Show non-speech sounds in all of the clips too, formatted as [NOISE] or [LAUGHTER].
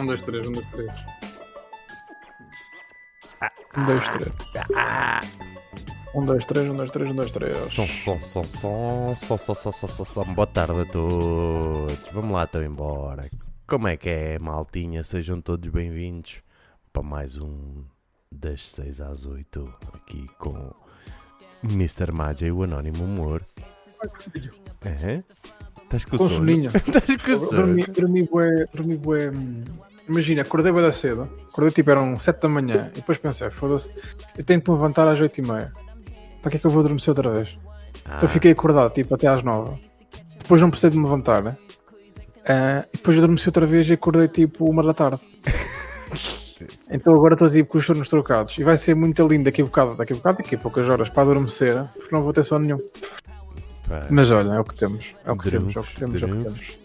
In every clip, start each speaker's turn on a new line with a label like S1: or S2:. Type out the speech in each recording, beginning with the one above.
S1: Um, dois, três, um, dois, três. Um, dois, três. Um, dois, três, um, dois, três, um, dois, três.
S2: Som, som, som, som, som, som, som, som, som, som. Boa tarde a todos. Vamos lá, estou embora. Como é que é, maltinha? Sejam todos bem-vindos para mais um das 6 às 8 aqui com Mr. Magia e o Anónimo Humor. É? Estás com
S1: Com
S2: sono?
S1: soninho. [LAUGHS]
S2: Estás com sono?
S1: Dormi, dormi bué, dormi bué. Imagina, acordei bué da cedo. Acordei tipo eram 7 da manhã. E depois pensei, foda-se, eu tenho que me levantar às 8 e meia. Para que é que eu vou adormecer outra vez?
S2: Ah,
S1: Então fiquei acordado tipo até às 9. Depois não precisei de me levantar, né? Ah, e depois adormeci outra vez e acordei tipo uma da tarde. [LAUGHS] Então agora estou tipo com os sonos trocados. E vai ser muito lindo daqui a bocado, daqui a bocado, daqui a poucas horas para adormecer, porque não vou ter sono nenhum.
S2: pá,
S1: Mas olha, é o que temos. É o que
S2: Drunf,
S1: temos, é o que temos, é o que temos.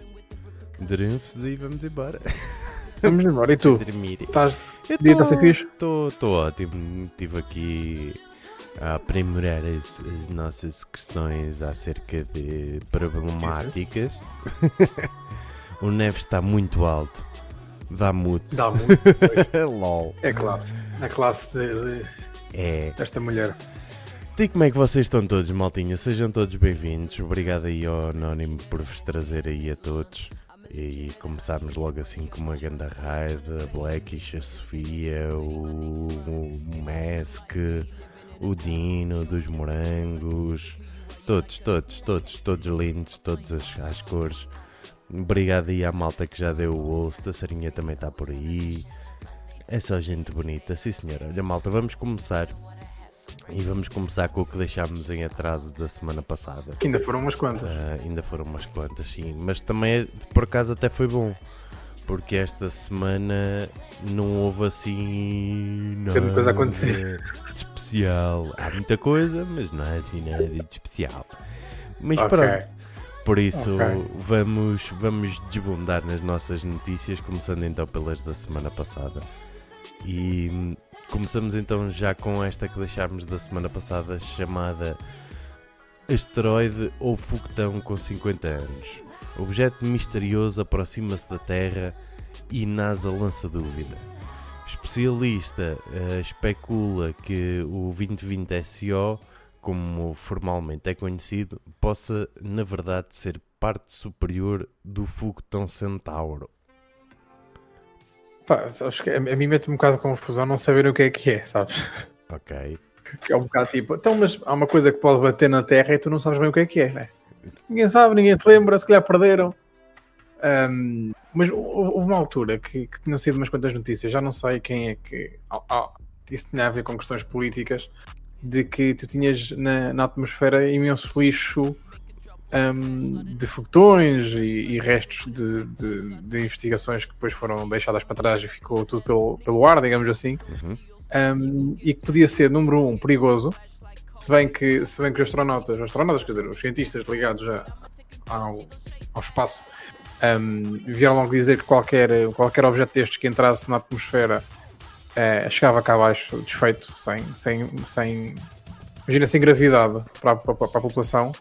S2: Drunfos e vamos embora. [LAUGHS]
S1: Vamos embora. E tu? [LAUGHS]
S2: Dormir.
S1: Estás. Dia a ser fixe?
S2: Estou ótimo. Estive aqui a aprimorar as, as nossas questões acerca de problemáticas. [LAUGHS] o Neves está muito alto. Dá mute.
S1: Dá muito. [LAUGHS]
S2: LOL.
S1: É classe. É classe de- de-
S2: É.
S1: desta mulher.
S2: E como é que vocês estão todos, maltinha? Sejam todos bem-vindos. Obrigado aí ao Anónimo por vos trazer aí a todos. E começarmos logo assim com uma ganda raid, a Blackish, a Sofia, o, o Mask, o Dino dos Morangos. Todos, todos, todos, todos lindos, todos as, as cores. Obrigado aí à malta que já deu o osso. A Sarinha também está por aí. É só gente bonita, sim senhora. Olha malta, vamos começar. E vamos começar com o que deixámos em atraso da semana passada.
S1: Que ainda foram umas quantas.
S2: Ah, ainda foram umas quantas, sim. Mas também, é- por acaso, até foi bom. Porque esta semana não houve assim. Nada
S1: coisa a acontecer.
S2: De especial. Há muita coisa, mas não é assim nada de especial. Mas
S1: Ok.
S2: pronto. Por isso,
S1: Ok.
S2: vamos, vamos desbundar nas nossas notícias, começando então pelas da semana passada. E começamos então já com esta que deixámos da semana passada, chamada Asteroide ou Foguetão com 50 anos. Objeto misterioso aproxima-se da Terra e NASA lança dúvida. Especialista eh, especula que o 2020 SO, como formalmente é conhecido, possa na verdade ser parte superior do foguetão Centauro.
S1: Pá, sabes que a, a mim mete um bocado de confusão não saber o que é que é, sabes?
S2: Ok.
S1: Que é um bocado tipo, então, mas há uma coisa que pode bater na Terra e tu não sabes bem o que é que é, né? Ninguém sabe, ninguém se lembra, se calhar perderam. Ahm, mas hou- houve uma altura que, que tinham sido umas quantas notícias, já não sei quem é que. ah, ah, isso tinha a ver com questões políticas, de que tu tinhas na, na atmosfera imenso lixo ahm, de foguetões e, e restos de, de- de investigações que depois foram deixadas para trás e ficou tudo pelo, pelo ar, digamos assim
S2: Uhum.
S1: um, e que podia ser, número um, perigoso, se bem que, se bem que os astronautas, os astronautas, quer dizer, os cientistas ligados a- ao, ao espaço, um, vieram logo dizer que qualquer, qualquer objeto destes que entrasse na atmosfera eh, chegava cá abaixo desfeito, sem, sem, sem, imagina, sem gravidade para, para, a- para a população.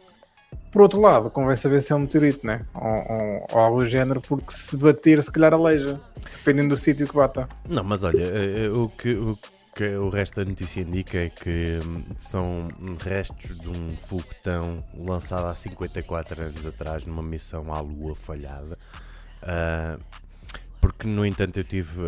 S1: Por outro lado, convém saber se é um meteorito, né? Ou, ou, ou algo do género, porque se bater, se calhar aleija, dependendo do sítio que bata.
S2: Não, mas olha, eh, eh, o que, o que o resto da notícia indica é que hum, são restos de um foguetão lançado há 54 anos atrás numa missão à Lua falhada. Ah, porque, no entanto, eu estive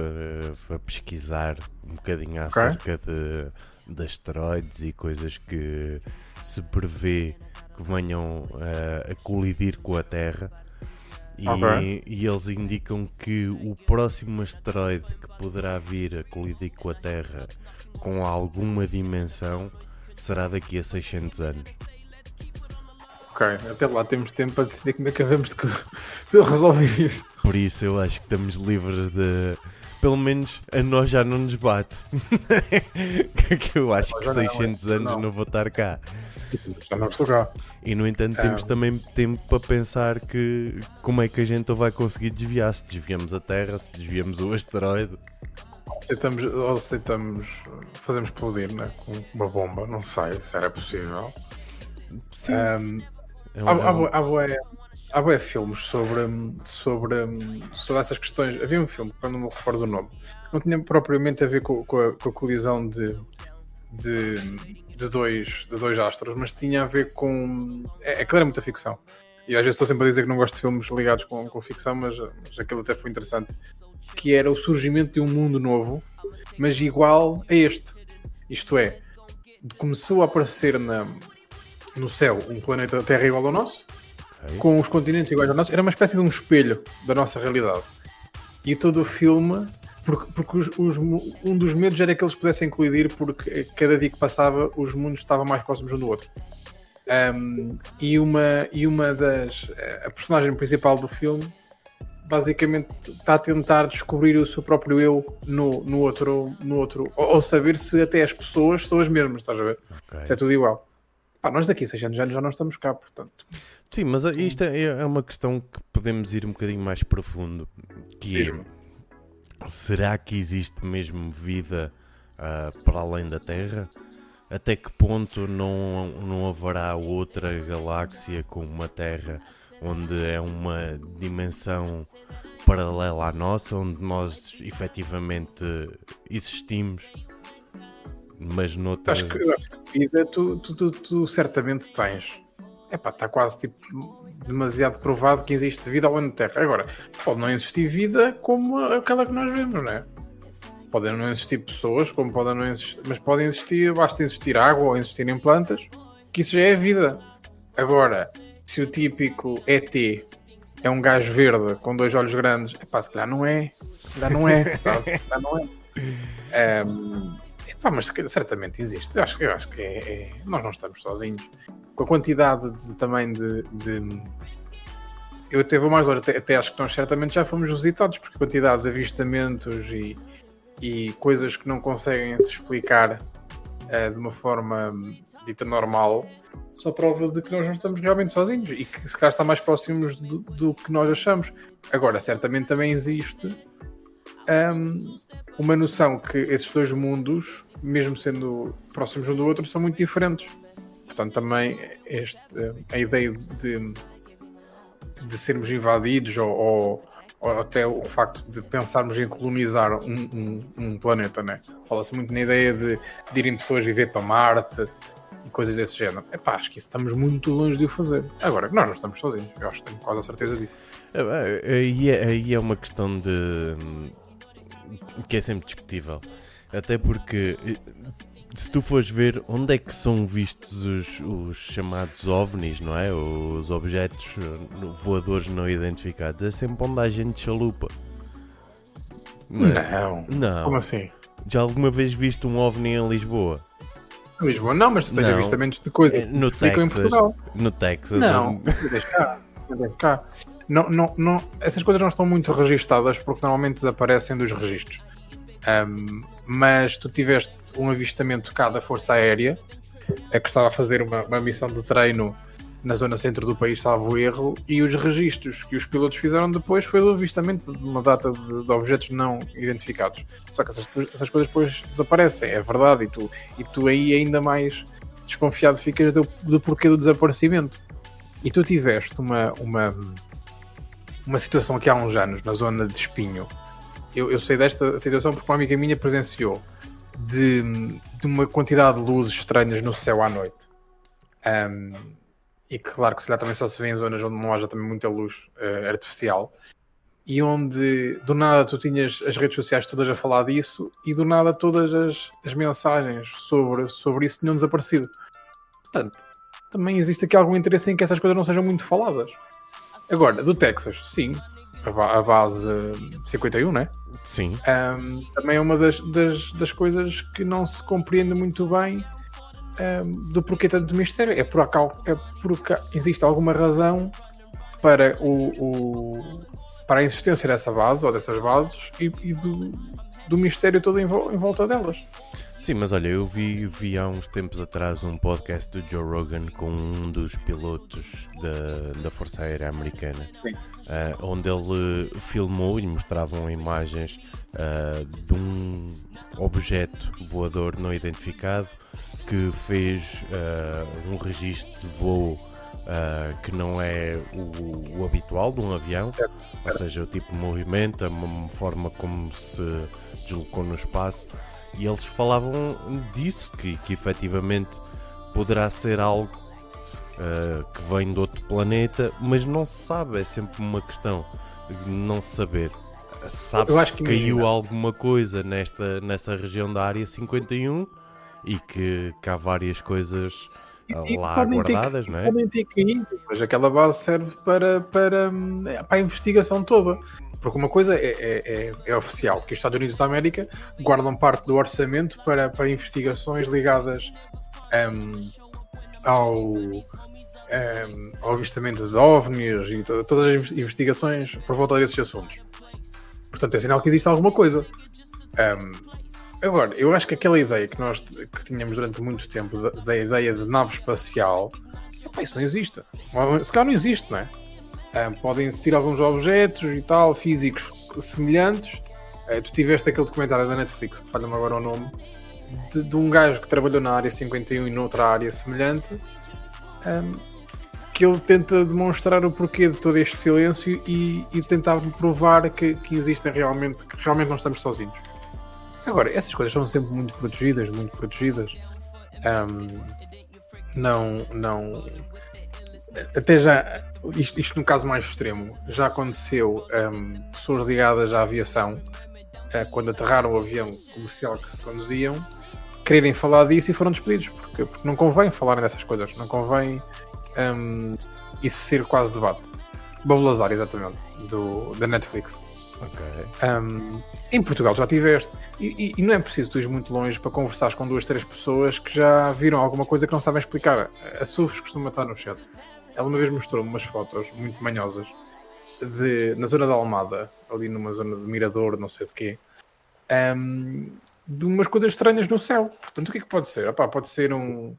S2: a, a pesquisar um bocadinho acerca de, de asteroides e coisas que se prevê que venham ah, a colidir com a Terra. E,
S1: Ok.
S2: e eles indicam que o próximo asteroide que poderá vir a colidir com a Terra com alguma dimensão será daqui a 600 anos.
S1: Ok, até lá temos tempo para decidir como é que havemos [LAUGHS] de, resolver isso.
S2: Por isso eu acho que estamos livres de. Pelo menos a nós já não nos bate. [LAUGHS] que eu acho que
S1: Já não,
S2: 600
S1: é,
S2: anos
S1: não
S2: vou estar cá.
S1: Já não estou cá.
S2: E no entanto temos
S1: Ah.
S2: também tempo para pensar que como é que a gente vai conseguir desviar. Se desviamos a Terra, se desviamos o asteroide.
S1: Aceitamos, ou aceitamos, fazemos explodir, né? Com uma bomba, não sei se era possível.
S2: Sim.
S1: Ahm,
S2: é um-
S1: há,
S2: é
S1: há,
S2: um-
S1: bué- há, bué- há bem filmes sobre, sobre, sobre essas questões. Havia um filme, quando não me recordo o nome, não tinha propriamente a ver com, com, a, com a, colisão de, de, de, dois, de dois astros, mas tinha a ver com. É, é era muita ficção. E às vezes estou sempre a dizer que não gosto de filmes ligados com, com ficção, mas, mas aquilo até foi interessante. Que era o surgimento de um mundo novo, mas igual a este. Isto é, começou a aparecer na, no céu um planeta Terra igual ao nosso, okay. com os continentes iguais ao nosso, era uma espécie de um espelho da nossa realidade. E todo o filme, porque, porque os, os, um dos medos era que eles pudessem colidir, porque cada dia que passava os mundos estavam mais próximos um do outro. Um, e, uma, e uma das. A personagem principal do filme basicamente está a tentar descobrir o seu próprio eu no, no outro, no outro ou, ou saber se até as pessoas são as mesmas, estás a ver? Okay. Se é tudo igual. Pá, nós daqui a 6 anos já não estamos cá, portanto.
S2: Sim, mas isto é, é uma questão que podemos ir um bocadinho mais profundo. Que é, será que existe mesmo vida uh, para além da Terra? Até que ponto não, não haverá outra galáxia com uma Terra onde é uma dimensão paralela à nossa, onde nós efetivamente existimos mas noutra...
S1: Acho que, vida tu, tu, tu, tu certamente tens. Epá, está quase tipo demasiado provado que existe vida além da Terra. Agora, pode não existir vida como aquela que nós vemos, não é? Podem não existir pessoas, como podem não existir, mas podem existir, basta existir água ou existirem plantas, que isso já é vida. Agora, se o típico ET é um gajo verde com dois olhos grandes, epá, se calhar não é, se calhar não é, [LAUGHS] sabe? Se calhar não é. [LAUGHS] Um, Epá, mas certamente existe. Eu acho, eu acho que é, é, nós não estamos sozinhos. Com a quantidade de, também de, de. eu até vou mais longe, até, até, acho que nós certamente já fomos visitados, porque a quantidade de avistamentos e, e coisas que não conseguem se explicar uh, de uma forma dita normal só prova de que nós não estamos realmente sozinhos e que se calhar está mais próximos do, do que nós achamos. Agora, certamente também existe um, uma noção que esses dois mundos, mesmo sendo próximos um do outro, são muito diferentes. Portanto, também este, a ideia de, de sermos invadidos ou, ou, ou, até o facto de pensarmos em colonizar um, um, um planeta, né? Fala-se muito na ideia de, de irem pessoas viver para Marte e coisas desse género. É pá, acho que estamos muito longe de o fazer. Agora, nós não estamos sozinhos, eu acho que tenho quase a certeza disso.
S2: Aí é, aí é uma questão de que é sempre discutível. Até porque eh, se tu fores ver onde é que são vistos os, os chamados ovnis, não é? Os objetos eh, voadores não identificados, é sempre onde há gente chalupa.
S1: Não.
S2: Não.
S1: Como assim?
S2: Já alguma vez viste um ovni em Lisboa?
S1: Em Lisboa não, mas tu tens avistamentos de coisas
S2: é, no Texas, em Portugal. No Texas.
S1: Não, deixa cá. Cá não, não, não, essas coisas não estão muito registadas porque normalmente desaparecem dos registros. Um, mas tu tiveste um avistamento cá da Força Aérea é que estava a fazer uma, uma missão de treino na zona centro do país, salvo erro, e os registros que os pilotos fizeram depois foi do avistamento de uma data de, de objetos não identificados. Só que essas, essas, coisas depois desaparecem, é verdade, e tu, e tu aí ainda mais desconfiado ficas do, do porquê do desaparecimento. E tu tiveste uma, uma, uma situação aqui há uns anos, na zona de Espinho. Eu, eu sei desta situação porque uma amiga minha presenciou de, de uma quantidade de luzes estranhas no céu à noite. Um, e claro, que se calhar também só se vê em zonas onde não haja também muita luz uh, artificial. E onde do nada tu tinhas as redes sociais todas a falar disso e do nada todas as, as mensagens sobre, sobre isso tinham desaparecido. Portanto, também existe aqui algum interesse em que essas coisas não sejam muito faladas. Agora, do Texas, sim. A, base 51, né?
S2: Sim.
S1: Um, também é uma das, das, das, coisas que não se compreende muito bem um, do porquê tanto mistério. É por acaso, é porque existe alguma razão para o, o, para a existência dessa base ou dessas bases e, e do, do mistério todo em, em volta delas.
S2: Sim, mas olha, eu vi, vi há uns tempos atrás um podcast do Joe Rogan com um dos pilotos da, da Força Aérea Americana, uh, onde ele filmou e mostravam imagens uh, de um objeto voador não identificado que fez uh, um registro de voo uh, que não é o, o, habitual de um avião, ou seja, o tipo de movimento, a forma como se deslocou no espaço, e eles falavam disso, que, que efetivamente poderá ser algo uh, que vem de outro planeta, mas não se sabe, é sempre uma questão de não saber. Sabe-se que, que caiu alguma coisa nesta, nessa região da área 51 e que, que há várias coisas e, lá guardadas, não é?
S1: Podem ter caído, mas aquela base serve para, para, é, para a investigação toda. Porque uma coisa é, é, é, é, oficial, que os Estados Unidos da América guardam parte do orçamento para, para investigações ligadas um, ao, um, ao avistamento de OVNIs e todas as investigações por volta desses assuntos. Portanto, é sinal que existe alguma coisa. Um, agora, eu acho que aquela ideia que nós que tínhamos durante muito tempo da, da ideia de nave espacial, isso não existe. Se calhar não existe, não é? Um, podem existir alguns objetos e tal, físicos semelhantes. Uh, tu tiveste aquele documentário da Netflix, que falha-me agora o nome, de, de, um gajo que trabalhou na área 51 e noutra área semelhante. Que ele tenta demonstrar o porquê de todo este silêncio e, e tentar provar que, que existem realmente, que realmente não estamos sozinhos. Agora, essas coisas são sempre muito protegidas, muito protegidas. Um, não, não. Até já, isto, isto no caso mais extremo, já aconteceu um, pessoas ligadas à aviação, uh, quando aterraram o avião comercial que conduziam, quererem falar disso e foram despedidos, porque, porque não convém falarem dessas coisas, não convém um, isso ser quase debate. Bob Lazar, exatamente, do, da Netflix.
S2: Okay.
S1: Um, em Portugal já tiveste, e, e, e, não é preciso tu ir muito longe para conversares com duas, três pessoas que já viram alguma coisa que não sabem explicar. A Sufs costuma estar no chat. Ela uma vez mostrou-me umas fotos muito manhosas de, na zona da Almada, ali numa zona de Mirador, não sei de quê, um, de umas coisas estranhas no céu. Portanto, o que é que pode ser? Epá, pode ser um,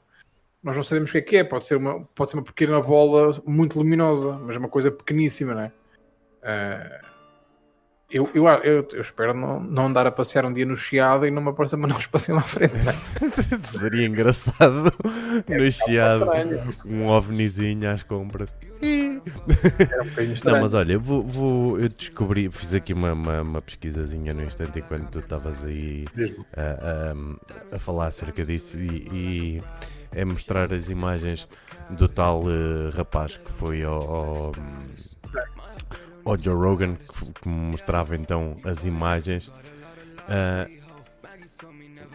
S1: nós não sabemos o que é que é, pode ser uma, pode ser uma pequena bola muito luminosa, mas é uma coisa pequeníssima, não é? Uh, eu, eu, eu, eu, espero não, não andar a passear um dia no Chiado e não me aparecer uma nave espacial à frente. É? [LAUGHS]
S2: Seria engraçado é, no Chiado, um ovnizinho às compras. um não, mas olha, vou, vou, eu descobri, fiz aqui uma, uma, uma pesquisazinha no instante enquanto tu estavas aí a, a, a, falar acerca disso e, e é mostrar as imagens do tal uh, rapaz que foi ao, ao, ao Joe Rogan, que, mostrava então as imagens. Uh,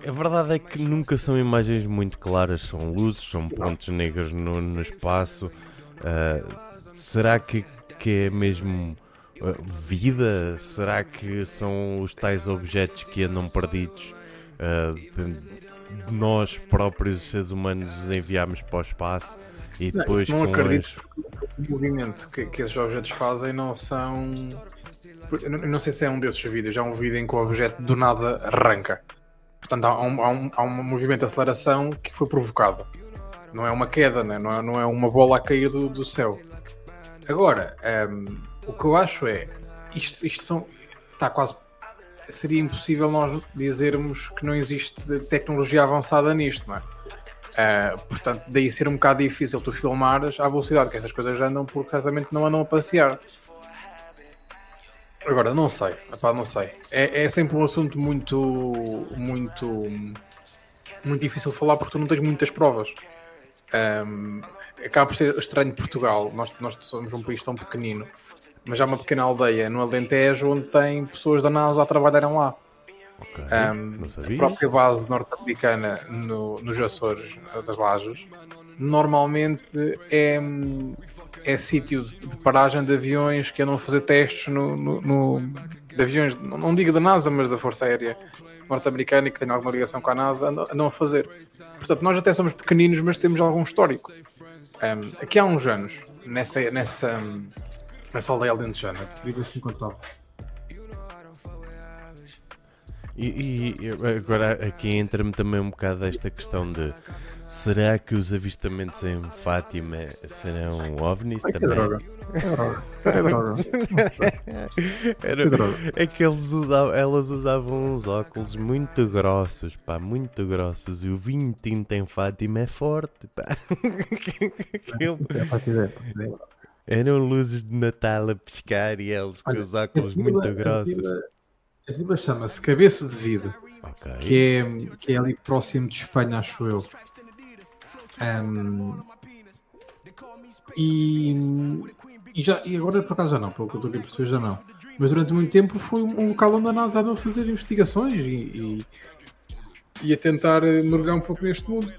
S2: a verdade é que nunca são imagens muito claras, são luzes, são pontos negros no, no espaço. Uh, será que, que é mesmo vida? Será que são os tais objetos que andam perdidos? Uh, nós próprios, seres humanos, os enviamos para o espaço e depois
S1: não, não acredito que o movimento que, que esses objetos fazem não são. Eu não sei se é um desses vídeos, é um vídeo em que o objeto do nada arranca. Portanto, há um, há um, há um movimento de aceleração que foi provocado. Não é uma queda, né? não, é, não é uma bola a cair do, do céu. Agora, um, o que eu acho é. Isto, isto são. Está quase seria impossível nós dizermos que não existe tecnologia avançada nisto, não é? Uh, portanto, daí ser um bocado difícil tu filmares à velocidade que estas coisas andam, porque certamente não andam a passear. Agora, não sei, Epá, não sei. É, é, sempre um assunto muito, muito, muito difícil de falar porque tu não tens muitas provas. Um, acaba por ser estranho Portugal. Nós, nós somos um país tão pequenino mas há uma pequena aldeia no Alentejo onde tem pessoas da NASA a trabalharem lá.
S2: Okay, um,
S1: a própria base norte-americana no, nos Açores das Lajes normalmente é, é sítio de paragem de aviões que andam a fazer testes no, no, no de aviões, não, não digo da NASA, mas da Força Aérea norte-americana e que tem alguma ligação com a NASA, andam, andam, a fazer. Portanto, nós até somos pequeninos, mas temos algum histórico. Um, aqui há uns anos, nessa, nessa, essa aldeia alentejana. Ver se encontrava.
S2: E, e, agora aqui entra-me também um bocado esta questão de Será que os avistamentos em Fátima serão ovnis
S1: Ai, que
S2: também?
S1: droga. É droga. É droga. [LAUGHS]
S2: Era- é que eles usavam, elas usavam uns óculos muito grossos, pá, muito grossos. E o vinho tinto em Fátima é forte, pá. Aquilo-
S1: É dizer.
S2: Eram luzes de Natal a pescar e eles com
S1: Olha,
S2: os óculos muito
S1: a
S2: grossos.
S1: A vila chama-se Cabeço de Vida,
S2: Ok.
S1: que é, que é ali próximo de Espanha, acho eu. Ahm, e, e, já, e agora por acaso já não, pelo que eu estou aqui a perceber já não. Mas durante muito tempo foi um local onde a NASA andou a fazer investigações e, e, e a tentar mergulhar um pouco neste mundo.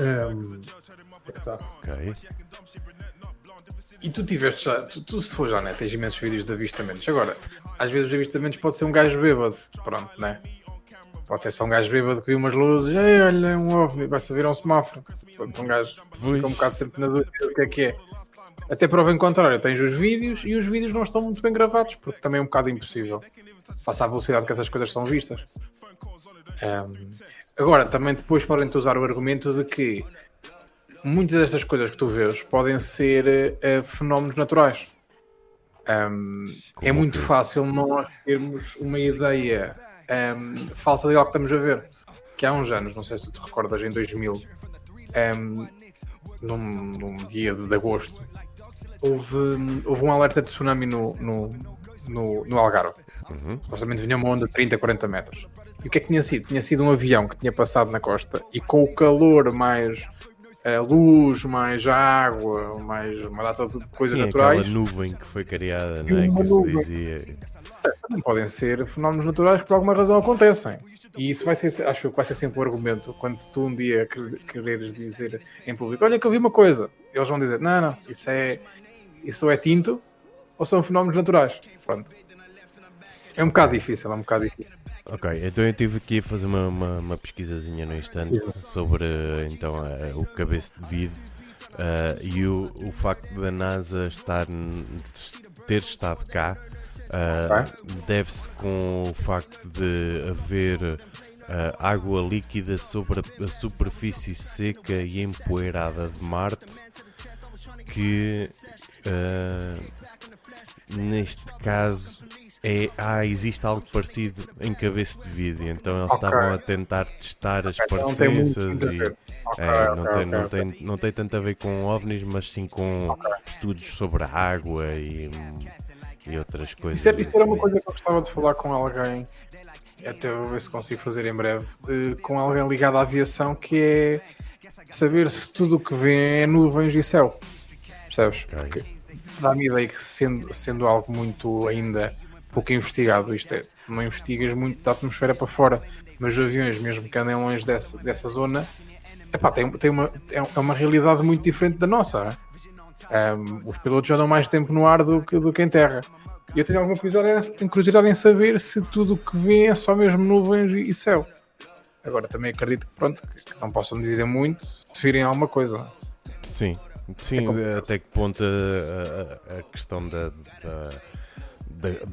S1: Ahm, é tá.
S2: ok.
S1: E tu tiveste já, tu, tu se for já, né? Tens imensos vídeos de avistamentos. Agora, às vezes os avistamentos pode ser um gajo bêbado, pronto, né? Pode ser só um gajo bêbado que viu umas luzes, ei, olha, um ovni, vai-se ver um semáforo. Portanto, um gajo fica um bocado sempre na dúvida do que é que é. Até prova em contrário, tens os vídeos e os vídeos não estão muito bem gravados, porque também é um bocado impossível. Face à velocidade que essas coisas são vistas. Ahm, agora, também depois podem-te usar o argumento de que muitas destas coisas que tu vês podem ser eh, fenómenos naturais. Ahm, é muito
S2: que?
S1: fácil nós termos uma ideia ahm, falsa de algo que estamos a ver. Que há uns anos, não sei se tu te recordas, em 2000, ahm, num, num dia de, de agosto, houve, houve um alerta de tsunami no, no, no, no Algarve.
S2: Uhum.
S1: Supostamente vinha uma onda de 30, 40 metros. E o que é que tinha sido? Tinha sido um avião que tinha passado na costa e com o calor mais a luz, mais água, mais uma data de coisas
S2: Sim,
S1: naturais,
S2: aquela nuvem que foi criada, não é?
S1: uma
S2: Que se
S1: nuvem.
S2: dizia.
S1: não podem ser fenómenos naturais que por alguma razão acontecem. E isso vai ser, acho que vai ser sempre o argumento quando tu um dia quer- quereres dizer em público, olha que eu vi uma coisa, eles vão dizer, não, não, isso é isso é tinto ou são fenómenos naturais. Pronto. É um bocado difícil, é um bocado difícil.
S2: Ok, então eu tive aqui a fazer uma, uma, uma pesquisazinha no instante sobre então, eh, o cabeço de vidro eh, e o, o facto da NASA estar, ter estado cá eh, deve-se com o facto de haver eh, água líquida sobre a, a superfície seca e empoeirada de Marte que eh, neste caso é, ah, existe algo parecido em cabeça de vídeo, então eles
S1: Ok.
S2: estavam a tentar testar as
S1: não
S2: parecenças
S1: a
S2: e é, não, tem, não, tem, não tem tanto a ver com ovnis, mas sim com estudos sobre a água e, e outras coisas.
S1: Isso, é, isso era uma
S2: assim.
S1: coisa que eu gostava de falar com alguém, até vou ver se consigo fazer em breve, com alguém ligado à aviação, que é saber se tudo o que vê é nuvens e céu. Percebes? Dá-me ideia que sendo, sendo algo muito ainda pouco investigado, isto é, não investigas muito da atmosfera para fora, mas os aviões, mesmo que andem longe dessa, dessa zona, epá, tem, tem uma, é é uma realidade muito diferente da nossa. não é? Um, os pilotos andam mais tempo no ar do que, do que em terra. E eu tenho alguma curiosidade, tenho curiosidade em saber se tudo o que vê é só mesmo nuvens e, céu. Agora também acredito que, pronto, que, não possam dizer muito se virem alguma coisa.
S2: Sim, sim,
S1: É
S2: até que ponto a, a- a questão da, da- da-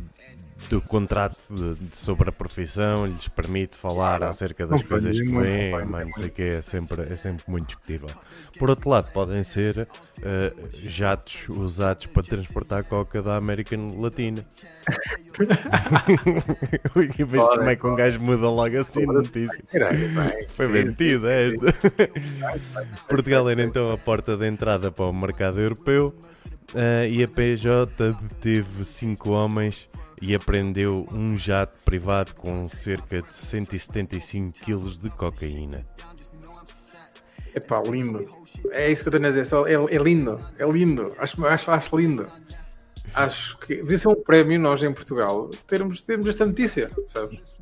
S2: do contrato de- de- sobre a profissão lhes permite falar acerca das coisas que vêm, mas não sei o que é sempre, é sempre muito discutível. Por outro lado, podem ser eh, jatos usados para transportar coca da América Latina. [LAUGHS] e vês como é que um gajo muda logo assim a notícia. Foi
S1: sim, sim.
S2: esta. Portugal era então a porta de entrada para o mercado europeu eh, e a PJ deteve cinco homens e apreendeu um jato privado com cerca de 175 kg de cocaína.
S1: Epá, lindo. É isso que eu tenho a dizer. É, é lindo. É lindo. Acho, acho, acho lindo. Acho que devia ser um prémio nós em Portugal termos, termos esta notícia, sabes?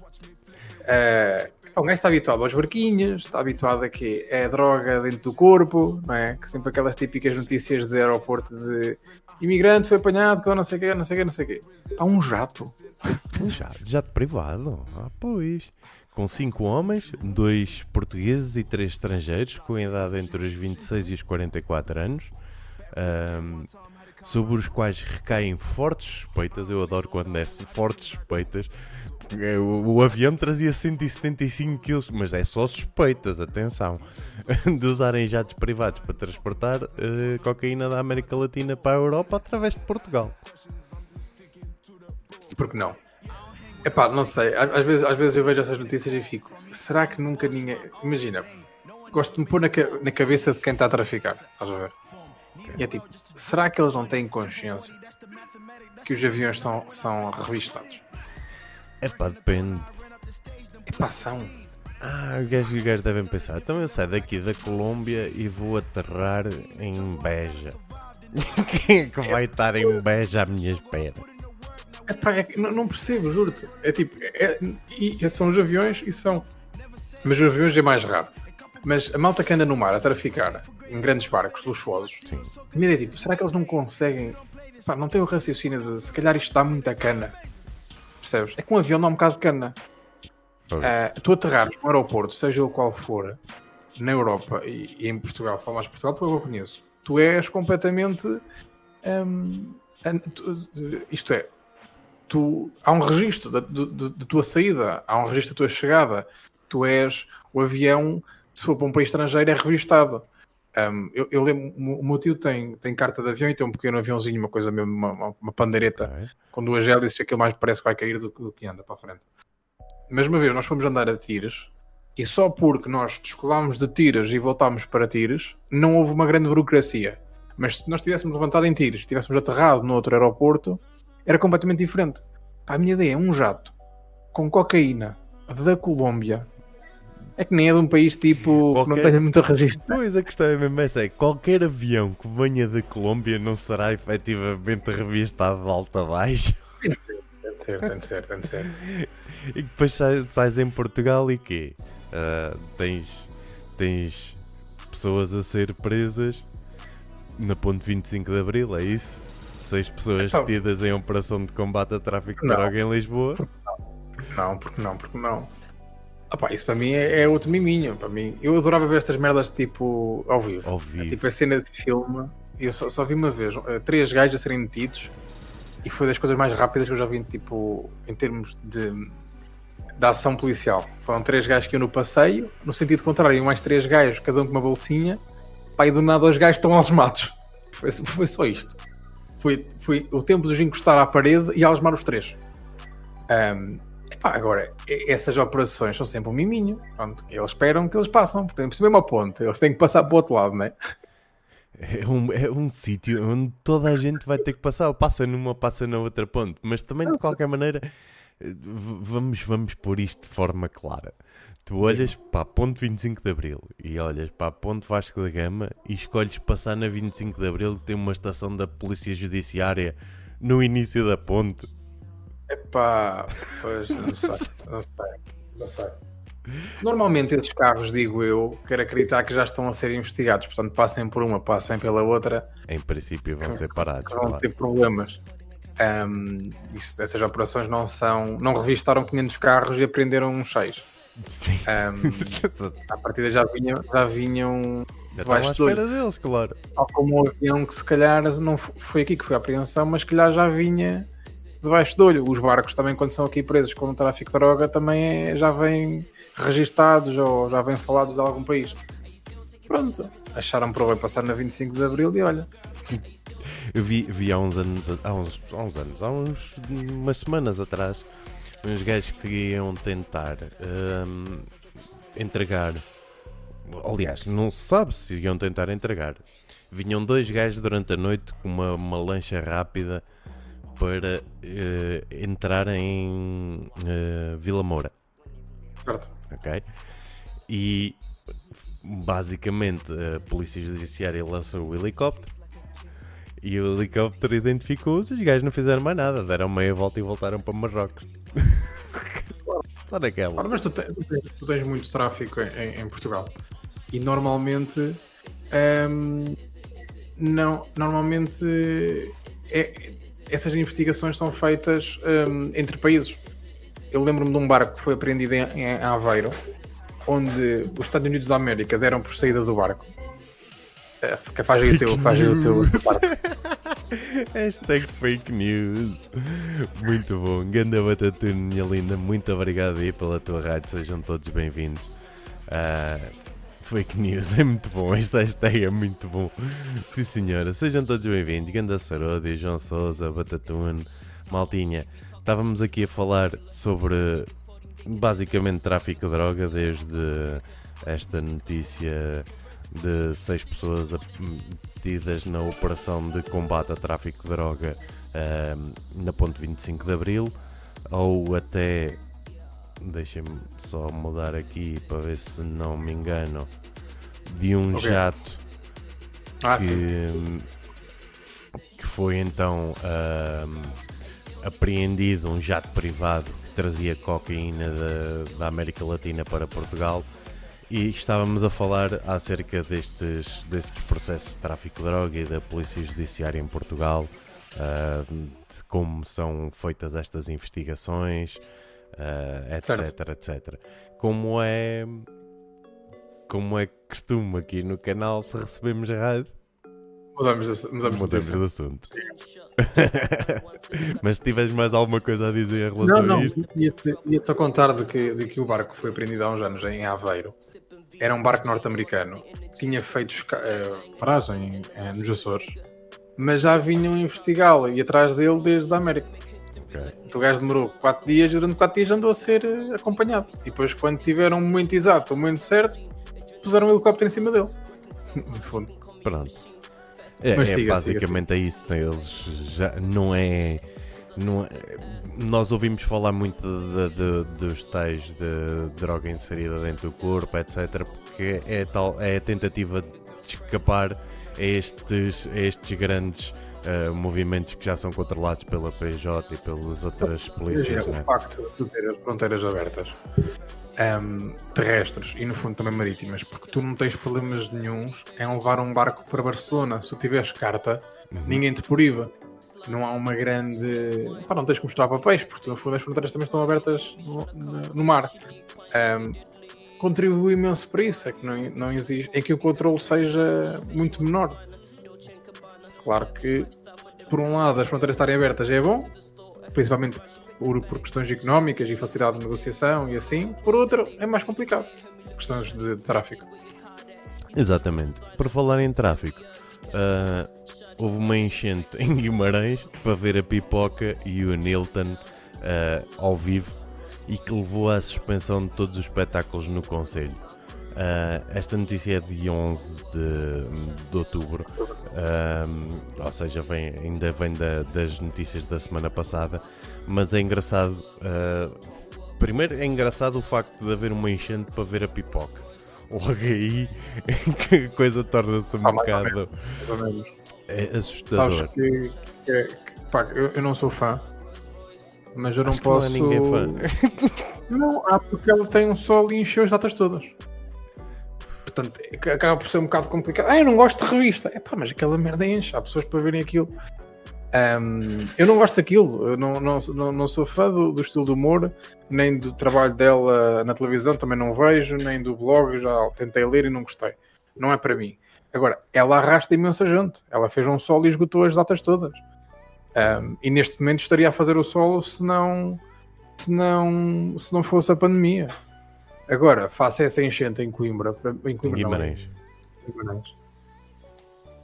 S1: Eh, pá, um gajo está habituado aos barquinhos, está habituado a que é droga dentro do corpo, não é? Que sempre aquelas típicas notícias de aeroporto de imigrante foi apanhado com não sei o quê, não sei o quê, não sei o quê. Há um jato.
S2: Um jato, jato privado? Ah, pois. Com cinco homens, dois portugueses e três estrangeiros, com idade entre os 26 e os 44 anos. Ahm, sobre os quais recaem fortes suspeitas. Eu adoro quando é fortes suspeitas. É, o, o avião trazia 175 kg, mas é só suspeitas, atenção, [LAUGHS] de usarem jatos privados para transportar uh, cocaína da América Latina para a Europa através de Portugal.
S1: Porque não? Epá, não sei. Às vezes, às vezes eu vejo essas notícias e fico, será que nunca ninguém. Imagina, gosto de me pôr na, na cabeça de quem está a traficar, estás a ver? E é tipo, será que eles não têm consciência que os aviões são, são revistados?
S2: É pá, depende.
S1: É pá, são.
S2: Ah, os gajos, os gajos devem pensar. Então eu saio daqui da Colômbia e vou aterrar em Beja. Quem [LAUGHS] é que vai estar em Beja à minha espera?
S1: Epá, é, não, não percebo, juro-te. É tipo, é, e, são os aviões e são. Mas os aviões é mais raro. Mas a malta que anda no mar a traficar em grandes barcos luxuosos, Sim. a minha é tipo, será que eles não conseguem. Pá, não tem o raciocínio de se calhar isto dá muita cana. Percebes? É que um avião dá um bocado de cana. Uh, tu aterrares no aeroporto, seja ele qual for, na Europa e, e em Portugal, falo mais de Portugal porque eu conheço, tu és completamente. Um, isto é, tu, há um registro da, da, da, tua saída, há um registro da tua chegada. Tu és o avião, se for para um país estrangeiro, é revistado. Um, eu, eu, lembro, o meu tio tem, tem carta de avião e tem um pequeno aviãozinho, uma coisa mesmo, uma, uma pandeireta é. com duas hélices, aquilo mais parece que vai cair do, do, que anda para a frente. Mas uma vez nós fomos andar a tiros e só porque nós descolámos de tiros e voltámos para tiros, não houve uma grande burocracia. Mas se nós tivéssemos levantado em tiros, tivéssemos aterrado no outro aeroporto, era completamente diferente. A minha ideia é um jato com cocaína da Colômbia é que nem é de um país tipo qualquer... que não tenha muito registro.
S2: Pois a questão é mesmo essa: é qualquer avião que venha da Colômbia não será efetivamente revistado de alta a baixo.
S1: Tem de ser, tem de ser, tem de ser.
S2: E depois sais, sais em Portugal e quê? Uh, tens, tens pessoas a ser presas na ponte 25 de Abril, é isso? Seis pessoas então, detidas em operação de combate a tráfico de droga em Lisboa.
S1: Não, porque não, porque não. Opa, isso para mim é, é outro miminho. Para mim, eu adorava ver estas merdas tipo ao vivo.
S2: Ao vivo.
S1: É, tipo a cena de filme. Eu só, só vi uma vez uh, três gajos a serem detidos e foi das coisas mais rápidas que eu já vi tipo, em termos de, da ação policial. Foram três gajos que iam no passeio, no sentido contrário, mais três gajos, cada um com uma bolsinha. E do nada os gajos estão algemados. [LAUGHS] Foi, foi só isto. Foi, foi o tempo de os encostar à parede e algemar os três. Um, Epá, agora, essas operações são sempre um miminho. Pronto, eles esperam que eles passam, porque se mesmo a ponte, eles têm que passar para o outro lado, não é?
S2: É um, é um sítio onde toda a gente vai ter que passar, passa numa, passa na outra ponte, mas também de qualquer maneira, vamos, vamos pôr isto de forma clara. Tu olhas para a ponte 25 de Abril e olhas para a ponte Vasco da Gama e escolhes passar na 25 de Abril que tem uma estação da Polícia Judiciária no início da ponte
S1: Epá, pois, não sei, não sei, não sei. Normalmente esses carros, digo eu, quero acreditar que já estão a ser investigados, portanto passem por uma, passem pela outra.
S2: Em princípio vão ser parados.
S1: Vão claro. ter problemas. Um, isso, essas operações não são. não revistaram 500 carros e aprenderam uns 6.
S2: Sim.
S1: Um, a [LAUGHS] partida já vinham, já vinham
S2: já debaixo de olho. deles, claro.
S1: Tal como o avião que se calhar não foi aqui que foi a apreensão, mas se calhar já vinha debaixo do olho. Os barcos também, quando são aqui presos com o tráfico de droga, também é, já vêm registados ou já vêm falados de algum país. Pronto, acharam por bem passar na 25 de Abril e olha.
S2: Eu vi, vi há uns anos, há uns, há uns anos, há uns, umas semanas atrás, uns gajos que iam tentar um, entregar. Aliás, não se sabe se iam tentar entregar. Vinham dois gajos durante a noite com uma, uma lancha rápida para uh, entrar em uh, Vila Moura.
S1: Certo.
S2: Ok? E basicamente a Polícia Judiciária lança o helicóptero e o helicóptero identificou-os e os gajos não fizeram mais nada, deram meia volta e voltaram para Marrocos. [LAUGHS] Só naquela.
S1: Claro, mas tu tens, tu tens, muito tráfico em, em Portugal e normalmente. Um, não, normalmente é, essas investigações são feitas um, entre países. Eu lembro-me de um barco que foi apreendido em, em Aveiro, onde os Estados Unidos da América deram por saída do barco. É, faz aí o teu, faz aí o teu. [LAUGHS]
S2: Hashtag fake news. Muito bom. Ganda Batatuna, minha linda. Muito obrigado aí pela tua rádio. Sejam todos bem-vindos. Uh, fake news é muito bom. Este hashtag é muito bom. Sim, senhora. Sejam todos bem-vindos. Ganda Sarodi, João Souza, Batatune, Maltinha. Estávamos aqui a falar sobre basicamente tráfico de droga desde esta notícia de seis pessoas detidas na operação de combate a tráfico de droga uh, na ponte 25 de Abril, ou até, deixem-me só mudar aqui para ver se não me engano, de um okay. jato ah, que, que, foi então uh, apreendido, um jato privado que trazia cocaína da, da América Latina para Portugal. E estávamos a falar acerca destes, destes processos de tráfico de droga e da Polícia Judiciária em Portugal, uh, de como são feitas estas investigações, uh, etc, certo. etc. Como é, como é costume aqui no canal, se recebemos errado,
S1: mudamos, de, mudamos,
S2: mudamos de assunto. [LAUGHS] Mas se tiveres mais alguma coisa a dizer em relação
S1: não, não,
S2: a isto.
S1: Ia-te ia só contar de que, de que o barco foi apreendido há uns anos em Aveiro. Era um barco norte-americano. Tinha feito uh, paragem uh, nos Açores. Mas já vinham investigá-lo e atrás dele desde a América. Okay. Então o gajo demorou 4 dias e durante 4 dias andou a ser uh, acompanhado. E depois, quando tiveram um momento exato, um momento certo, puseram um helicóptero em cima dele. [LAUGHS] no fundo.
S2: Pronto. É, é siga, basicamente siga, siga. é isso. Né? Eles já não é, não é, Nós ouvimos falar muito de, de, dos tais de droga inserida dentro do corpo, etc. Porque é, tal, é a tentativa de escapar a estes, a estes grandes uh, movimentos que já são controlados pela PJ e pelas outras polícias.
S1: É, o né? facto de ter as fronteiras abertas um, terrestres e no fundo também marítimas, porque tu não tens problemas nenhums em levar um barco para Barcelona. Se tu tiveres carta, uhum. ninguém te proíbe. Não há uma grande. Pá, não tens que mostrar papéis, porque no fundo as fronteiras também estão abertas no, no mar. Um, contribui imenso para isso, é que não, não existe, é que o controle seja muito menor. Claro que, por um lado, as fronteiras estarem abertas é bom, principalmente por, por questões económicas e facilidade de negociação e assim. Por outro, é mais complicado. Questões de, de tráfico.
S2: Exatamente. Por falar em tráfico, uh, houve uma enchente [LAUGHS] em Guimarães para ver a Pipoca e o Nilton uh, ao vivo e que levou à suspensão de todos os espetáculos no Conselho. Uh, esta notícia é de 11 de, de outubro, uh, ou seja, vem, ainda vem da, das notícias da semana passada, mas é engraçado. Uh, primeiro, é engraçado o facto de haver uma enchente para ver a pipoca. Logo aí, [LAUGHS] que a coisa torna-se um ah, bocado é assustador.
S1: Sabes que, que, que pá, eu, eu, não sou fã, mas eu não
S2: Acho
S1: posso. [LAUGHS]
S2: não é ninguém fã.
S1: não, ah, porque ela tem um sol e encheu as datas todas portanto acaba por ser um bocado complicado. Ah, eu não gosto de revista. É pá, mas aquela merda enche, há pessoas para verem aquilo. Um, eu não gosto daquilo, eu não, não, não, sou fã do, do, estilo de humor, nem do trabalho dela na televisão, também não vejo, nem do blog, já tentei ler e não gostei. Não é para mim. Agora, ela arrasta imensa gente, ela fez um solo e esgotou as datas todas. Um, e neste momento estaria a fazer o solo se não, se não, se não fosse a pandemia. Agora, faça essa enchente em Coimbra, em, Coimbra, em Guimarães. Não, Guimarães.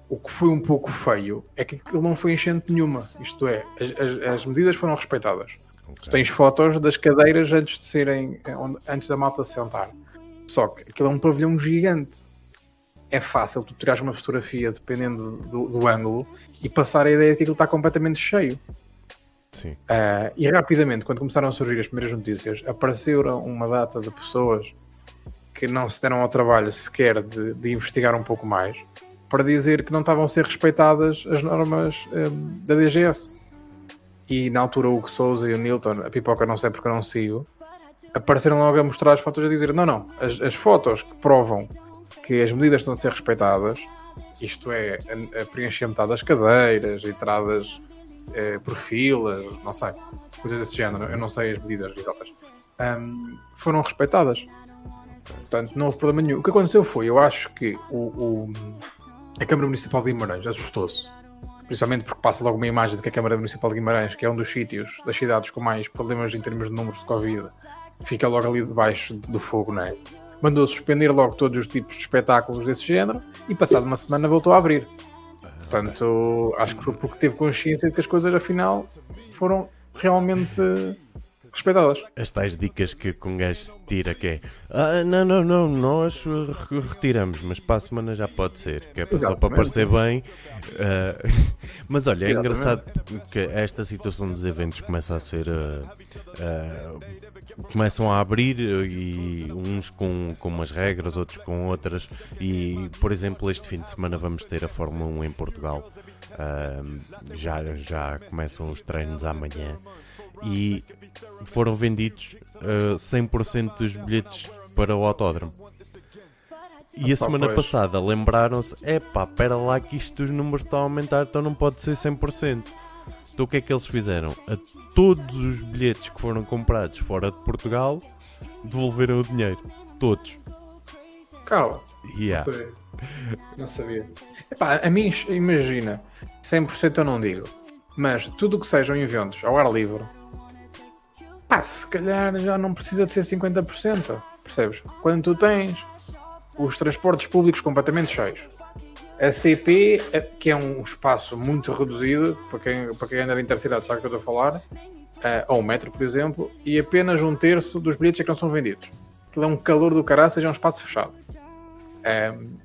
S1: O que foi um pouco feio é que aquilo não foi enchente nenhuma. Isto é, as, as, as medidas foram respeitadas. Okay. Tu tens fotos das cadeiras antes de serem, antes da malta se sentar. Só que aquilo é um pavilhão gigante. É fácil tu tirares uma fotografia dependendo do, do ângulo e passar a ideia de que aquilo está completamente cheio.
S2: Sim.
S1: Uh, e rapidamente, quando começaram a surgir as primeiras notícias, apareceram uma data de pessoas que não se deram ao trabalho sequer de, de investigar um pouco mais para dizer que não estavam a ser respeitadas as normas um, da DGS. E na altura o Souza e o Nilton, a pipoca não sei porque eu não sigo, apareceram logo a mostrar as fotos a dizer: não, não, as, as fotos que provam que as medidas estão a ser respeitadas, isto é, a, a preencher metade das cadeiras, entradas é, por filas, não sei, coisas desse género, eu não sei as medidas exatas, um, foram respeitadas. Portanto, não houve problema nenhum. O que aconteceu foi, eu acho que o, o a Câmara Municipal de Guimarães assustou-se principalmente porque passa logo uma imagem de que a Câmara Municipal de Guimarães, que é um dos sítios das cidades com mais problemas em termos de números de Covid, fica logo ali debaixo do fogo, não é? Mandou suspender logo todos os tipos de espetáculos desse género e, passado uma semana, voltou a abrir. Portanto, acho que foi porque teve consciência de que as coisas, afinal, foram realmente respeitadas.
S2: As tais dicas que um gajo tira que é ah, não, não, não, nós retiramos, mas para a semana já pode ser, que é só para parecer bem. Uh, [LAUGHS] mas olha, é Exatamente. engraçado que esta situação dos eventos começa a ser. Uh, uh, começam a abrir e uns com, com umas regras, outros com outras. E, por exemplo, este fim de semana vamos ter a Fórmula 1 em Portugal. já, já começam os treinos amanhã e foram vendidos uh, 100% dos bilhetes para o autódromo. E a semana passada lembraram-se: é pá, espera lá que isto os números estão a aumentar, então não pode ser 100%. Então o que é que eles fizeram? A todos os bilhetes que foram comprados fora de Portugal devolveram o dinheiro. Todos.
S1: Cala-te.
S2: Yeah.
S1: Não sabia. Não sabia. Epá, a mim, imagina, 100% eu não digo, mas tudo o que sejam eventos ao ar livre, pá, se calhar já não precisa de ser 50%, percebes? Quando tu tens os transportes públicos completamente cheios, a CP, eh, que é um espaço muito reduzido, para quem, para quem anda de intercidade sabe o que eu estou a falar, uh, ou o metro, por exemplo, e apenas um terço dos bilhetes é que não são vendidos. Aquilo é um calor do caralho, seja um espaço fechado. Um,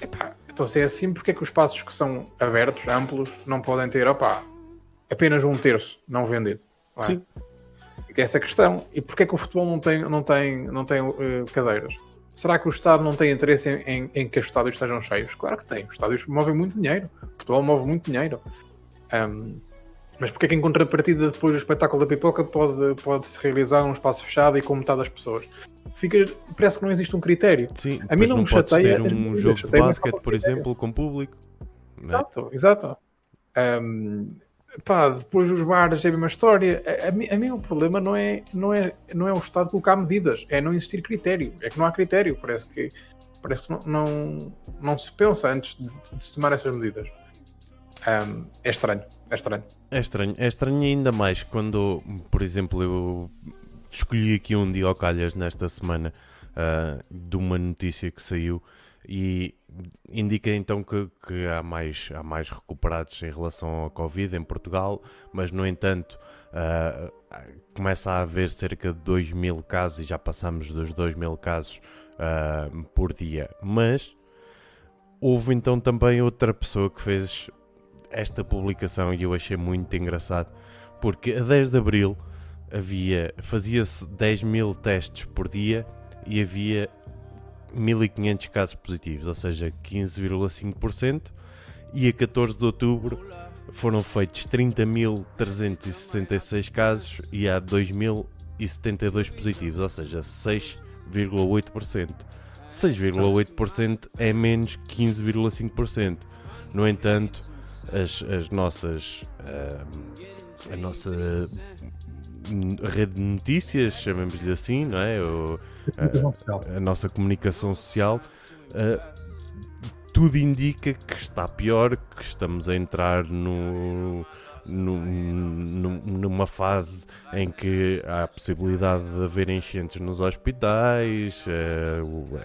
S1: epá, então se é assim, porque é que os espaços que são abertos, amplos, não podem ter, opá, apenas um terço não vendido?
S2: Não é? Sim
S1: essa questão. E porquê que o futebol não tem, não tem, não tem uh, cadeiras? Será que o Estado não tem interesse em, em, em, que os estádios estejam cheios? Claro que tem. Os estádios movem muito dinheiro. O futebol move muito dinheiro. Um, mas porquê que em contrapartida depois do espetáculo da pipoca pode, pode se realizar um espaço fechado e com metade das pessoas? Fica, parece que não existe um critério.
S2: Sim, a mim não, não me chateia. Ter um jogo de basquete, por exemplo, com público.
S1: É? Exato, exato. Um, pá, depois os bares é a mesma história. A, a, a mim o problema não é, não, é, não é o Estado colocar medidas, é não existir critério. É que não há critério. Parece que, parece que não, não, não se pensa antes de, de, se tomar essas medidas. Um, é estranho, é estranho.
S2: É estranho, é estranho ainda mais quando, por exemplo, eu escolhi aqui um dia ao calhas nesta semana uh, de uma notícia que saiu e indica então que, que, há, mais, há mais recuperados em relação ao Covid em Portugal, mas no entanto uh, começa a haver cerca de 2 mil casos e já passamos dos 2 mil casos uh, por dia. Mas houve então também outra pessoa que fez esta publicação e eu achei muito engraçado, porque a 10 de Abril havia fazia-se 10 mil testes por dia e havia 1.500 casos positivos, ou seja, 15,5%, e a 14 de outubro foram feitos 30.366 casos e há 2.072 positivos, ou seja, 6,8%. 6,8% é menos 15,5%. No entanto, as, as nossas. Uh, a nossa rede de notícias, chamemos-lhe assim, não é? O, a, a, nossa comunicação social, uh, tudo indica que está pior, que estamos a entrar no, no, numa fase em que há a possibilidade de haver enchentes nos hospitais,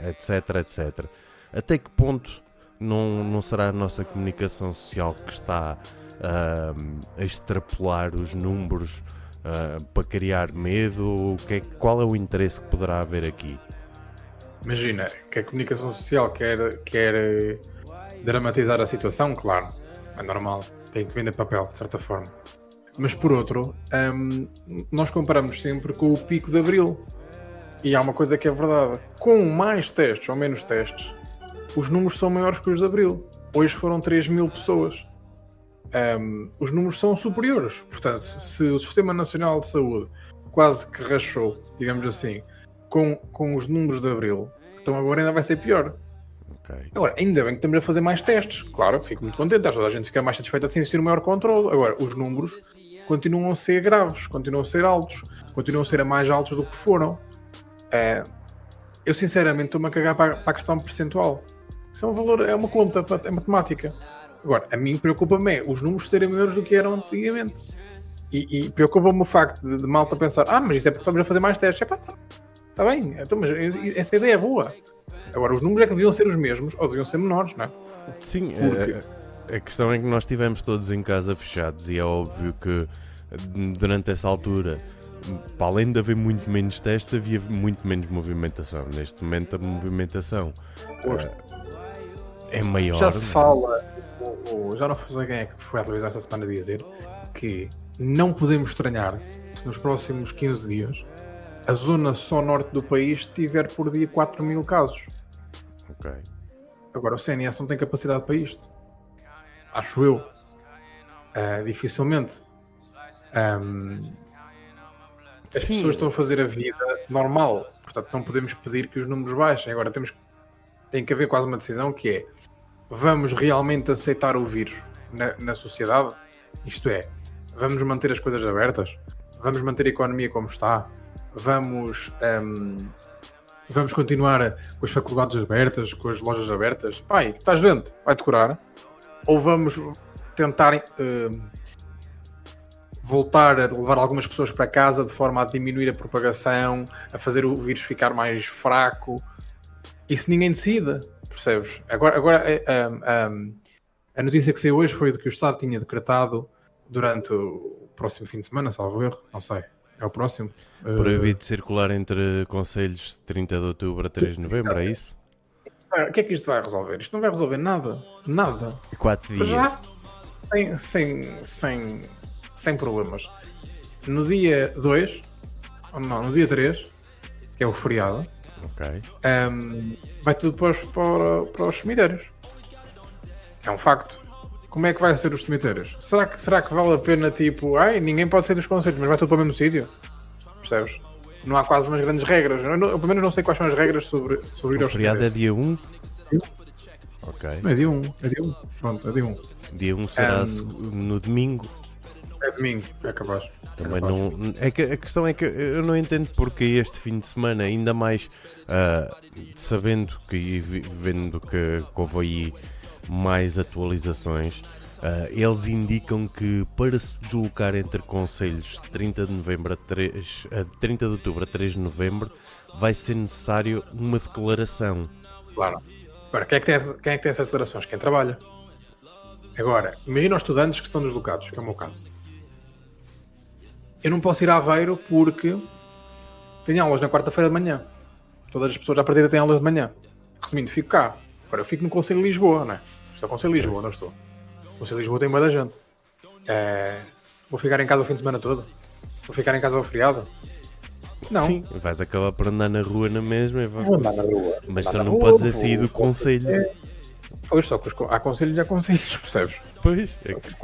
S2: etc, etc. Até que ponto não, não será a nossa comunicação social que está uh, a extrapolar os números uh, para criar medo? Que é, qual é o interesse que poderá haver aqui?
S1: Imagina que a comunicação social quer, quer dramatizar a situação, claro, é normal, tem que vender papel, de certa forma. Mas por outro, um, nós comparamos sempre com o pico de abril. E há uma coisa que é verdade: com mais testes ou menos testes, os números são maiores que os de abril. Hoje foram 3 mil pessoas um, os números são superiores. Portanto, se o Sistema Nacional de Saúde quase que rachou, digamos assim, com, com os números de abril, então agora ainda vai ser pior.
S2: Okay.
S1: Agora, ainda bem que estamos a fazer mais testes. Claro, fico muito contente. Toda a gente fica mais satisfeita assim, existir um maior controle. Agora, os números continuam a ser graves, continuam a ser altos, continuam a ser a mais altos do que foram. Uh, eu sinceramente estou-me a cagar para, para a questão percentual. Isso é um valor, é uma conta, é matemática. Agora, a mim preocupa-me é os números serem maiores do que eram antigamente. E, e preocupa-me o facto de, de malta pensar: ah, mas isso é porque estamos a fazer mais testes. É pá, tá, tá bem, então, mas essa ideia é boa. Agora, os números é que deviam ser os mesmos ou deviam ser menores, não é?
S2: Sim, Porque... a, a questão é que nós estivemos todos em casa fechados e é óbvio que durante essa altura para além de haver muito menos teste, havia muito menos movimentação. Neste momento, a movimentação uh, é maior.
S1: Já se fala, já não sei quem é que foi à televisão esta semana dizer que não podemos estranhar se nos próximos 15 dias a zona só norte do país tiver por dia 4 mil casos.
S2: Ok.
S1: Agora o CNS não tem capacidade para isto. Acho eu. Uh, dificilmente. Um, as Sim. pessoas estão a fazer a vida normal. Portanto, não podemos pedir que os números baixem. Agora temos tem que haver quase uma decisão que é vamos realmente aceitar o vírus na, na sociedade? Isto é, vamos manter as coisas abertas? Vamos manter a economia como está? Vamos, um, vamos continuar com as faculdades abertas, com as lojas abertas? Pai, estás doente? Vai decorar? Ou vamos tentar uh, voltar a levar algumas pessoas para casa de forma a diminuir a propagação, a fazer o vírus ficar mais fraco. Isso ninguém decide, percebes? Agora, agora a, é, a, a notícia que saiu hoje foi de que o Estado tinha decretado durante o próximo fim de semana, salvo erro, não sei. É o próximo.
S2: Proibido uh, circular entre conselhos de 30 de outubro a 3 de novembro, é isso?
S1: O que é que isto vai resolver? Isto não vai resolver nada. Nada.
S2: Quatro dias. Já,
S1: sem, sem, sem sem problemas. No dia 2, não, no dia 3, que é o feriado,
S2: okay.
S1: um, vai tudo para os, para, para os cemitérios. É um facto. Como é que vai ser os cemitérios? Será que, será que vale a pena, tipo, ai, ninguém pode ser dos conselhos, mas vai tudo para o mesmo sítio? Percebes? Não há quase umas grandes regras. Eu, eu pelo menos não sei quais são as regras sobre, sobre
S2: ir o aos feriado é dia 1? Ok.
S1: É dia 1, é dia 1. Pronto, é dia 1.
S2: Dia 1 será um, no domingo.
S1: É domingo, é capaz.
S2: Também é capaz. não. É que a questão é que eu não entendo porque este fim de semana, ainda mais uh, sabendo que e vendo que, houve aí mais atualizações. Uh, eles indicam que para se deslocar entre conselhos de 30 de novembro a 3, uh, 30 de outubro a 3 de novembro vai ser necessário uma declaração.
S1: Claro. Agora, quem é que tem, quem é que tem essas declarações? Quem trabalha. Agora, imagina os estudantes que estão deslocados, que é o meu caso eu não posso ir a Aveiro porque tenho aulas na quarta-feira de manhã. Todas as pessoas à partida têm aulas de manhã. Resumindo, fico cá. Agora eu fico no Conselho de Lisboa, não é? Estou no Conselho de Lisboa, não estou. O Conselho de Lisboa tem da gente. É... Vou ficar em casa o fim de semana todo? Vou ficar em casa ao feriado? Não.
S2: Sim, vais acabar por andar na rua na mesma.
S1: Vou andar na rua.
S2: Mas só não rua, podes sair do Conselho. É...
S1: Pois, só que há conselhos e há conselhos, [LAUGHS] percebes?
S2: Pois.
S1: É que...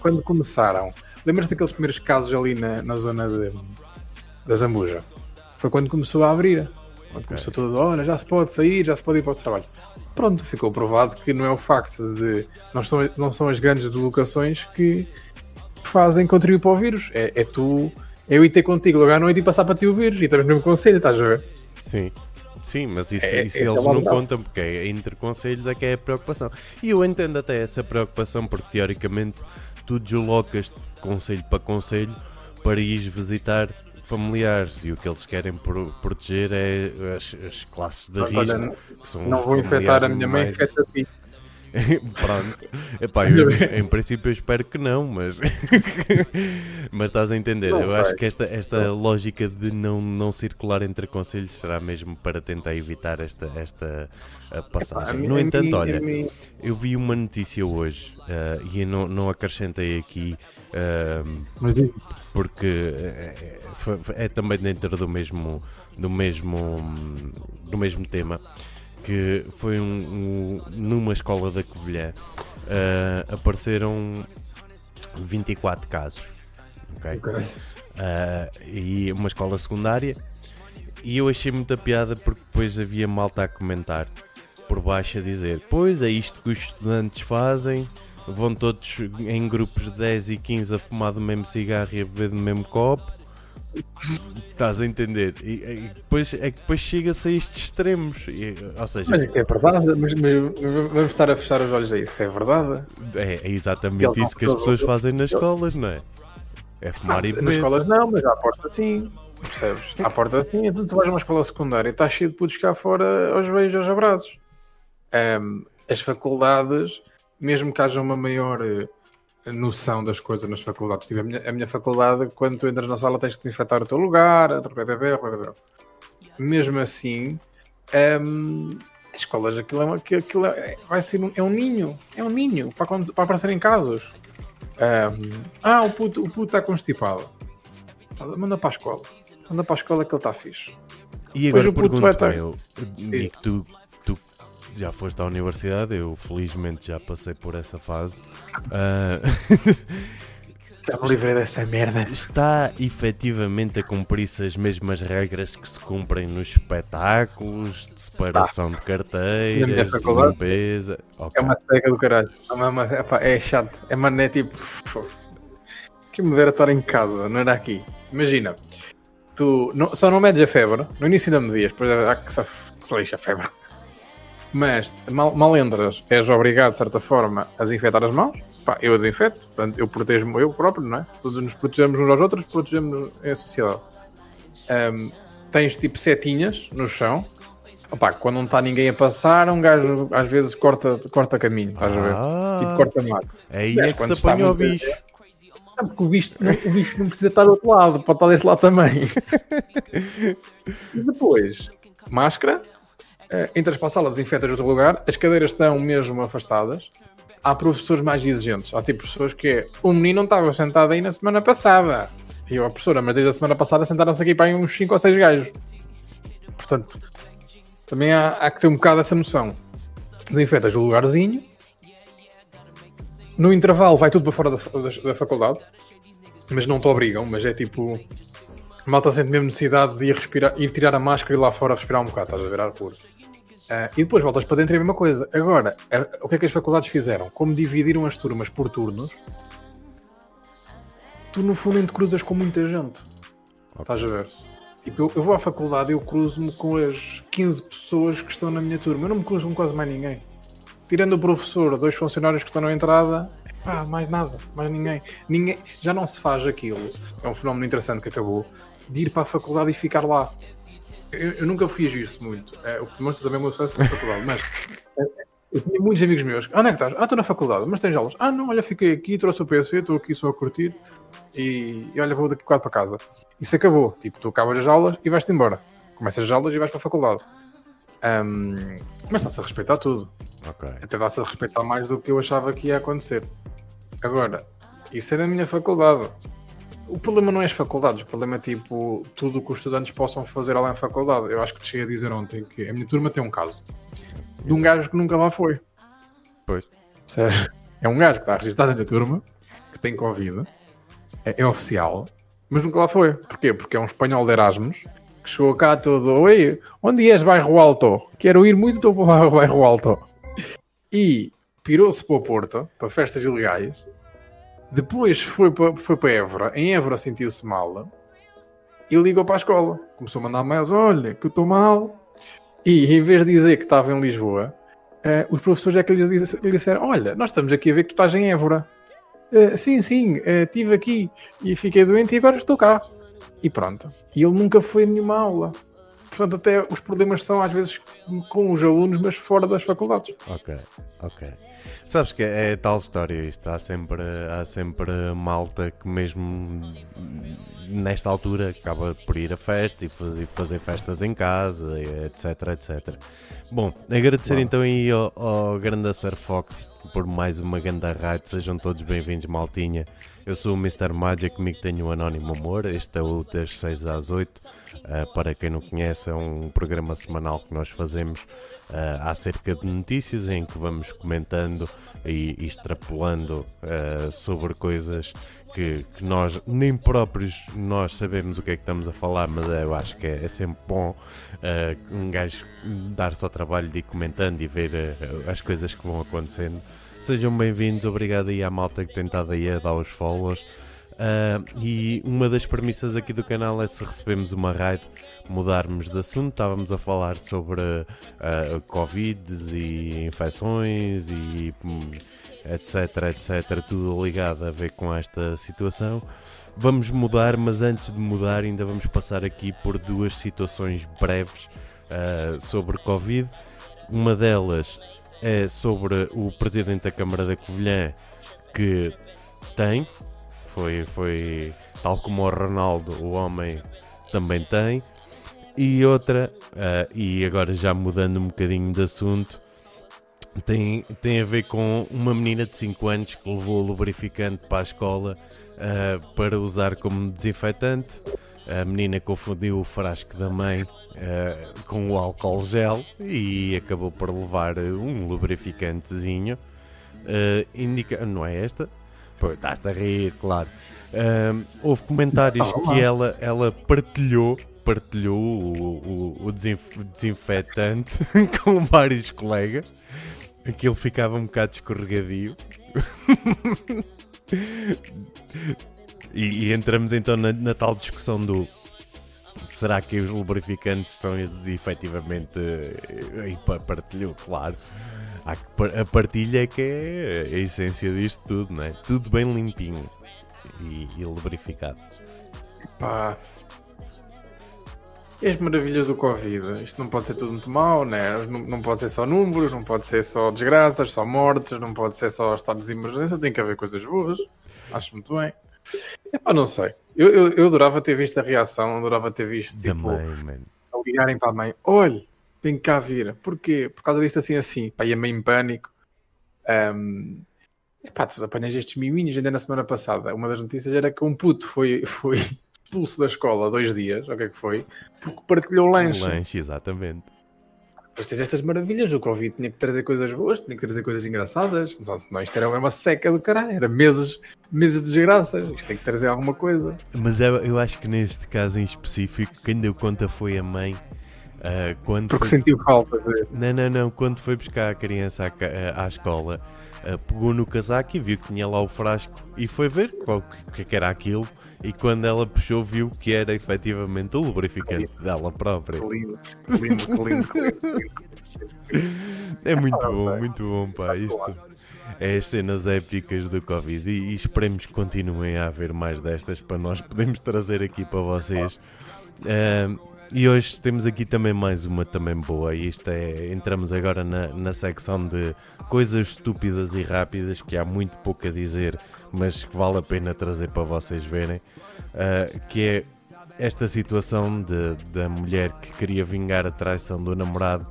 S1: Quando começaram Lembras daqueles primeiros casos ali na, na zona de, da Zambuja? Foi quando começou a abrir. Okay. começou tudo, olha, já se pode sair, já se pode ir para o trabalho. Pronto, ficou provado que não é o facto de. Não são, não são as grandes deslocações que fazem contribuir para o vírus. É, é tu. É eu ir ter contigo logo à noite e passar para ti o vírus. E estamos no mesmo conselho, estás a ver?
S2: Sim. Sim, mas isso, é, isso é eles não contam, porque é entre conselhos é que é a preocupação. E eu entendo até essa preocupação, porque teoricamente tu deslocas de conselho para conselho para ir visitar familiares e o que eles querem pro, proteger é as, as classes de risco. Olha, que são
S1: não vou infectar a minha mãe, infecta a ti. [LAUGHS]
S2: Pronto. Epá, eu, em princípio eu espero que não, mas [LAUGHS] mas estás a entender. Não eu vai. acho que esta, esta lógica de não, não circular entre conselhos será mesmo para tentar evitar esta, esta passagem. Epá, no entanto, olha, eu vi uma notícia hoje uh, e eu não, não acrescentei aqui uh, porque é, é, é também dentro do mesmo do mesmo do mesmo tema que foi um, um, numa escola da Covilhã uh, apareceram 24 casos ok, okay. Uh, e uma escola secundária e eu achei muita piada porque depois havia malta a comentar por baixo a dizer pois é isto que os estudantes fazem vão todos em grupos de 10 e 15 a fumar do mesmo cigarro e a beber do mesmo copo Estás a entender? E, e depois, é que depois chega-se a estes extremos. E, ou seja,
S1: Mas isso é verdade, mas, mas vamos estar a fechar os olhos a isso, é verdade.
S2: é, é exatamente isso que as pessoas fazem nas escolas, não é? É fumar e
S1: Nas
S2: beber.
S1: escolas não, mas à porta sim. Percebes? À porta sim, então tu vais a uma escola secundária e estás cheio de putos cá fora aos beijos, aos abraços. Ahm, as faculdades, mesmo que haja uma maior eh, noção das coisas nas faculdades, tipo, a, minha, a minha faculdade, quando tu entras na sala tens que desinfetar o teu lugar, mesmo assim, ahm, as escolas, aquilo, é, uma- aquilo- é, vai ser um, é um ninho, é um ninho para, quando- para aparecer em casos. Ahm, ah, o puto, o puto está constipado. Manda para a escola. Manda para a escola que ele está fixe.
S2: E agora
S1: o puto vai estar-
S2: tu já foste à universidade, eu felizmente já passei por essa fase. Ah, [LAUGHS]
S1: Já me livrei dessa merda.
S2: está efetivamente a cumprir-se as mesmas regras que se cumprem nos espetáculos, de separação de
S1: Na minha
S2: carteiras, de limpeza.
S1: É
S2: Ok.
S1: uma seca do caralho. É, é chato. É mano, é tipo. Que estar em casa, não era aqui. Imagina, tu não- só não medes a febre, no início ainda medias, depois há que se, se lixa a febre. Mas mal, entras, és obrigado, de certa forma, a desinfetar as mãos. Pá, eu a desinfeto, portanto, eu protejo-me eu próprio, não é? Se todos nos protegemos uns aos outros, protegemos em sociedade. Ahm, tens tipo setinhas no chão. Opá, quando não está ninguém a passar, um gajo às vezes corta, corta caminho, estás a ver?
S2: Ah,
S1: Tipo, corta mato.
S2: aí
S1: Mas
S2: é que se apanha o bicho.
S1: Ah, porque o bicho, não, o bicho não precisa estar do outro lado, pode estar desse lado também. [LAUGHS] e depois, máscara, entras para a sala, desinfetas outro lugar, as cadeiras estão mesmo afastadas. Há professores mais exigentes. Há tipo professores que é, o menino não estava sentado aí na semana passada. E eu, a professora, mas desde a semana passada sentaram-se aqui para uns 5 ou 6 gajos. Portanto, também há, há que ter um bocado essa noção. Desinfetas o lugarzinho. No intervalo vai tudo para fora da, da- da faculdade. Mas não te obrigam, mas é tipo. Malta sente mesmo necessidade de ir, respirar, ir tirar a máscara e ir lá fora respirar um bocado, estás a ver ar puro. Ah, e depois voltas para dentro e é a mesma coisa. Agora, a- o que é que as faculdades fizeram? Como dividiram as turmas por turnos, tu no fundo ainda cruzas com muita gente. Estás a ver? Tipo, eu, eu vou à faculdade e eu cruzo-me com as 15 pessoas que estão na minha turma. Eu não me cruzo com quase mais ninguém. Tirando o professor, dois funcionários que estão na entrada, pá, mais nada, mais ninguém. ninguém. Já não se faz aquilo. É um fenómeno interessante que acabou. De ir para a faculdade e ficar lá. Eu, eu nunca fiz isso muito. É, o que demonstra também o meu sucesso na faculdade. Mas é, eu tinha muitos amigos meus. Onde é que estás? Ah, estou na faculdade. Mas tens aulas? Ah, não, olha, fiquei aqui, trouxe o PC, estou aqui só a curtir. E, e olha, vou daqui quatro para casa. Isso acabou. Tipo, tu acabas as aulas e vais-te embora. Começas as aulas e vais para a faculdade. Ahm, mas está-se a respeitar tudo.
S2: Ok.
S1: Até dá-se a respeitar mais do que eu achava que ia acontecer. Agora, isso é da minha faculdade. O problema não é as faculdades, o problema é tipo tudo o que os estudantes possam fazer além da faculdade. Eu acho que te cheguei a dizer ontem que a minha turma tem um caso de um gajo que nunca lá foi.
S2: Pois.
S1: Seja, é um gajo que está registrado na turma, que tem Covid, é, é oficial, mas nunca lá foi. Porquê? Porque é um espanhol de Erasmus que chegou cá todo, oi, onde és bairro Alto? Quero ir muito para o bairro Alto. E pirou-se para o Porto, para festas ilegais, depois foi para, foi para Évora, em Évora sentiu-se mal e ligou para a escola. Começou a mandar mails, olha, que eu estou mal. E em vez de dizer que estava em Lisboa, eh, os professores é que lhe disse- lhe disseram: Olha, nós estamos aqui a ver que tu estás em Évora. "Eh, sim, sim, eh, estive aqui e fiquei doente e agora estou cá. E pronto. E ele nunca foi a nenhuma aula. Portanto, até os problemas são às vezes com os alunos, mas fora das faculdades.
S2: Ok, ok. Sabes que é tal história isto. Há sempre, há sempre malta que mesmo nesta altura acaba por ir a festa e fa- fazer festas em casa, etc, etc. Bom, agradecer
S1: Claro.
S2: então aí ao, ao grande Sir Fox por mais uma ganda raid. Sejam todos bem-vindos, maltinha. Eu sou o Mr. Magic, comigo tenho o Anónimo Humor. Este é o das 6 às 8. Uh, para quem não conhece, é um programa semanal que nós fazemos uh, acerca de notícias em que vamos comentando e, e extrapolando uh, sobre coisas que, que nós nem próprios nós sabemos o que é que estamos a falar, mas eu acho que é, é sempre bom uh, um gajo dar-se ao trabalho de ir comentando e ver uh, as coisas que vão acontecendo. Sejam bem-vindos, obrigado aí à malta que tem estado aí a dar os follows. Uh, e uma das premissas aqui do canal é se recebemos uma raid, mudarmos de assunto. Estávamos a falar sobre uh, Covid e infecções e hum, etc, etc, tudo ligado a ver com esta situação. Vamos mudar, mas antes de mudar, ainda vamos passar aqui por duas situações breves uh, sobre Covid. Uma delas é sobre o presidente da Câmara da Covilhã que tem, foi, foi tal como o Ronaldo, o homem também tem. E outra, uh, e agora já mudando um bocadinho de assunto, tem, tem a ver com uma menina de 5 anos que levou o lubrificante para a escola uh, para usar como desinfetante. A menina confundiu o frasco da mãe uh, com o álcool gel e acabou por levar um lubrificantezinho. Uh, indica... Não é esta? Pois, estás a rir, claro. Uh, houve comentários que ela, ela partilhou partilhou o, o, o desinfetante [LAUGHS] com vários colegas. Aquilo ficava um bocado escorregadio. [LAUGHS] e, e, entramos então na, na, tal discussão do será que os lubrificantes são efetivamente eh, e partilhou, claro. A partilha é que é a essência disto tudo, não é? Tudo bem limpinho e, e lubrificado.
S1: Pá, e as maravilhas do Covid. Isto não pode ser tudo muito mau, né? não, não pode ser só números, não pode ser só desgraças, só mortes, não pode ser só estados de emergência, tem que haver coisas boas. Acho muito bem. Epá, não sei. Eu, eu, eu adorava ter visto a reação, adorava ter visto tipo, a ligarem para a mãe: olha, tem que cá vir. Porquê? Por causa disto assim assim. Pá, e a mãe em pânico. Um, epá, tu apanhas estes miminhos ainda na semana passada. Uma das notícias era que um puto foi, [LAUGHS] foi expulso da escola dois dias, o que é que foi? Porque partilhou lanche.
S2: Um lanche, exatamente.
S1: Depois tens estas maravilhas, o Covid tinha que trazer coisas boas, tinha que trazer coisas engraçadas. Não, isto era uma seca do caralho, era meses, meses de desgraças. Isto tem que trazer alguma coisa.
S2: Mas eu, eu acho que neste caso em específico, quem deu conta foi a mãe. Uh, quando
S1: Porque
S2: foi...
S1: sentiu falta de...
S2: Não, não, não. Quando foi buscar a criança à, à escola, uh, pegou no casaco e viu que tinha lá o frasco e foi ver qual que, que era aquilo e quando ela puxou viu que era efetivamente o lubrificante dela própria.
S1: Lindo, lindo, lindo, [LAUGHS]
S2: É muito bom, muito bom, pá. Isto é as cenas épicas do Covid e, e esperemos que continuem a haver mais destas para nós podermos trazer aqui para vocês. Uh, e hoje temos aqui também mais uma também boa. E isto é. Entramos agora na, na secção de coisas estúpidas e rápidas que há muito pouco a dizer, mas que vale a pena trazer para vocês verem. Uh, que é esta situação de, da mulher que queria vingar a traição do namorado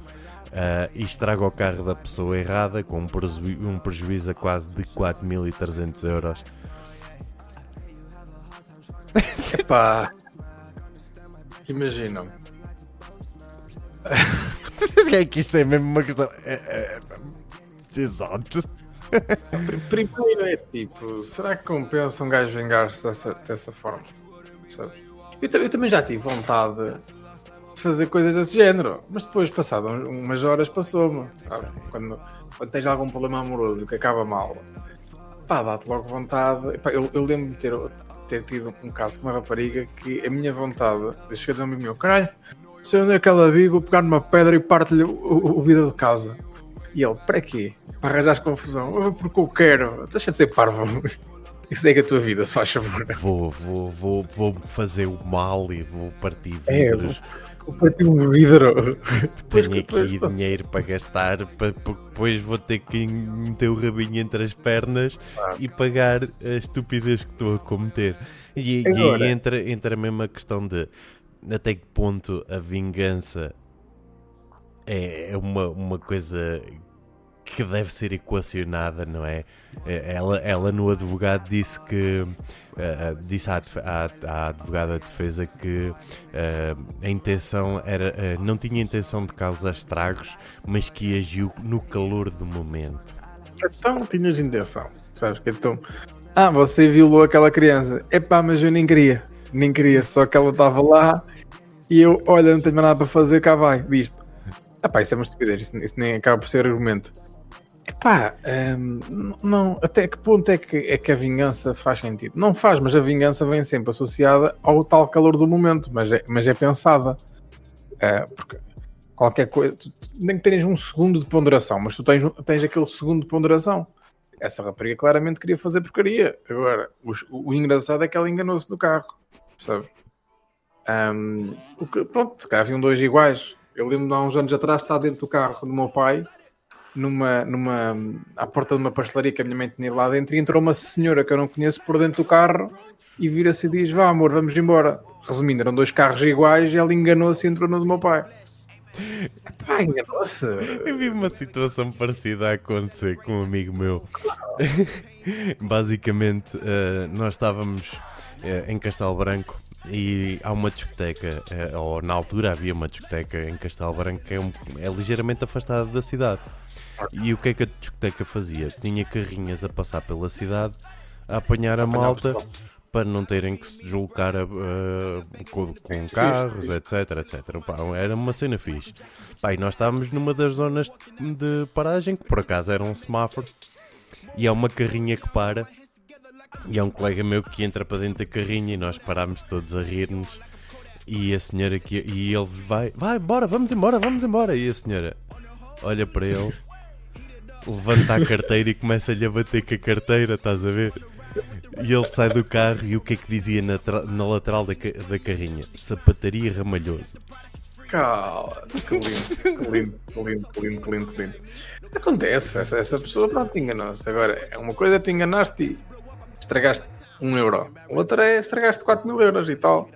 S2: uh, e estraga o carro da pessoa errada com um, preju um prejuízo a quase de 4.300 euros.
S1: Epá, Imaginam. [LAUGHS]
S2: é que isto é mesmo uma questão. É, é... Exato.
S1: Primeiro é tipo, será que compensa um gajo vingar-se dessa, dessa forma? Eu, eu, também já tive vontade de fazer coisas desse género, mas depois, passado umas horas, passou-me. Quando, quando tens algum problema amoroso que acaba mal, pá, dá-te logo vontade. Pá, eu, eu lembro de ter ter tido um caso com uma rapariga que a minha vontade, eu cheguei a dizer um amigo meu, caralho, se eu onde é que ela vive, vou pegar numa pedra e parto-lhe o, o, o vidro de casa. E ele, para quê? Para arranjar confusão? Oh, porque eu quero. Deixa de ser parvo. [LAUGHS] Isso é que a tua vida, se faz favor.
S2: Vou, vou, vou, vou fazer o mal e vou partir é, vidros. É,
S1: Partir um vidro.
S2: Tenho aqui dinheiro para gastar, para, depois vou ter que meter o rabinho entre as pernas ah. e pagar a estupidez que estou a cometer. E, e aí entra, entra mesmo a questão de até que ponto a vingança é, é uma, uma coisa que deve ser equacionada, não é? é? Ela, ela no advogado disse que uh, disse à, à, à, advogada de defesa que uh, a intenção era uh, não tinha intenção de causar estragos, mas que agiu no calor do momento.
S1: Então tinhas intenção, sabes então ah, você violou aquela criança. Epá, mas eu nem queria, nem queria, só que ela estava lá e eu, olha, não tenho nada para fazer, cá vai, visto. Ah pá, isso é uma estupidez, isso, isso nem acaba por ser argumento. Pá, hum, não, até que ponto é que, é que a vingança faz sentido? Não faz, mas a vingança vem sempre associada ao tal calor do momento, mas é, mas é pensada. Uh, porque qualquer coisa, tu, nem que tenhas um segundo de ponderação, mas tu tens, tens aquele segundo de ponderação. Essa rapariga claramente queria fazer porcaria. Agora, o, o engraçado é que ela enganou-se no carro, percebes? Um, o que, pronto, se calhar haviam dois iguais. Eu lembro-me há uns anos atrás estar dentro do carro do meu pai, numa, numa, à porta de uma pastelaria que a minha mãe tinha lá dentro, e entrou uma senhora que eu não conheço por dentro do carro e vira-se e diz: Vá, amor, vamos embora. Resumindo, eram dois carros iguais e ela enganou-se e entrou no do meu pai.
S2: Pá, enganou-se. Eu vi uma situação parecida a acontecer com um amigo meu. [LAUGHS] Basicamente, uh, nós estávamos uh, em Castelo Branco e há uma discoteca, uh, ou na altura havia uma discoteca em Castelo Branco que é, um, é ligeiramente afastada da cidade. E o que é que a discoteca fazia? Tinha carrinhas a passar pela cidade a apanhar a malta para não terem que se deslocar a, com, com, carros, etc, etc. Pá, era uma cena fixe. Pá, e nós estávamos numa das zonas de paragem, que por acaso era um semáforo, e há uma carrinha que para, e há um colega meu que entra para dentro da carrinha e nós parámos todos a rir-nos. E a senhora que e ele vai, vai, bora, vamos embora, vamos embora. E a senhora olha para ele levanta a carteira e começa-lhe a bater com a carteira, estás a ver? E ele sai do carro e o que é que dizia na, na lateral da, da carrinha? Sapataria Ramalhoso.
S1: Que lindo, que lindo, que lindo, que lindo, que lindo, lindo. Acontece, essa, essa pessoa pronto enganou-se. Agora, é uma coisa é te enganaste e estragaste um euro. Outra é estragaste 4 mil euros e tal.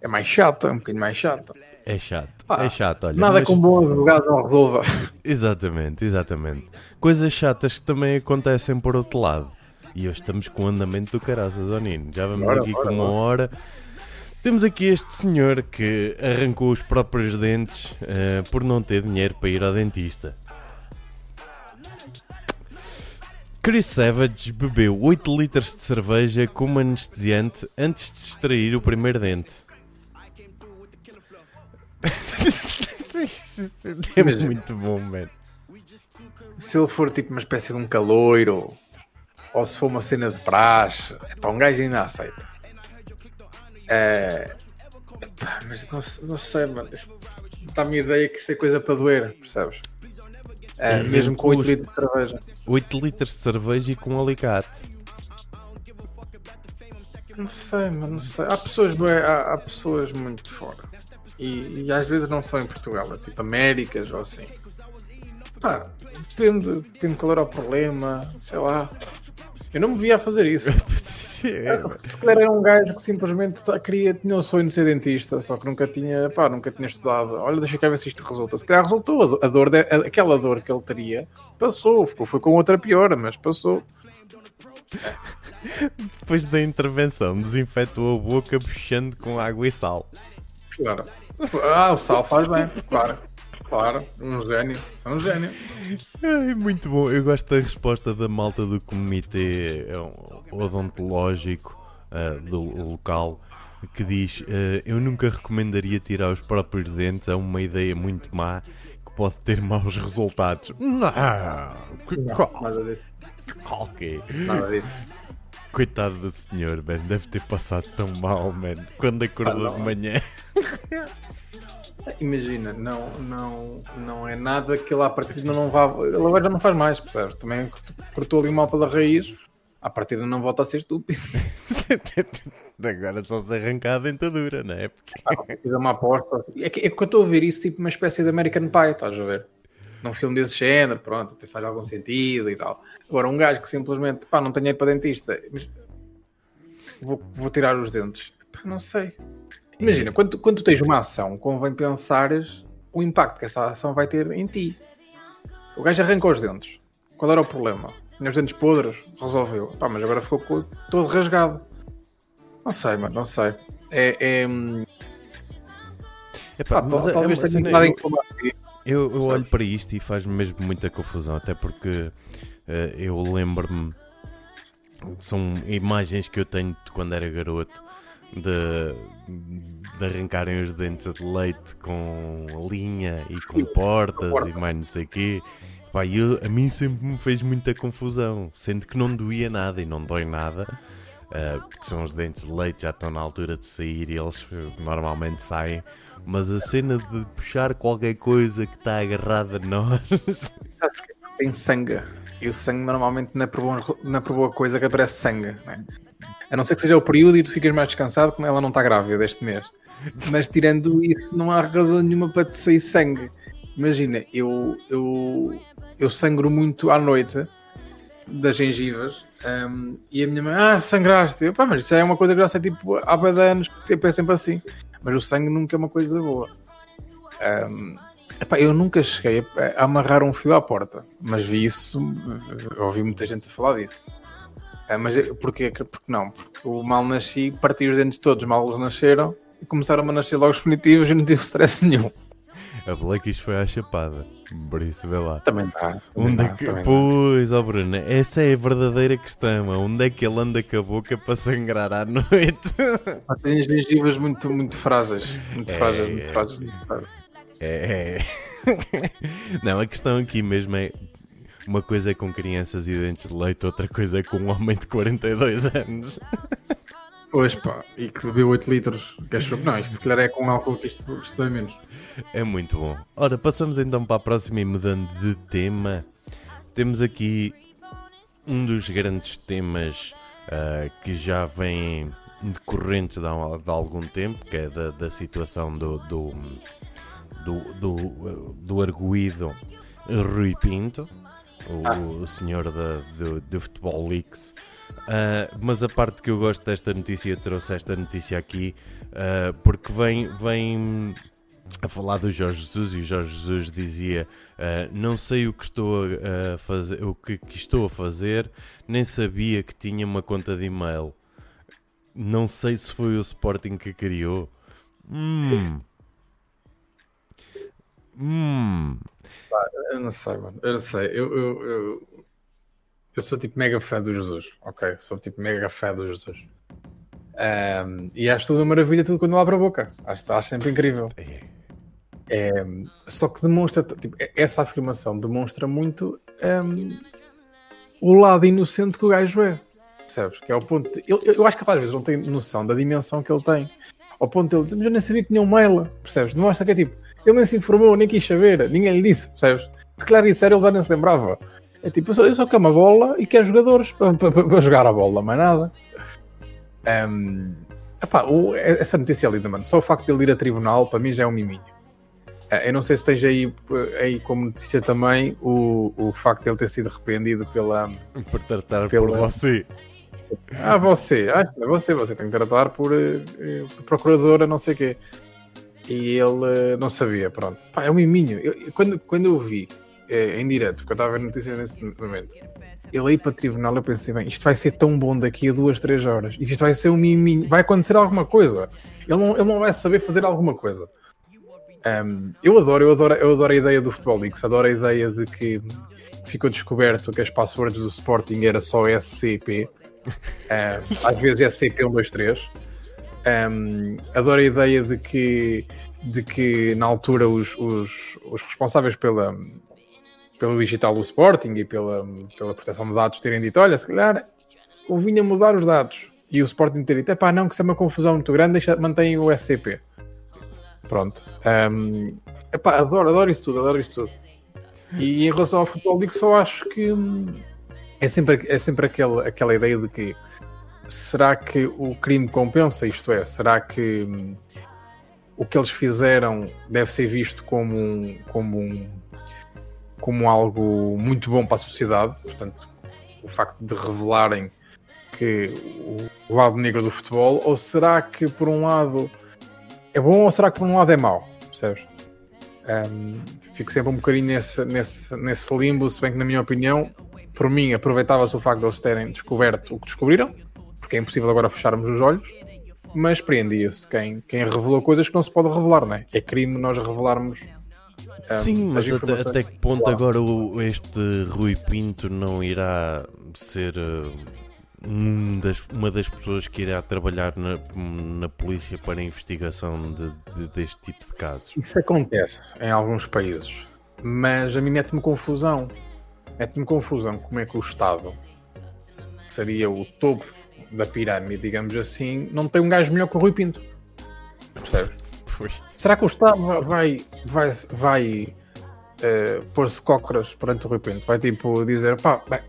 S1: É mais chato, é um bocadinho mais chato.
S2: É chato, ah, é chato, olha.
S1: Nada mas... com bom advogado não resolva. [LAUGHS]
S2: Exatamente, exatamente. Coisas chatas que também acontecem por outro lado. E hoje estamos com o andamento do caraça, Donino. Já vamos bora, aqui bora, com uma hora. Temos aqui este senhor que arrancou os próprios dentes uh, por não ter dinheiro para ir ao dentista. Chris Savage bebeu 8 litros de cerveja como anestesiante antes de extrair o primeiro dente. É muito bom, man.
S1: Se ele for tipo uma espécie de um caloiro, ou se for uma cena de praxe, é para um gajo ainda aceita. É, mas não, não sei, mano. Dá-me a ideia que isso é coisa para doer, percebes? É, mesmo com 8 litros de cerveja.
S2: 8 litros de cerveja e com um alicate.
S1: Não sei, mas não sei. Há pessoas, há, há pessoas muito fora. E, e, às vezes não só em Portugal, é tipo Américas ou assim. Pá, depende, depende qual era o problema, sei lá. Eu não me via a fazer isso. [LAUGHS] Se calhar era um gajo que simplesmente queria, tinha o sonho de ser dentista, só que nunca tinha, pá, nunca tinha estudado. Olha, deixa cá ver se isto resulta. Se calhar resultou, a dor, de, aquela dor que ele teria, passou, ficou, foi com outra pior, mas passou.
S2: Depois da intervenção, desinfetou a boca puxando com água e sal.
S1: Claro. Ah, o sal faz bem, claro. Claro, um gênio. São um gênio.
S2: É muito bom. Eu gosto da resposta da malta do comitê é odontológico uh, do local que diz: uh, Eu nunca recomendaria tirar os próprios dentes. É uma ideia muito má que pode ter maus resultados. Não, que
S1: não nada disso.
S2: Ok.
S1: Nada disso.
S2: Coitado do senhor, man. Deve ter passado tão mal, man. Quando acordou ah, de manhã. [LAUGHS]
S1: Imagina, não, não, não é nada que ele à partida não vá. Ele agora já não faz mais, percebes? Também cortou ali mal pela raiz, à partida não volta a ser estúpido. [LAUGHS]
S2: agora só se arrancar a dentadura, não é?
S1: Porque... Ah, uma aposta. É que, é que eu estou a ver isso tipo uma espécie de American Pie, estás a ver? Num filme desse género, pronto, até faz algum sentido e tal. Agora, um gajo que simplesmente, pá, não dinheiro para dentista, mas vou, vou tirar os dentes. Pá, não sei. Imagina, quando, quando tu tens uma ação, convém pensares o impacto que essa ação vai ter em ti. O gajo arrancou os dentes. Qual era o problema? Tinha os dentes podres, resolveu. Pá, mas agora ficou todo rasgado. Não sei, mano, não sei. É. é...
S2: Epá, Pá, mas é talvez é, tenha nada em eu, eu olho para isto e faz-me mesmo muita confusão, até porque eu lembro-me. São imagens que eu tenho de quando era garoto de, de arrancarem os dentes de leite com linha e com portas e mais não sei o quê. Epá, eu, a mim sempre me fez muita confusão, sendo que não doía nada e não dói nada, uh, porque são os dentes de leite, já estão na altura de sair e eles normalmente saem, mas a cena de puxar qualquer coisa que está agarrada a nós. [LAUGHS]
S1: Tem sangue, e o sangue normalmente não é por, bom, não é por boa coisa que aparece sangue, não é? A não ser que seja o período e tu ficas mais descansado, como ela não está grávida deste mês. Mas tirando isso, não há razão nenhuma para te sair sangue. Imagina, eu, eu, eu sangro muito à noite das gengivas um, e a minha mãe, ah, sangraste. Eu, Pá, mas isso é uma coisa que já sei tipo há bem anos, que tipo, é sempre assim. Mas o sangue nunca é uma coisa boa. Um, epá, eu nunca cheguei a, amarrar um fio à porta, mas vi isso, ouvi muita gente a falar disso. Uh, mas porquê? Porque não? Porque o mal nasci, parti os dentes todos, mal eles nasceram e começaram a nascer logo os definitivos e não tive stress nenhum.
S2: A Blackish foi à chapada. Por isso, vê lá.
S1: Também está.
S2: Onde é que... Pois, ó oh Bruno, essa é a verdadeira questão. Onde é que ele anda com a boca para sangrar à noite?
S1: Tem as gengivas muito, muito frágeis. Muito é, frágeis, muito frágeis. Muito frágeis.
S2: É. [LAUGHS] Não, a questão aqui mesmo é. Uma coisa é com crianças e dentes de leite, outra coisa é com um homem de 42 anos.
S1: Pois pá, e que bebeu 8 litros. Que não, isto se calhar é com álcool que isto, isto é menos.
S2: É muito bom. Ora, passamos então para a próxima e mudando de tema. Temos aqui um dos grandes temas uh, que já vem decorrentes de, de, algum tempo, que é da, da situação do, do, do, do, do arguído Rui Pinto, o, ah. senhor do, do Futebol Leaks. Uh, mas a parte que eu gosto desta notícia, trouxe esta notícia aqui, uh, porque vem, vem a falar do Jorge Jesus e o Jorge Jesus dizia uh, não sei o que estou a fazer o que, que, estou a fazer nem sabia que tinha uma conta de e-mail não sei se foi o Sporting que criou hum.
S1: Hum. eu não sei mano eu não sei eu, eu, eu, eu sou tipo mega fã do Jesus ok sou tipo mega fã do Jesus um, e acho tudo uma maravilha tudo quando lá para a boca acho, acho sempre incrível. É, só que demonstra, tipo, essa afirmação demonstra muito um, o lado inocente que o gajo é. Percebes? Que é o ponto. De, eu, eu acho que às vezes não tem noção da dimensão que ele tem. Ao ponto de ele dizer, mas eu nem sabia que tinha um mail. Percebes? Demonstra que é tipo, ele nem se informou, nem quis saber, ninguém lhe disse. Percebes? Declarar isso sério, ele já nem se lembrava. É tipo, eu só, eu só quero uma bola e quero jogadores para, para, para jogar a bola, mais nada. Um, epá, o, essa notícia é linda, mano. Só o facto de ele ir a tribunal, para mim, já é um miminho. Eh, eu não sei se esteja aí, aí como notícia também o, o facto de ele ter sido repreendido pela.
S2: Por tratar pela... por você.
S1: Ah, você, ah, você, você tem que tratar por uh, procuradora, não sei o quê. E ele uh, não sabia, pronto. Pá, é um miminho. Eu, quando, quando eu vi uh, em direto, porque eu estava a ver notícias nesse momento, ele aí para tribunal, eu pensei, bem, isto vai ser tão bom daqui a duas, três horas. Isto vai ser um miminho, vai acontecer alguma coisa. Ele não, ele não vai saber fazer alguma coisa. Um, eu adoro, eu adoro, eu adoro a ideia do Futebol Leaks, adoro a ideia de que ficou descoberto que as passwords do Sporting era só SCP, um, às vezes SCP123. Um, adoro a ideia de que, de que na altura os, os, os responsáveis pela, pelo digital do Sporting e pela, pela proteção de dados terem dito: olha, se calhar convinha mudar os dados. E o Sporting ter dito: é pá, não, que isso é uma confusão muito grande, deixa, mantém o SCP. Pronto. Um, epá, adoro, adoro isso tudo, adoro isso tudo. E em relação ao futebol, digo só acho que hum, é sempre, é sempre aquela, aquela ideia de que será que o crime compensa? Isto é, será que hum, o que eles fizeram deve ser visto como um, como um como algo muito bom para a sociedade? Portanto, o facto de revelarem que o lado negro do futebol, ou será que por um lado é bom ou será que por um lado é mau? Percebes? Um, fico sempre um bocadinho nesse, nesse, nesse limbo, se bem que, na minha opinião, por mim, aproveitava-se o facto de eles terem descoberto o que descobriram, porque é impossível agora fecharmos os olhos, mas preendia-se quem, quem revelou coisas que não se pode revelar, não é? É crime nós revelarmos.
S2: Um, Sim, mas até, até, que ponto agora o, este Rui Pinto não irá ser. Uh um das, uma das pessoas que irá trabalhar na, na polícia para a investigação de, de, deste tipo de casos.
S1: Isso acontece em alguns países. Mas a mim mete-me confusão. Mete-me confusão como é que o Estado seria o topo da pirâmide, digamos assim, não tem um gajo melhor que o Rui Pinto. Percebes? Será que o Estado vai, vai, vai uh, pôr-se cócoras perante o Rui Pinto? Vai tipo dizer, pá, bem,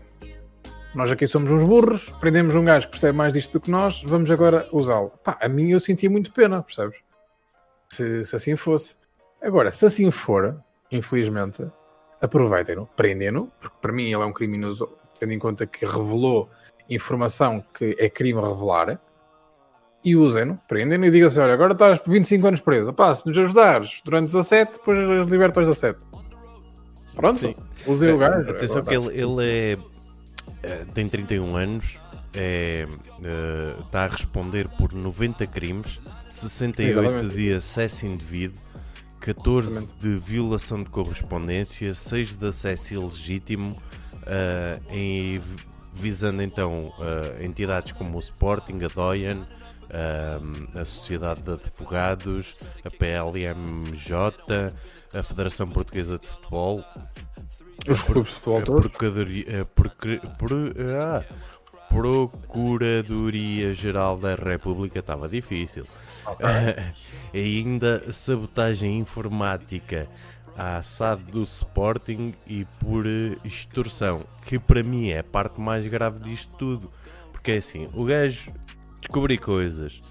S1: nós aqui somos uns burros, prendemos um gajo que percebe mais disto do que nós, vamos agora usá-lo. Pá, a mim eu sentia muito pena, percebes? Se, se assim fosse. Agora, se assim for, infelizmente, aproveitem-no, prendem-no, porque para mim ele é um criminoso, tendo em conta que revelou informação que é crime revelar, e usem-no, prendem-no e digam assim: olha, agora estás 25 anos preso, pá, se nos ajudares durante 17, depois libertas 17. Pronto, usem o é, gajo.
S2: Atenção que ele, ele é, é, tem 31 anos, é, está a responder por 90 crimes, 68 Exatamente. de acesso indevido, 14 Exatamente. de violação de correspondência, 6 de acesso ilegítimo, uh, em, visando então uh, entidades como o Sporting, a Doyen, a Sociedade de Advogados, a PLMJ, a Federação Portuguesa de Futebol,
S1: os clubes de futebol
S2: todos, a, ah, Procuradoria Geral da República estava difícil. Okay. [LAUGHS] ainda sabotagem informática à SAD do Sporting e por extorsão, que para mim é a parte mais grave disto tudo. Porque é assim, o gajo descobri coisas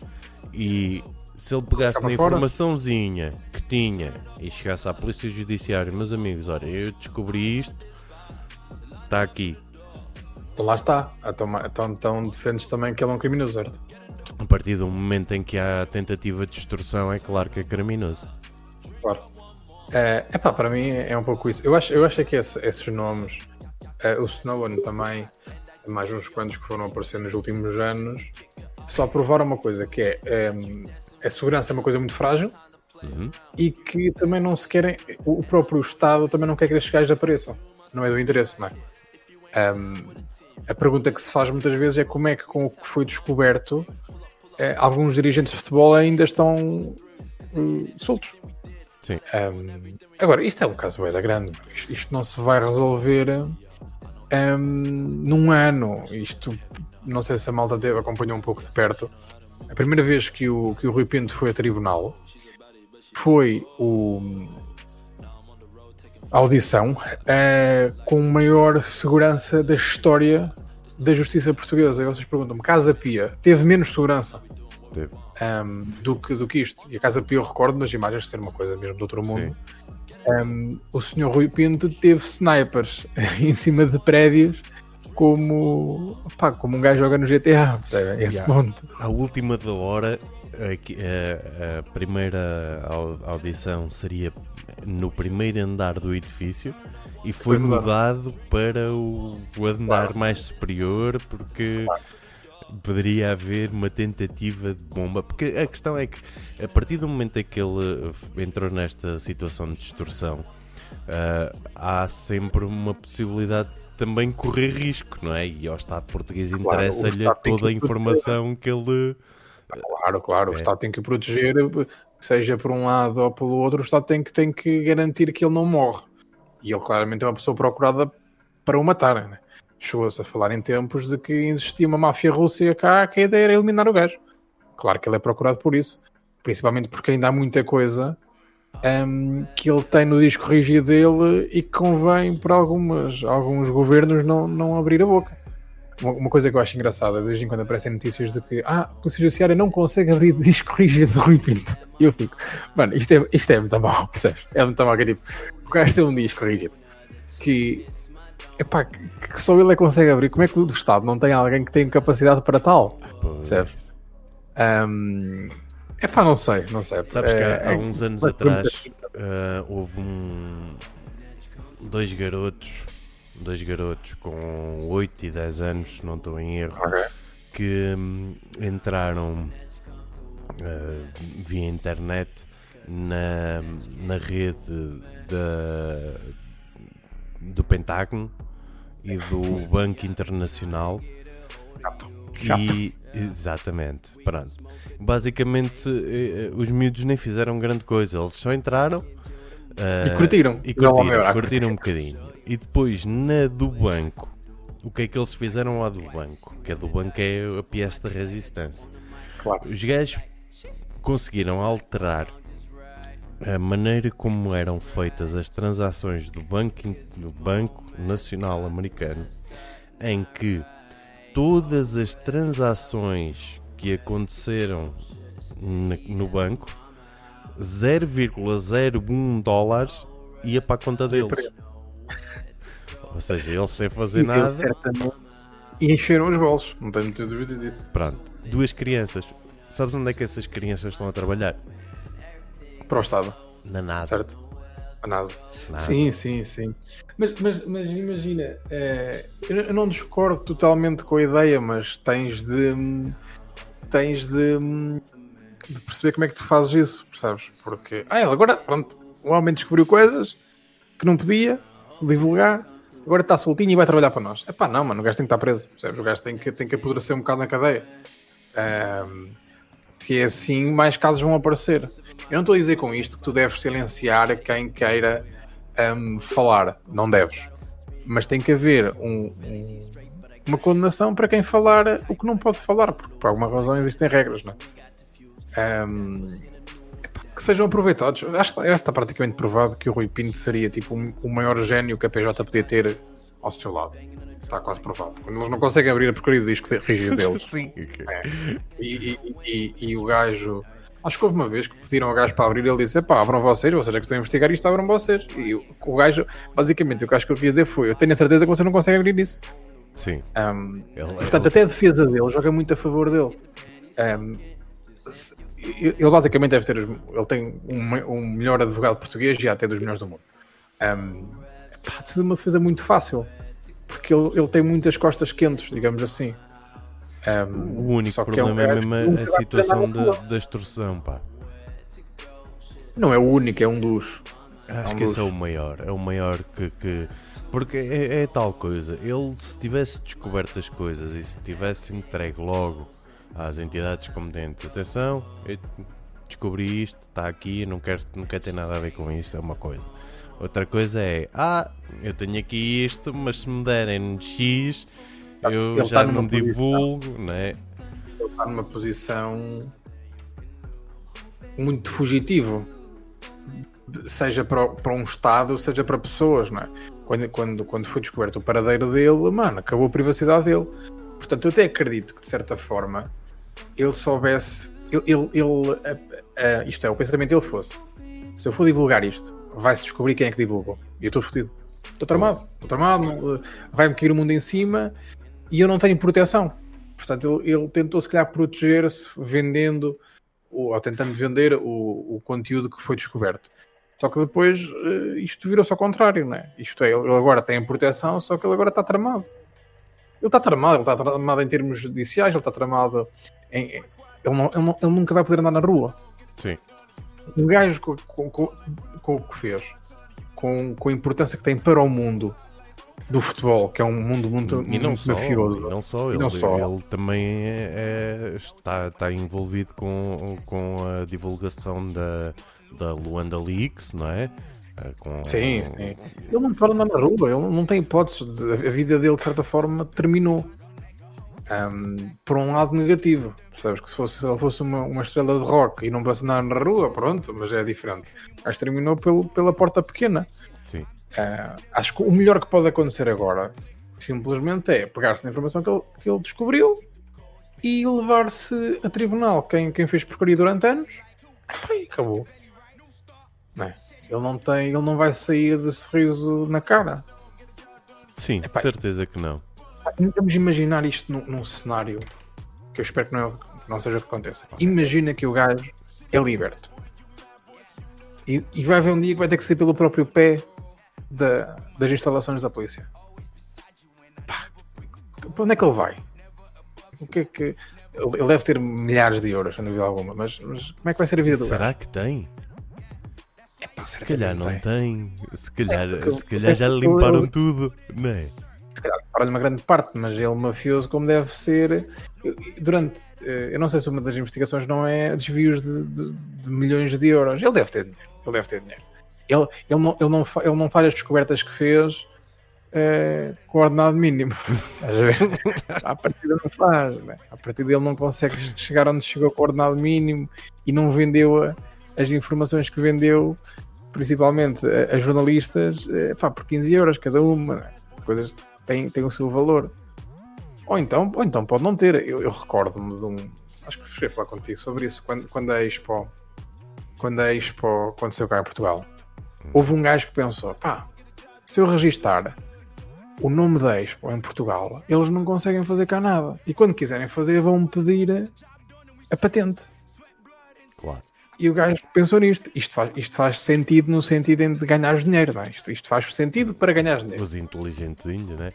S2: e se ele pegasse na informaçãozinha que tinha e chegasse à polícia judiciária, meus amigos, olha, eu descobri isto, está aqui.
S1: Então lá está. Então, então, então defendes também que ele é um criminoso, certo?
S2: A partir do momento em que há tentativa de extorsão, é claro que é criminoso.
S1: Claro. É uh, pá, para mim é um pouco isso. Eu acho, eu acho que esse, esses nomes, uh, o Snowden também, mais uns quantos que foram aparecendo nos últimos anos, só provaram uma coisa, que é um, a segurança é uma coisa muito frágil uhum. e que também não se querem, o próprio Estado também não quer que estes gajos apareçam. Não é do interesse, não é? Um, a pergunta que se faz muitas vezes é como é que com o que foi descoberto eh, alguns dirigentes de futebol ainda estão uh, soltos.
S2: Sim.
S1: Um, agora, isto é um caso bem da grande. Isto, isto, não se vai resolver um, num ano. Isto, não sei se a malta teve, acompanhou um pouco de perto. A primeira vez que o, que o Rui Pinto foi a tribunal foi o, a audição uh, com maior segurança da história da justiça portuguesa. E vocês perguntam-me, Casa Pia teve menos segurança um, do, que, do que isto. E a Casa eu recordo nas imagens de ser uma coisa mesmo do outro mundo. Um, o senhor Rui Pinto teve snipers [LAUGHS] em cima de prédios como, pá, como um gajo joga no GTA, percebe? Esse yeah. ponto.
S2: A última da hora, a, a, primeira audição seria no primeiro andar do edifício e foi, foi mudado para o, o andar claro. mais superior porque claro. Poderia haver uma tentativa de bomba. Porque a questão é que a partir do momento em que ele entrou nesta situação de distorção, uh, há sempre uma possibilidade também correr risco, não é? E ao Estado português interessa-lhe toda a informação que ele.
S1: Claro, claro, é. o Estado tem que proteger, seja por um lado ou pelo outro, o Estado tem que, tem que garantir que ele não morre. E ele claramente é uma pessoa procurada para o matar, né? Chegou-se a falar em tempos de que existia uma máfia russa cá que a ideia era eliminar o gajo. Claro que ele é procurado por isso, principalmente porque ainda há muita coisa um, que ele tem no disco rígido dele e que convém para algumas, alguns governos não, não abrir a boca. Uma, uma, coisa que eu acho engraçada, de vez em quando aparecem notícias de que ah, a Polícia Judiciária não consegue abrir [LAUGHS] disco rígido de Rui Pinto. E eu fico, mano, isto é, isto é muito mal, [LAUGHS] percebes? É muito mal que é tipo, o gajo tem um disco rígido que, epá, que, que só ele é consegue abrir. Como é que o do Estado não tem alguém que tenha capacidade para tal? Percebes? Um, é pá, não sei, não sei.
S2: Sabes que há, é, há uns anos atrás uh, houve um, dois garotos, dois garotos com 8 e 10 anos, não estou em erro, okay. que um, entraram uh, via internet na, na rede da, do Pentágono e do Banco Internacional.
S1: Chato.
S2: E, exatamente, pronto basicamente eh, eh, os miúdos nem fizeram grande coisa, eles só entraram, Uh,
S1: e curtiram.
S2: E curtiram, curtiram um bocadinho. E depois, na do banco, o que é que eles fizeram lá do banco? Que a do banco é a peça de resistência.
S1: Claro.
S2: Os gajos conseguiram alterar a maneira como eram feitas as transações do Banco, do banco Nacional Americano, em que todas as transações que aconteceram no banco, 0,01 dólares ia para a conta deles. [LAUGHS] Ou seja, eles sem fazer e nada.
S1: E encheram os bolsos, não tenho muita dúvida disso.
S2: Pronto, duas crianças. Sabes onde é que essas crianças estão a trabalhar?
S1: Para o Estado.
S2: Na NASA.
S1: Certo? A NASA. NASA. Sim, sim, sim. Mas, mas, mas imagina, é, eu não discordo totalmente com a ideia, mas tens de. Tens de, de perceber como é que tu fazes isso, percebes? Porque. Ah, agora, pronto, o homem descobriu coisas que não podia divulgar, agora está soltinho e vai trabalhar para nós. É pá, não, mano, o gajo tem que estar preso, percebes? O gajo tem que, tem que apodrecer um bocado na cadeia. Um, se é assim, mais casos vão aparecer. Eu não estou a dizer com isto que tu deves silenciar quem queira um, falar. Não deves. Mas tem que haver um, um, uma condenação para quem falar o que não pode falar, porque por alguma razão existem regras, não é? Um, que sejam aproveitados. Acho que está praticamente provado que o Rui Pinto seria tipo o maior gênio que a PJ podia ter ao seu lado. Está quase provado. Quando eles não conseguem abrir a porcaria do disco rígido [LAUGHS] deles.
S2: Sim.
S1: É. E, e, e, e, o gajo Acho que houve uma vez que pediram ao gajo para abrir ele disse: pá, abram vocês, vocês é que estão a investigar isto, abram vocês. E o, o gajo, basicamente, o que eu acho que eu queria dizer foi: eu tenho a certeza que você não consegue abrir isso.
S2: Sim.
S1: Um, ele, portanto, ele... até a defesa dele joga muito a favor dele. Um, ele basicamente deve ter. Os, ele tem um, um, melhor advogado português e até dos melhores do mundo. Um, pá, de uma defesa muito fácil. Porque ele, ele tem muitas costas quentes, digamos assim.
S2: Um, o único problema é, um é mesmo a, a situação da, da extorsão, pá.
S1: Não é o único, é um dos.
S2: Acho é um que dos. esse é o maior. É o maior que. que... Porque é, é, tal coisa. Ele, se tivesse descoberto as coisas e se tivesse entregue logo às entidades competentes, atenção, eu descobri isto, está aqui, não quero, não quero ter nada a ver com isto, é uma coisa. Outra coisa é, ah, eu tenho aqui isto, mas se me derem X, eu ele já não divulgo, né?
S1: Ele está numa posição muito fugitivo, seja para, para um Estado, seja para pessoas, não é? Quando, quando, quando foi descoberto o paradeiro dele, mano, acabou a privacidade dele. Portanto, eu até acredito que de certa forma ele soubesse, ele, ele, ele a, a, isto é, o pensamento dele fosse: se eu for divulgar isto, vai-se descobrir quem é que divulgou. E eu estou fodido. Estou tramado, estou tramado, vai-me cair o mundo em cima e eu não tenho proteção. Portanto, ele, ele tentou se calhar proteger-se vendendo ou tentando vender o, o, conteúdo que foi descoberto. Só que depois uh, isto virou-se ao contrário, não é? Isto é, ele agora tem proteção, só que ele agora está tramado. Ele está tramado, ele está tramado em termos judiciais, ele está tramado em. Ele, não, ele, não, ele nunca vai poder andar na rua.
S2: Sim.
S1: Um gajo com, com, com, com o que fez, com, com a importância que tem para o mundo, do futebol, que é um mundo muito, e não muito só, mafioso.
S2: E não só, ele, não só. ele também é, é, está, está envolvido com, com a divulgação da, da Luanda Leaks, não é?
S1: Eh, com, sim, sim. Ele não pode andar na rua, ele não tem hipótese. De, a vida dele, de certa forma, terminou. Um, por um lado negativo, percebes? Que se, fosse, se ele fosse uma, uma estrela de rock e não pudesse andar na rua, pronto, mas é diferente. Mas terminou pelo, pela porta pequena.
S2: Sim.
S1: Uh, acho que o melhor que pode acontecer agora simplesmente é pegar-se na informação que ele, que ele descobriu e levar-se a tribunal quem, quem fez porcaria durante anos e acabou. Não é? Ele não tem, ele não vai sair de sorriso na cara.
S2: Sim, Epá, certeza que não.
S1: Vamos imaginar isto num, num, cenário que eu espero que não, que não seja o que aconteça. Imagina que o gajo é liberto. E, e vai haver um dia que vai ter que sair pelo próprio pé da, das instalações da polícia. Pá, para onde é que ele vai? O que é que. Ele deve ter milhares de euros, sem dúvida alguma, mas, mas como é que vai ser a vida do
S2: Será
S1: gajo?
S2: que tem?
S1: Epá,
S2: se calhar não tem. tem. Se calhar, é se calhar já limparam eu... tudo, não é?
S1: Se calhar para uma grande parte, mas ele mafioso como deve ser. Durante. Eh, eu não sei se uma das investigações não é desvios de, de, de milhões de euros. Ele deve ter dinheiro. Ele deve ter dinheiro. Ele, ele, não, ele, não, ele não faz as descobertas que fez uh, com ordenado mínimo. [LAUGHS] Estás a ver? À partida não faz. Né? À partida ele não consegue chegar onde chegou com ordenado mínimo e não vendeu a, as informações que vendeu, principalmente a, a jornalistas, uh, pá, por 15 euros cada uma. Né? Coisas têm, têm o seu valor. Ou então, ou então pode não ter. Eu, eu recordo-me de um. Acho que cheguei a falar contigo sobre isso quando, quando a Expo. Quando a Expo aconteceu cá em Portugal. Houve um gajo que pensou: pá, se eu registar o nome da Expo em Portugal, eles não conseguem fazer cá nada. E quando quiserem fazer, vão pedir a patente.
S2: Claro.
S1: E o gajo pensou nisto. Isto faz, isto faz sentido no sentido de ganhar dinheiro, não é? Isto, isto faz sentido para ganhar dinheiro.
S2: Os inteligentezinhos, né?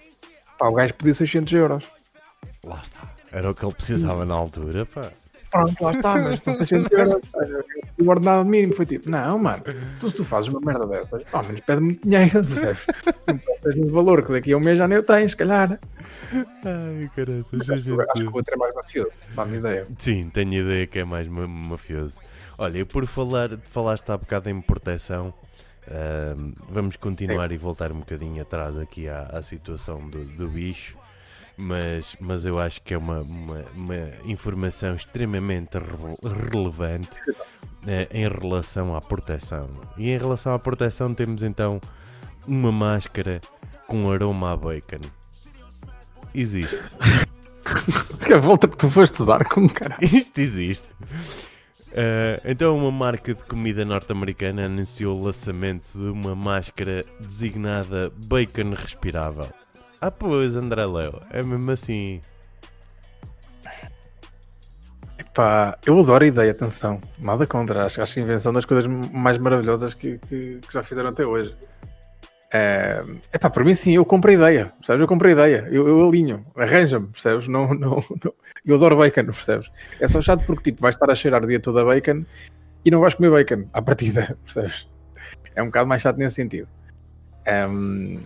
S1: Pá, o gajo pediu 600 euros.
S2: Lá está. Era o que ele precisava na altura, pá.
S1: Pronto, lá está, mas são 600 euros. O ordenado mínimo foi tipo, não, mano, tu, tu fazes uma merda dessas, ao menos pede muito dinheiro, [LAUGHS] percebes? Não pensas no valor que daqui a um mês já nem o tens, se calhar.
S2: Ai, caralho,
S1: acho que o outro é mais mafioso, dá-me ideia.
S2: Sim, tenho ideia que é mais mafioso. Olha, e por falar, falaste há bocado em proteção, uh, vamos continuar Sim. e voltar um bocadinho atrás aqui à, à situação do, do bicho mas, mas eu acho que é uma, uma, uma informação extremamente re relevante eh, em relação à proteção. E em relação à proteção, temos então uma máscara com aroma a bacon. Existe. [LAUGHS]
S1: a volta que tu foste dar com caralho. [LAUGHS]
S2: Isto existe. Uh, então, uma marca de comida norte-americana anunciou o lançamento de uma máscara designada Bacon Respirável. Ah, pois, André Leo, é mesmo assim.
S1: Epá, eu adoro a ideia, atenção, nada contra, acho, acho a invenção das coisas mais maravilhosas que, que, que já fizeram até hoje. É, epá, para mim sim, eu compro a ideia, percebes? Eu compro a ideia, eu, eu alinho, arranja-me, percebes? Não, não, não, eu adoro bacon, percebes? É só chato porque tipo, vais estar a cheirar o dia todo a bacon e não vais comer bacon à partida, [LAUGHS] percebes? É um bocado mais chato nesse sentido. Um,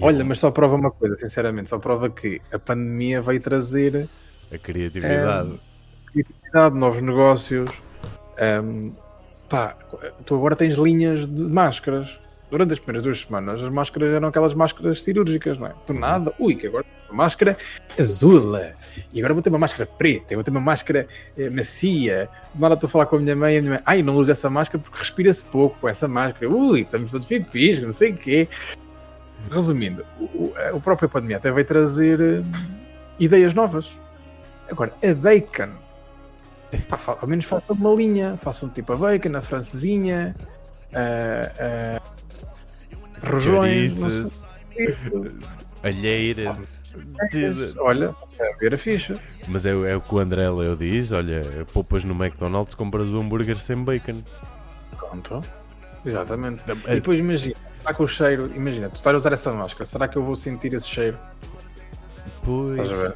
S1: Olha, mas só prova uma coisa, sinceramente, só prova que a pandemia veio trazer
S2: a criatividade,
S1: é, criatividade novos negócios. Um, pá, tu agora tens linhas de máscaras. Durante as primeiras duas semanas, as máscaras eram aquelas máscaras cirúrgicas, não é? Do nada, ui, que agora uma máscara azul, e agora vou ter uma máscara preta, vou ter uma máscara eh, macia. De nada estou a falar com a minha mãe, a minha mãe, ai, não uso essa máscara porque respira-se pouco com essa máscara, ui, estamos todos pipis, não sei o quê. Resumindo, o, o próprio pandemia até veio trazer uh, ideias novas. Agora, a bacon, pá, ao menos façam uma linha, façam tipo a bacon, a francesinha, a, a rojões,
S2: alheiras.
S1: Olha, é ver a ficha.
S2: Mas é, é, o que o André Leo diz: olha, poupas no McDonald's, compras o hambúrguer sem bacon.
S1: Pronto. Exatamente. E depois imagina, está com o cheiro, imagina, tu estás a usar essa máscara, será que eu vou sentir esse cheiro?
S2: Pois. Estás a ver?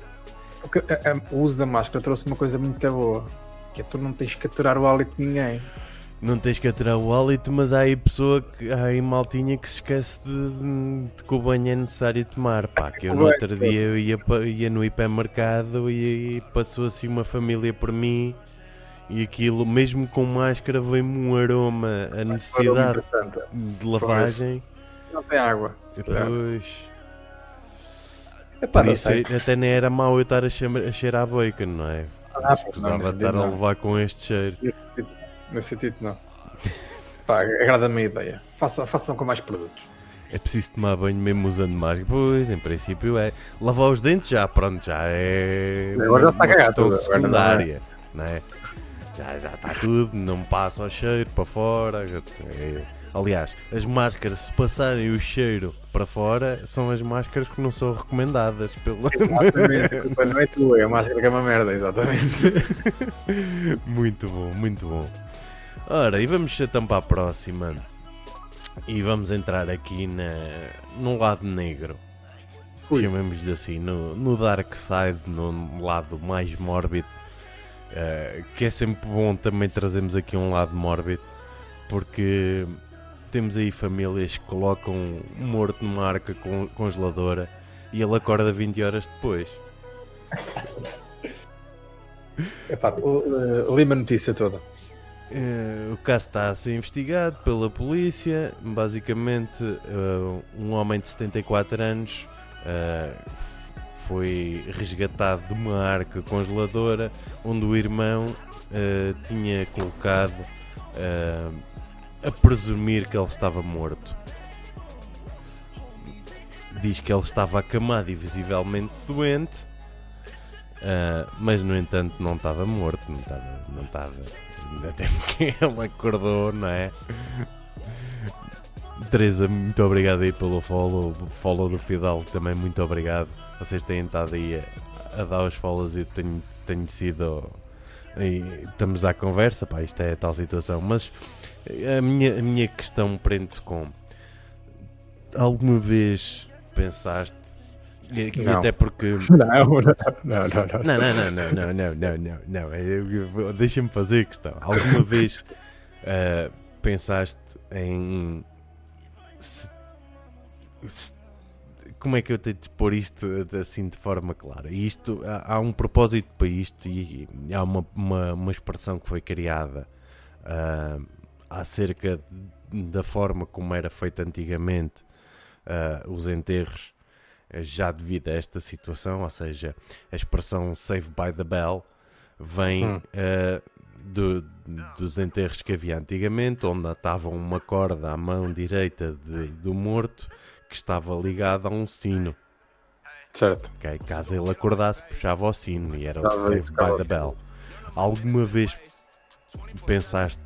S1: Porque a, a, o uso da máscara trouxe uma coisa muito boa, que é tu não tens que aturar o hálito de ninguém.
S2: Não tens que aturar o hálito, mas há aí pessoa que há aí maltinha que se esquece de, de que o banho é necessário tomar. Pá, que eu no outro dia eu ia, ia no hipermercado e, e passou assim uma família por mim e aquilo, mesmo com máscara, vem-me um aroma, a necessidade de lavagem.
S1: Pois. Não tem água.
S2: Depois. Epá, Por isso até nem era mau eu estar a, cheirar, a cheirar a bacon, não é?
S1: Ah, Escusava
S2: estar a levar com este cheiro.
S1: Nesse sentido, não. Pá, agrada-me a ideia. Façam, façam com mais produtos.
S2: É preciso tomar banho mesmo usando máscara? Pois, em princípio é. Lavar os dentes já, pronto, já é.
S1: Agora já está cagado.
S2: secundária, não é? Já já está tudo, não passa o cheiro para fora. É, aliás, as máscaras, se passarem o cheiro para fora, são as máscaras que não são recomendadas. Pelo... [LAUGHS]
S1: Exatamente, não é tua, é a máscara que é uma merda, exatamente. [LAUGHS]
S2: muito bom, muito bom. Ora, e vamos então para a próxima. E vamos entrar aqui na, no lado negro. Chamemos-lhe assim, no, no dark side, no lado mais mórbido Uh, que é sempre bom também trazermos aqui um lado mórbido, porque temos aí famílias que colocam um morto numa arca congeladora e ele acorda 20 horas depois. [LAUGHS]
S1: Epá, uh, li a notícia toda.
S2: Uh, o caso está a ser investigado pela polícia. Basicamente, uh, um homem de 74 anos foi resgatado de uma arca congeladora onde o irmão tinha colocado a presumir que ele estava morto. Diz que ele estava acamado e visivelmente doente, mas no entanto não estava morto, não estava. Não estava até porque [LAUGHS] ele acordou, não é? Teresa, muito obrigado aí pelo follow, follow do Fidal, também muito obrigado. Vocês têm estado aí a, a dar os follows e tenho, tenho sido. E estamos à conversa, pá, isto é a tal situação. Mas a minha, a minha questão prende-se com: alguma vez pensaste não. Até porque.
S1: Não, não, não, não.
S2: Não, não, não, não, não, não, não, não. Deixa-me fazer a questão. Alguma vez uh, pensaste em. Se, se, como é que eu tenho de pôr isto assim de forma clara? Isto, há, há um propósito para isto e, há uma, uma, uma, expressão que foi criada uh, acerca da forma como era feito antigamente uh, os enterros já devido a esta situação, ou seja, a expressão Save by the Bell vem hum. uh, do, dos enterros que havia antigamente, onde estava uma corda à mão direita de, do morto que estava ligada a um sino.
S1: Certo.
S2: Okay? Caso ele acordasse, puxava o sino e era o Save by the Bell. Alguma vez pensaste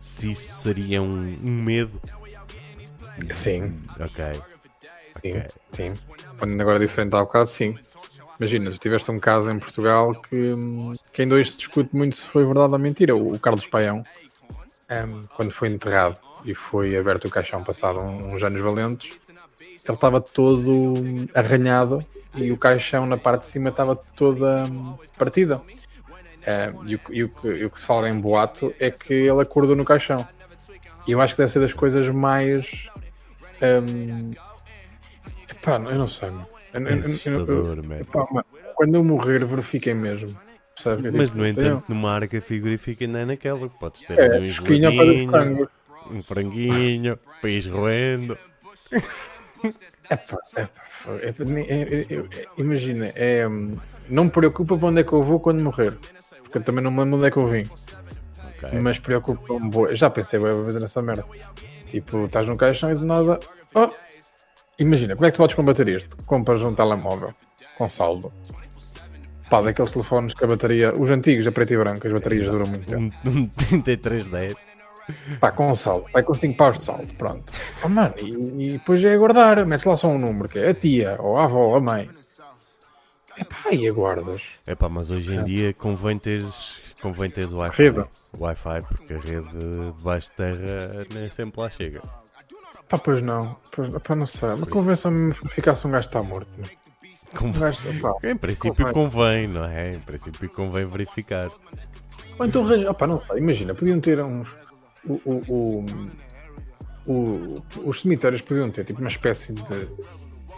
S2: se isso seria um, um medo?
S1: Sim.
S2: Ok.
S1: Sim, okay. sim. Quando agora diferente ao caso, sim. Imagina, tu tiveste um caso em Portugal que, que em dois se discute muito se foi verdade ou mentira. O, o Carlos Paião, um, quando foi enterrado e foi aberto o caixão passado uns anos valentes, ele estava todo arranhado e o caixão na parte de cima estava toda partida. Um, e, o, e, o que, e, o, que, se fala em boato é que ele acordou no caixão. E eu acho que deve ser das coisas mais um, Pá, eu não sei, mano. quando eu morrer, verifiquem mesmo.
S2: Mas, no entanto, numa arca frigorífica ainda é naquela. Podes ter é, um franguinho, [LAUGHS] um franguinho, país roendo. [LAUGHS]
S1: Imagina, é, não me preocupa para onde é que eu vou quando morrer. Porque eu também não me lembro onde é que eu vim. Okay. Mas preocupa-me. Já pensei vou fazer nessa merda. Tipo, estás no caixão e de nada. Oh, Imagina, como é que tu podes combater isto? Compras um telemóvel com saldo. Pá, daqueles telefones que a bateria, os antigos, a preto e branco, as baterias duram muito tempo.
S2: Um 3310.
S1: Pá, com saldo, vai com 5 paus de saldo, pronto. Oh, mano, e, e depois é aguardar, metes lá só um número, que é a tia, ou a avó, a mãe. É pá, e aguardas.
S2: É pá, mas hoje em dia convém teres, convém teres o Wi-Fi. Wi-Fi, porque a rede debaixo de terra nem sempre lá chega.
S1: Pá, pois não. Pois, pá, não sei. Mas convenção-me que ficasse um gajo está morto. Né?
S2: Convém. em princípio convém. convém. não é? Em princípio convém verificar.
S1: Ou então, não sei, imagina, podiam ter uns. O, o, o, os cemitérios podiam ter tipo uma espécie de, de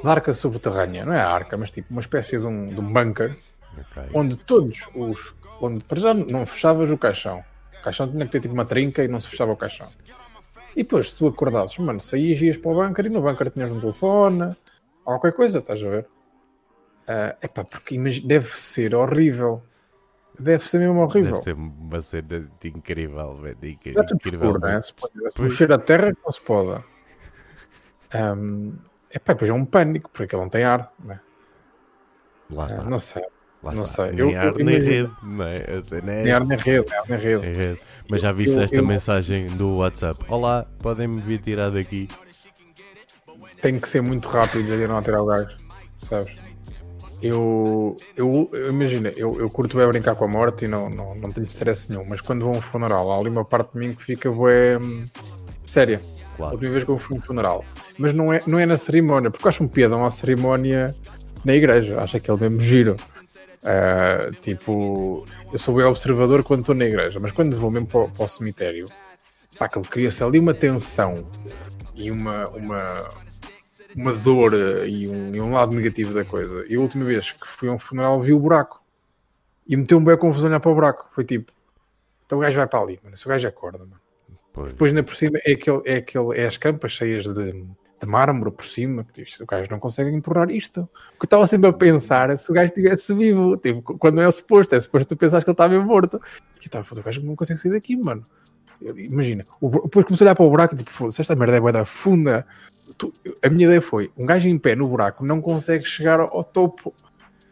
S1: arca subterrânea, não é a arca, mas tipo uma espécie de um, de um bunker okay. onde todos os. onde para já não fechavas o caixão. O caixão tinha que ter tipo uma trinca e não se fechava o caixão. E depois, se tu acordasses, mano, saías, ias para o bunker e no bunker tinhas um telefone, ou qualquer coisa, estás a ver? Uh, epá, porque deve ser horrível. Deve ser mesmo horrível.
S2: Deve ser uma cena de incrível, velho.
S1: Já tudo escuro, né? Se pode, mexer a terra, não se pode. Um, epá, depois é um pânico, porque ele não tem ar, né?
S2: Lá está.
S1: Uh, não sei.
S2: Lá não está. sei. Nem eu, ar, eu, nem rede. Não é?
S1: é nem ar, nem rede. Nem rede.
S2: Nem rede. Mas já viste eu, esta mensagem do WhatsApp? Olá, podem-me vir tirar daqui.
S1: Tem que ser muito rápido e não tirar o gajo. Sabes? Eu, eu, eu imagina, eu, eu curto bem brincar com a morte e não, não, não tenho stress nenhum, mas quando vou a um funeral, há ali uma parte de mim que fica bem séria. Claro. A última vez que eu fui a um funeral. Mas não é, não é na cerimónia, porque eu acho um piadão à cerimónia na igreja. Acho aquele mesmo giro. Uh, tipo, eu sou bem observador quando estou na igreja, mas quando vou mesmo para, o, para o cemitério, pá, aquilo cria-se ali uma tensão e uma, uma, uma dor e um, e um, lado negativo da coisa. E a última vez que fui a um funeral vi o buraco e meteu-me bem a confusão olhar para o buraco. Foi tipo, Então o gajo vai para ali, mano. Se o gajo acorda, mano.
S2: Pois.
S1: Depois, ainda por cima, é, aquele, é, aquele, é as campas cheias de, de mármore por cima, que tipo, o gajo não consegue empurrar isto. Porque eu estava sempre a pensar se o gajo estivesse vivo, tipo, quando é suposto, é suposto tu pensar que ele estava morto. E eu estava a fazer, o gajo não consegue sair daqui, mano. Imagina, o, depois comecei a olhar para o buraco e tipo, foda-se, esta merda é bué da funda. Tu- a minha ideia foi, um gajo em pé no buraco não consegue chegar ao, ao topo.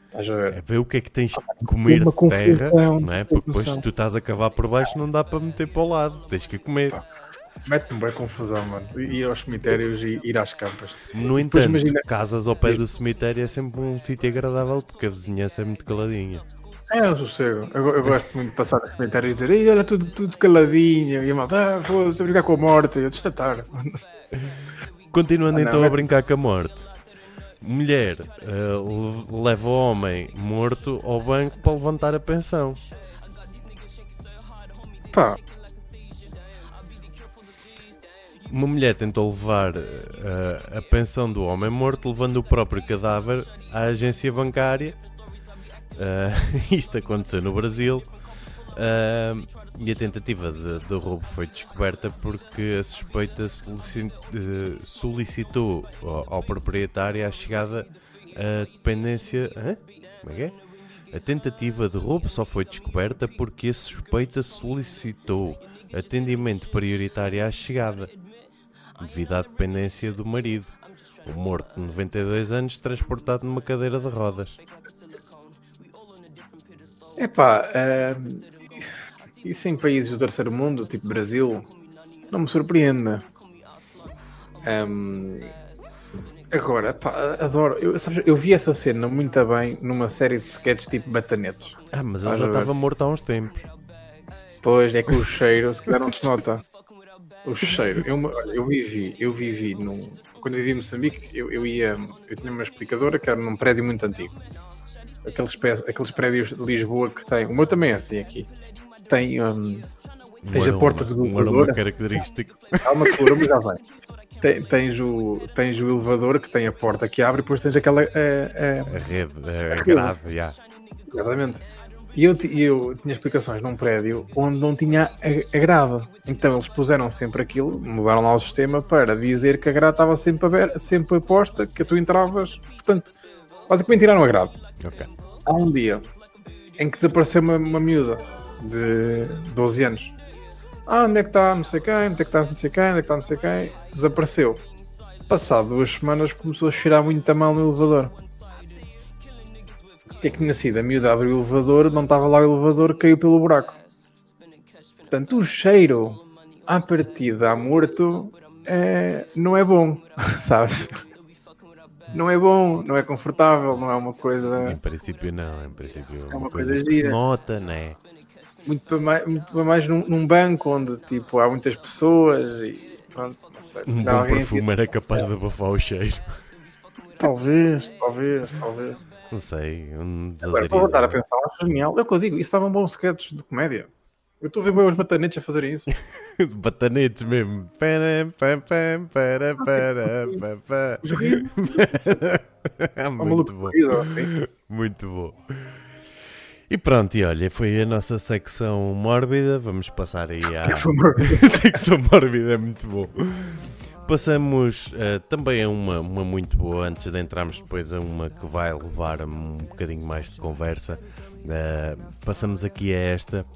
S1: Estás a ver?
S2: É ver o que é que tens que comer de terra, não é? Porque depois
S1: noção.
S2: tu estás a cavar por baixo não dá para meter para o lado, tens que comer.
S1: Mete-me bem confusão, mano. Ir aos cemitérios e ir às campas.
S2: No entanto,
S1: imagina-
S2: casas ao pé do cemitério é sempre um sítio agradável porque a vizinhança é muito caladinha.
S1: É um sossego. Eu, eu gosto muito de passar nos comentários e dizer Ei, olha, tudo, tudo caladinho. E a malta, ah, a brincar com a morte. E eu, deixa estar.
S2: Continuando
S1: Ah, não,
S2: então
S1: é-
S2: a brincar com a morte. Mulher le- leva o homem morto ao banco para levantar a pensão.
S1: Pá,
S2: Uma mulher tentou levar eh, a pensão do homem morto, levando o próprio cadáver à agência bancária. Eh, [LAUGHS] isto aconteceu no Brasil. Eh, e a tentativa de, de roubo foi descoberta porque a suspeita eh, solicitou ao, ao proprietário a chegada à dependência. Hã? Como é que é? A tentativa de roubo só foi descoberta porque a suspeita solicitou atendimento prioritário à chegada, devido à dependência do marido, o morto de 92 anos transportado numa cadeira de rodas.
S1: é pá. Isso em países do terceiro mundo, tipo Brasil, não me surpreende. Ahm, agora, pá, adoro. Eu, sabes, eu vi essa cena muito bem numa série de sketches tipo Batanetes.
S2: Ah, mas ele já estava morto há uns tempos.
S1: Pois é que o cheiro, se calhar não se [LAUGHS] nota. O cheiro. Eu, eu vivi, eu vivi num. Quando eu vivi em Moçambique, eu, eu ia. Eu tinha uma explicadora que era num prédio muito antigo. Aqueles, aqueles prédios de Lisboa que tem. O meu também é assim aqui. Tem.
S2: Um
S1: Tens a
S2: aroma-
S1: porta do
S2: Um aroma
S1: elevador?
S2: característico.
S1: calma que o aroma já vem. Tem- tens, o, tens o elevador que tem a porta que abre e depois tens aquela. eh, eh,
S2: A rede, a
S1: rede.
S2: grave, já.
S1: Exatamente. E eu, eu tinha explicações num prédio onde não tinha a, a grade. Então eles puseram sempre aquilo, mudaram lá o sistema para dizer que a grade estava sempre, aberta, sempre posta, que tu entravas. Portanto, basicamente tiraram a grade.
S2: Ok.
S1: Há um dia em que desapareceu uma, uma miúda de 12 anos. Ah, onde é que está não sei quem, onde é que está não sei quem, onde é que está não sei quem. Desapareceu. Passado duas semanas começou a cheirar muito a mal no elevador. O que é que tinha sido? A miúda abriu o elevador, não estava lá o elevador, caiu pelo buraco. Portanto, o cheiro à partida a morto é, não é bom, [LAUGHS] sabes? Não é bom, não é confortável, não é uma coisa
S2: Em princípio não, em princípio é uma,
S1: uma
S2: coisa,
S1: coisa
S2: que se nota, né?
S1: Muito para mais, muito para mais num, num banco onde tipo, há muitas pessoas e pronto, não sei se
S2: Um bom perfume era capaz de abafar o cheiro.
S1: Talvez, talvez, talvez.
S2: Não sei, um
S1: Agora, para voltar a pensar, acho genial. É o que eu digo, isso estavam bons sketches de comédia. Eu estou a ver bem os batanetes a fazerem isso. [LAUGHS]
S2: Batanetes mesmo. Para, para, para, para.
S1: Os risos,
S2: É
S1: o
S2: muito bom.
S1: assim.
S2: Muito bom. E pronto, e olha, foi a nossa secção mórbida. Vamos passar aí à [LAUGHS] secção mórbida, é muito bom. Passamos eh, também a uma, uma muito boa, antes de entrarmos depois a uma que vai levar a um bocadinho mais de conversa. Eh, passamos aqui a esta,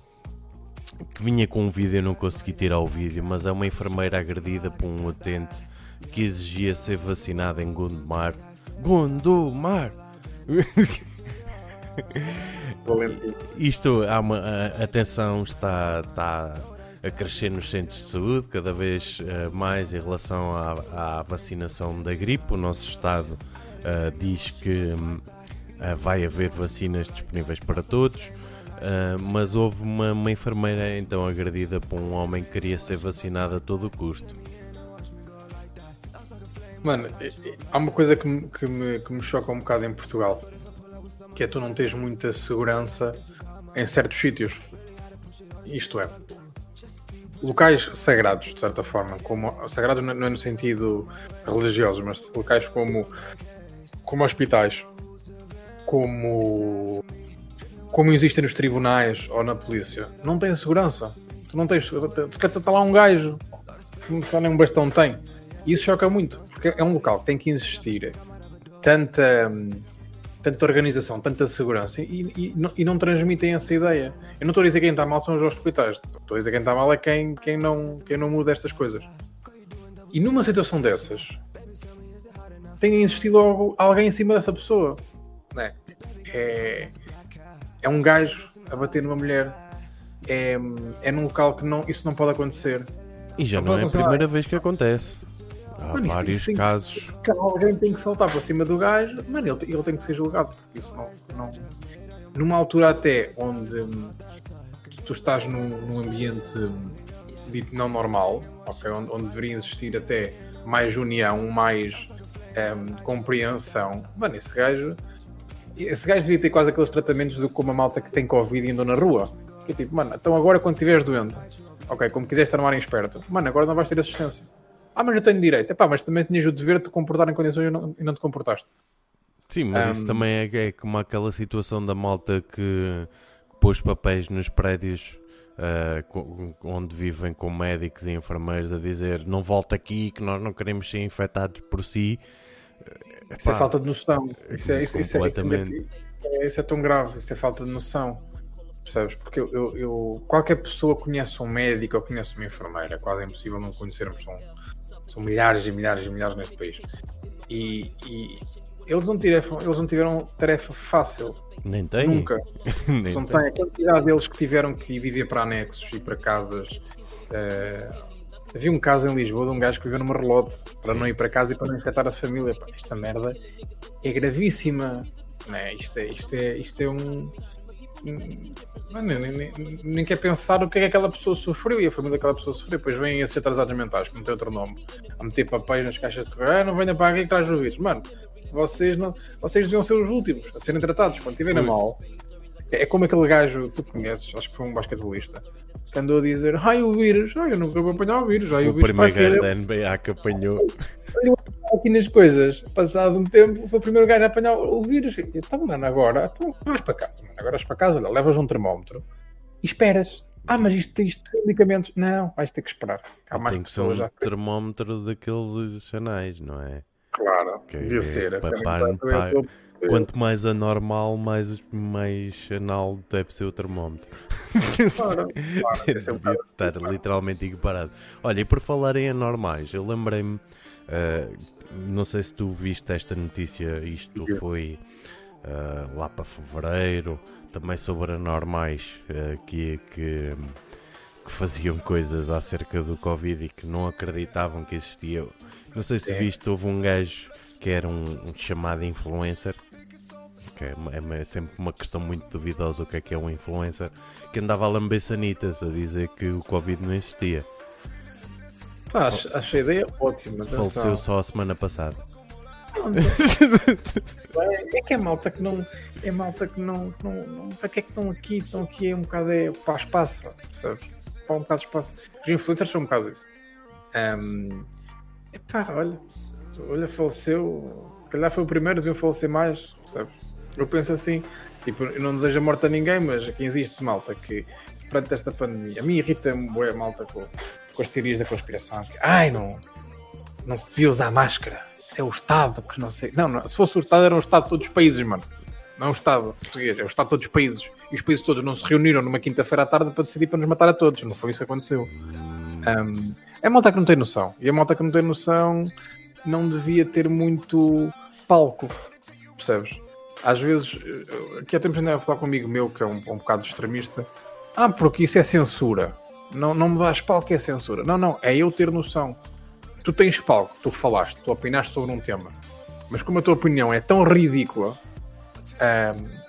S2: que vinha com um vídeo, eu não consegui tirar o vídeo, mas é uma enfermeira agredida por um utente que exigia ser vacinada em Gondomar. Gondomar! [LAUGHS] Isto, há uma, a atenção está, está a crescer nos centros de saúde, cada vez eh, mais em relação à, à vacinação da gripe. O nosso Estado eh, diz que eh, vai haver vacinas disponíveis para todos, mas houve uma, uma enfermeira então agredida por um homem que queria ser vacinado a todo o custo.
S1: Mano, há uma coisa que me, que, me, que me choca um bocado em Portugal, que é tu não tens muita segurança em certos sítios. Isto é, locais sagrados, de certa forma, como sagrados não não é no sentido religioso, mas locais como, como hospitais, como como existem nos tribunais ou na polícia, não tem segurança. Tu não tens. Está lá um gajo, só nem um bastão tem. E isso choca muito, porque é um local que tem que existir tanta, tanta organização, tanta segurança e, e, não, e não transmitem essa ideia. Eu não estou a dizer que quem está mal são os hospitais, estou a dizer que quem está mal é quem, quem, não, quem não muda estas coisas. E numa situação dessas, tem existido alguém em cima dessa pessoa. É, é, é um gajo a bater numa mulher. É, é num local que não, isso não pode acontecer.
S2: E já não, não é a primeira vez que acontece. Há
S1: mano,
S2: vários
S1: isso,
S2: casos.
S1: Que, que, alguém tem que saltar para cima do gajo, mano, ele, ele tem que ser julgado, porque isso não. não numa altura até onde hum, tu, tu, estás num, num ambiente hum, dito não normal, okay, onde, onde deveria existir até mais união, mais um, compreensão. Mano, esse gajo. Esse gajo devia ter quase aqueles tratamentos do como a malta que tem Covid e andou na rua. Que é tipo, mano, então agora quando estiveres doente, ok, como quiseres estar no ar em esperto, mano, agora não vais ter assistência. Ah, mas eu tenho direito. Epá, mas também tinhas o dever de te comportar em condições e não, e não te comportaste.
S2: Sim, mas um... isso também é, é, como aquela situação da malta que pôs papéis nos prédios uh, onde vivem com médicos e enfermeiros a dizer não volta aqui que nós não queremos ser infectados por si.
S1: Isso é falta de noção. Isso é, isso, isso, é, isso, é, isso é tão grave. Isso é falta de noção. Percebes? Porque eu, eu, eu, qualquer pessoa conhece um médico ou conhece uma enfermeira. Quase é impossível não conhecermos. São, são milhares e milhares e milhares neste país. E, e eles, não tiveram, eles não tiveram tarefa fácil.
S2: Nem tem.
S1: Nunca. [LAUGHS] Nem não tem. A quantidade deles que tiveram que viver para anexos e para casas. Uh, Havia um caso em Lisboa de um gajo que viveu numa relote para Sim. não ir para casa e para não infectar a família. Pá, esta merda é gravíssima. Não é? Isto, é, isto, é, isto é um. Nem, nem, nem quer pensar o que é que aquela pessoa sofreu e a família daquela pessoa sofreu. Depois vêm esses atrasados mentais, que não tem outro nome, a meter papéis nas caixas de correio. Ah, não venha para aqui que traz o vírus. Mano, vocês, não, vocês deviam ser os últimos a serem tratados quando estiverem mal. É, é como aquele gajo, tu conheces, acho que foi um basquetebolista, que andou a dizer: Ai, o vírus, ai, eu nunca vou apanhar o vírus. Ai, o,
S2: o vírus primeiro gajo da NBA que apanhou.
S1: Aqui nas coisas, passado um tempo, foi o primeiro gajo a apanhar o vírus. Então, mano, agora, então, vais para casa, mano, agora vais para casa, levas um termómetro e esperas. Ah, mas isto, isto tem medicamentos. Não, vais ter que esperar.
S2: Há mais tem que ser um já... termómetro daqueles chanais, não é?
S1: Claro, que devia é, ser. É,
S2: quanto mais anormal, mais, mais anal deve ser o termómetro.
S1: Claro, claro [LAUGHS]
S2: Devia é estar literalmente equiparado. Olha, e por falar em anormais, eu lembrei-me, uh, não sei se tu viste esta notícia, isto foi uh, lá para fevereiro, também sobre anormais uh, que, que, que faziam coisas acerca do Covid e que não acreditavam que existia. Não sei se viste, houve um gajo que era um, um chamado influencer que é, é, sempre uma questão muito duvidosa o que é que é um influencer, que andava a lamber sanitas a dizer que o Covid não existia.
S1: Pá, acho, acho a ideia ótima.
S2: Faleceu só a semana passada.
S1: É, é que é malta que não. É malta que não. não, não para que é que estão aqui? Estão aqui é um bocado é, para espaço, sabes? Para um bocado de espaço. Os influencers são um bocado isso. Um, epá, olha. Olha, faleceu. Se calhar foi o primeiro, deviam falecer mais, sabes? Eu penso assim, tipo, eu não desejo a morte a ninguém, mas aqui existe malta que, perante esta pandemia, a mim irrita-me boa malta com, com as teorias da conspiração. Que, Ai, não, não se devia usar máscara. Isso é o Estado que não sei. Não, não, se fosse o Estado, era o Estado de todos os países, mano. Não é o Estado português, é o Estado de todos os países. E os países todos não se reuniram numa quinta-feira à tarde para decidir para nos matar a todos. Não foi isso que aconteceu. Um, é a malta que não tem noção. E a malta que não tem noção não devia ter muito palco. Percebes? às vezes, aqui há tempos ainda a falar com um amigo meu que é um, um bocado extremista. Ah, porque isso é censura. Não, não me dás palco é censura. Não, não, é eu ter noção. Tu tens palco, tu falaste, tu opinaste sobre um tema. Mas como a tua opinião é tão ridícula, um,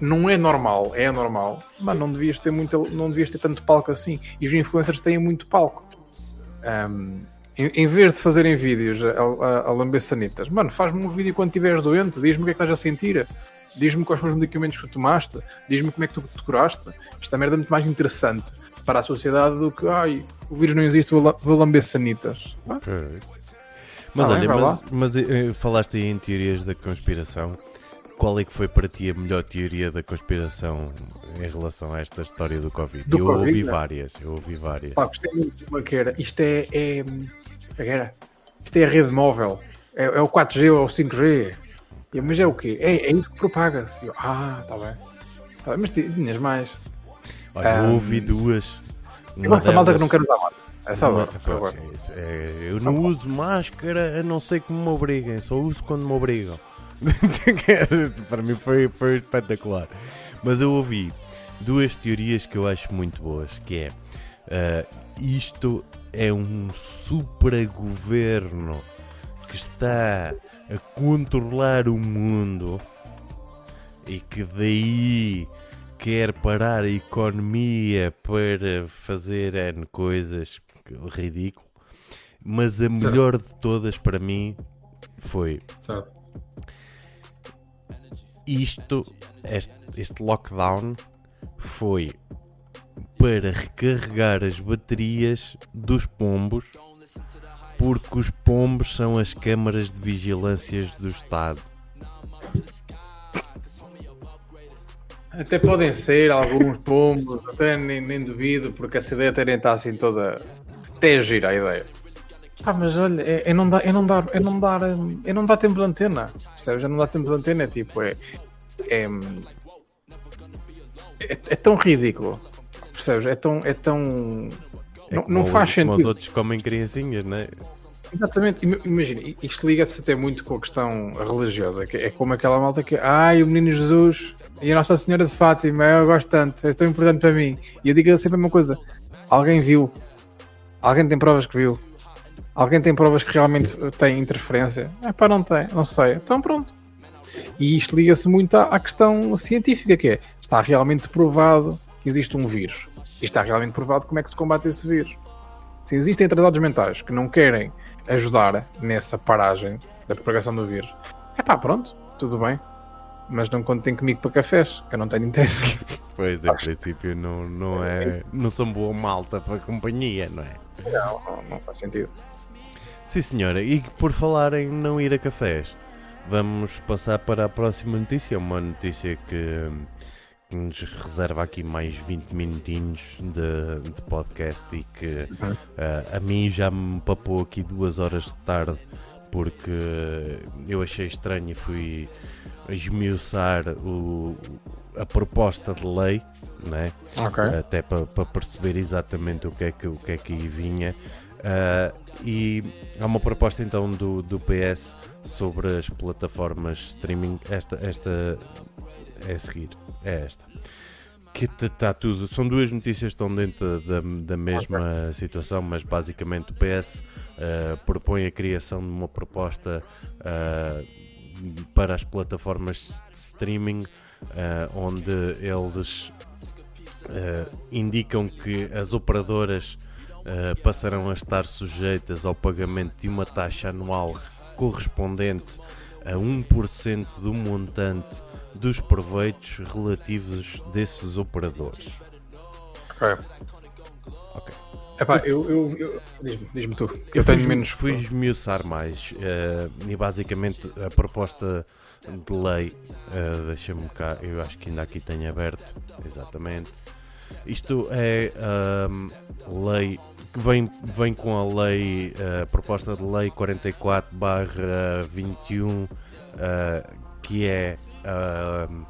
S1: não é normal, é anormal, mas não devias ter muito, não devias ter tanto palco assim. E os influencers têm muito palco. Um, em, em, vez de fazerem vídeos a, a, a lamber sanitas, mano, faz-me um vídeo quando estiveres doente, diz-me o que é que estás a sentir, diz-me quais foram os medicamentos que tu tomaste, diz-me como é que tu te curaste. Esta merda é muito mais interessante para a sociedade do que, ai, o vírus não existe, vou, vou lamber sanitas.
S2: Okay. Mas ah, olha, mas, mas, eh, falaste aí em teorias da conspiração qual é que foi para ti a melhor teoria da conspiração em relação a esta história do Covid?
S1: Do
S2: eu
S1: Covid,
S2: ouvi
S1: né?
S2: várias, eu ouvi várias.
S1: Pá, gostei muito de uma que era. Isto é. é, é? Isto é a rede móvel. É, é o 4G ou o 5G. E eu, mas é o quê? É, é isso que propaga-se. Ah, está bem. Tá bem. Mas ti- tinhas mais.
S2: Olha, eu
S1: Ahm,
S2: ouvi duas.
S1: Eu gosto da malta que não quer usar máscara. É só
S2: Uma-
S1: por
S2: é eu não uso máscara a não ser que me obriguem, só uso quando me obrigam. [LAUGHS] Para mim foi, foi espetacular. Mas eu ouvi duas teorias que eu acho muito boas, que é ah, isto é um supragoverno que está a controlar o mundo e que daí quer parar a economia para fazer N coisas ridículo. Mas a melhor de todas para mim foi
S1: Certo.
S2: isto, este, este lockdown foi para recarregar as baterias dos pombos, porque os pombos são as câmaras de vigilâncias do Estado.
S1: Até podem ser alguns pombos, até nem, nem duvido, porque essa ideia terem está assim toda. Até é gira a ideia. Pá, mas olha, é, é não dar, é não dar, é não dar, hum, é não dar tempo de antena. Percebes? É não dar tempo de antena, é tipo, é. É, hum, é, é tão ridículo. Percebes? É tão. É tão
S2: É
S1: não, não faz
S2: como os
S1: sentido.
S2: outros comem criancinhas, não é?
S1: Exatamente, Ima- imagina, isto liga-se até muito com a questão religiosa, que é como aquela malta que, ai, o menino Jesus e a Nossa Senhora de Fátima, eu gosto tanto, é tão importante para mim. E eu digo sempre a mesma coisa: alguém viu, alguém tem provas que viu, alguém tem provas que realmente tem interferência. É pá, não tem, não sei, então pronto. E isto liga-se muito à, questão científica, que é, está realmente provado que existe um vírus, e está realmente provado como é que se combate esse vírus. Se existem atrasados mentais que não querem ajudar nessa paragem da propagação do vírus, é pá, pronto, tudo bem. Mas não contem comigo para cafés, que eu não tenho interesse.
S2: Pois, em princípio, não, não, é, não são boa malta para a companhia, não é?
S1: Não, não, não faz sentido.
S2: Sim, senhora. E por falar em não ir a cafés, vamos passar para a próxima notícia. Uma notícia que, que nos reserva aqui mais 20 minutinhos de, de podcast e que
S1: Uhum.
S2: ah, a mim já me papou aqui duas horas de tarde porque eu achei estranho e fui esmiuçar o, a proposta de lei, né?
S1: Ok.
S2: até para perceber exatamente o que é que, o que, é que aí vinha. Ah, e há uma proposta então do, do PS sobre as plataformas streaming. Esta, esta é a seguir, é esta. Que está tudo. São duas notícias que estão dentro da, da mesma situação, mas basicamente o PS ah, propõe a criação de uma proposta ah, para as plataformas de streaming, ah, onde eles eh, indicam que as operadoras eh, passarão a estar sujeitas ao pagamento de uma taxa anual correspondente a 1% do montante dos proveitos relativos desses operadores.
S1: Ok.
S2: Ok.
S1: Epá, eu, eu, eu- diz-me, diz-me tu, que eu,
S2: Eu
S1: tenho
S2: fui,
S1: menos.
S2: fui esmiuçar mais eh, e basicamente a proposta de lei, eh, deixa-me cá, eu acho que ainda aqui tenho aberto, exatamente. Isto é ahm, lei que vem, vem com a lei, a proposta de lei 44 barra 21, ah, que é ahm,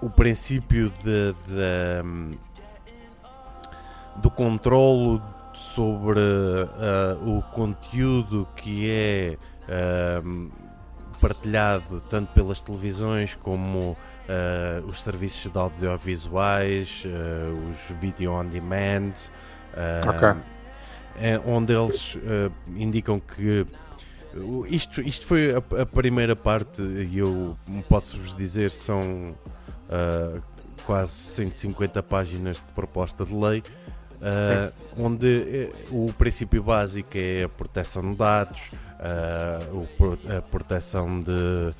S2: o princípio de, de, do controlo sobre ah, o conteúdo que é ahm, partilhado tanto pelas televisões como ah, os serviços de audiovisuais, ah, os video on demand, ah,
S1: Ok.
S2: é onde eles indicam que isto, isto foi a, a primeira parte e eu posso-vos dizer são ah, quase 150 páginas de proposta de lei ah, onde eh, o princípio básico é a proteção de dados, pro- a proteção de,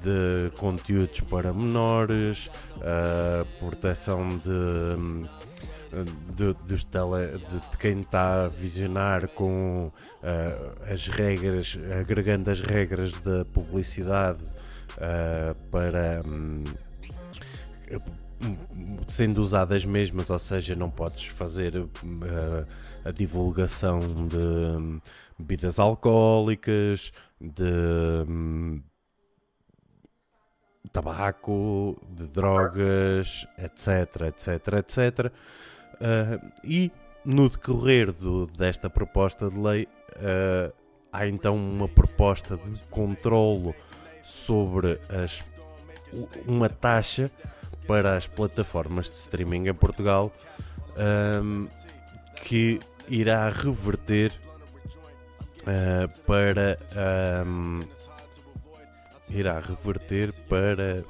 S2: de conteúdos para menores, a proteção de, de- dos tele, de, de quem está a visionar com ah, as regras, agregando as regras da publicidade uh, para. Um, sendo usadas mesmas, ou seja, não podes fazer uh, a divulgação de um, bebidas alcoólicas, de um, tabaco, de drogas, etc, etc, etc. Uh, e no decorrer do, desta proposta de lei, uh, há então uma proposta de controlo sobre as, uma taxa para as plataformas de streaming em Portugal um, que irá reverter uh, para um, irá reverter para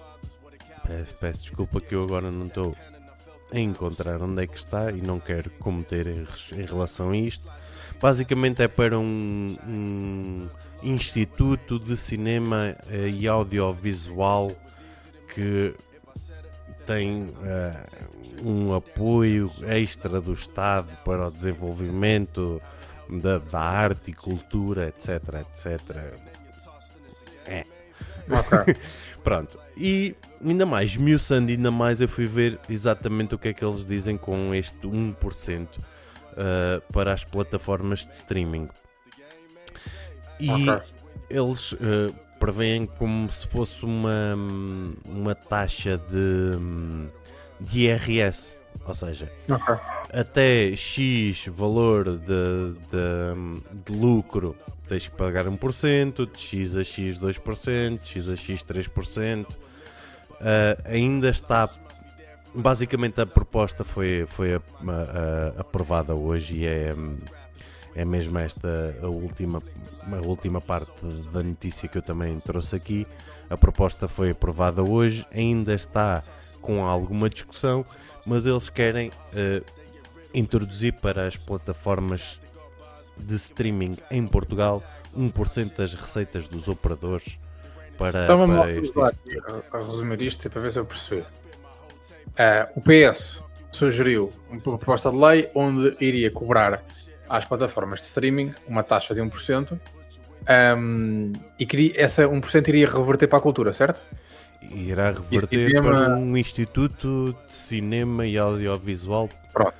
S2: peço, peço desculpa que eu agora não estou a encontrar onde é que está e não quero cometer erros em relação a isto Basicamente é para um, um instituto de cinema uh, e audiovisual que tem uh, um apoio extra do Estado para o desenvolvimento da, da arte e cultura, etc, etc. É.
S1: Ok. [LAUGHS]
S2: Pronto. E ainda mais, miuçando ainda mais, eu fui ver exatamente o que é que eles dizem com este 1% uh, para as plataformas de streaming. E okay. eles uh, prevêem como se fosse uma, uma taxa de, de IRS. Ou seja, okay. até X valor de, de, de, lucro tens que pagar 1%, de X a X 2%, de X a X 3%. Uh, ainda está basicamente a proposta foi, foi a, a, a, aprovada hoje e é, é mesmo esta a última, a última parte da notícia que eu também trouxe aqui. A proposta foi aprovada hoje, ainda está com alguma discussão, mas eles querem uh, introduzir para as plataformas de streaming em Portugal 1% das receitas dos operadores para,
S1: então,
S2: para este.
S1: A, a resumir isto para ver se eu percebi. Uh, o PS sugeriu uma proposta de lei onde iria cobrar às plataformas de streaming uma taxa de 1% um, e queria, essa 1% iria reverter para a cultura, certo?
S2: Irá reverter para um instituto de cinema e audiovisual.
S1: Pronto.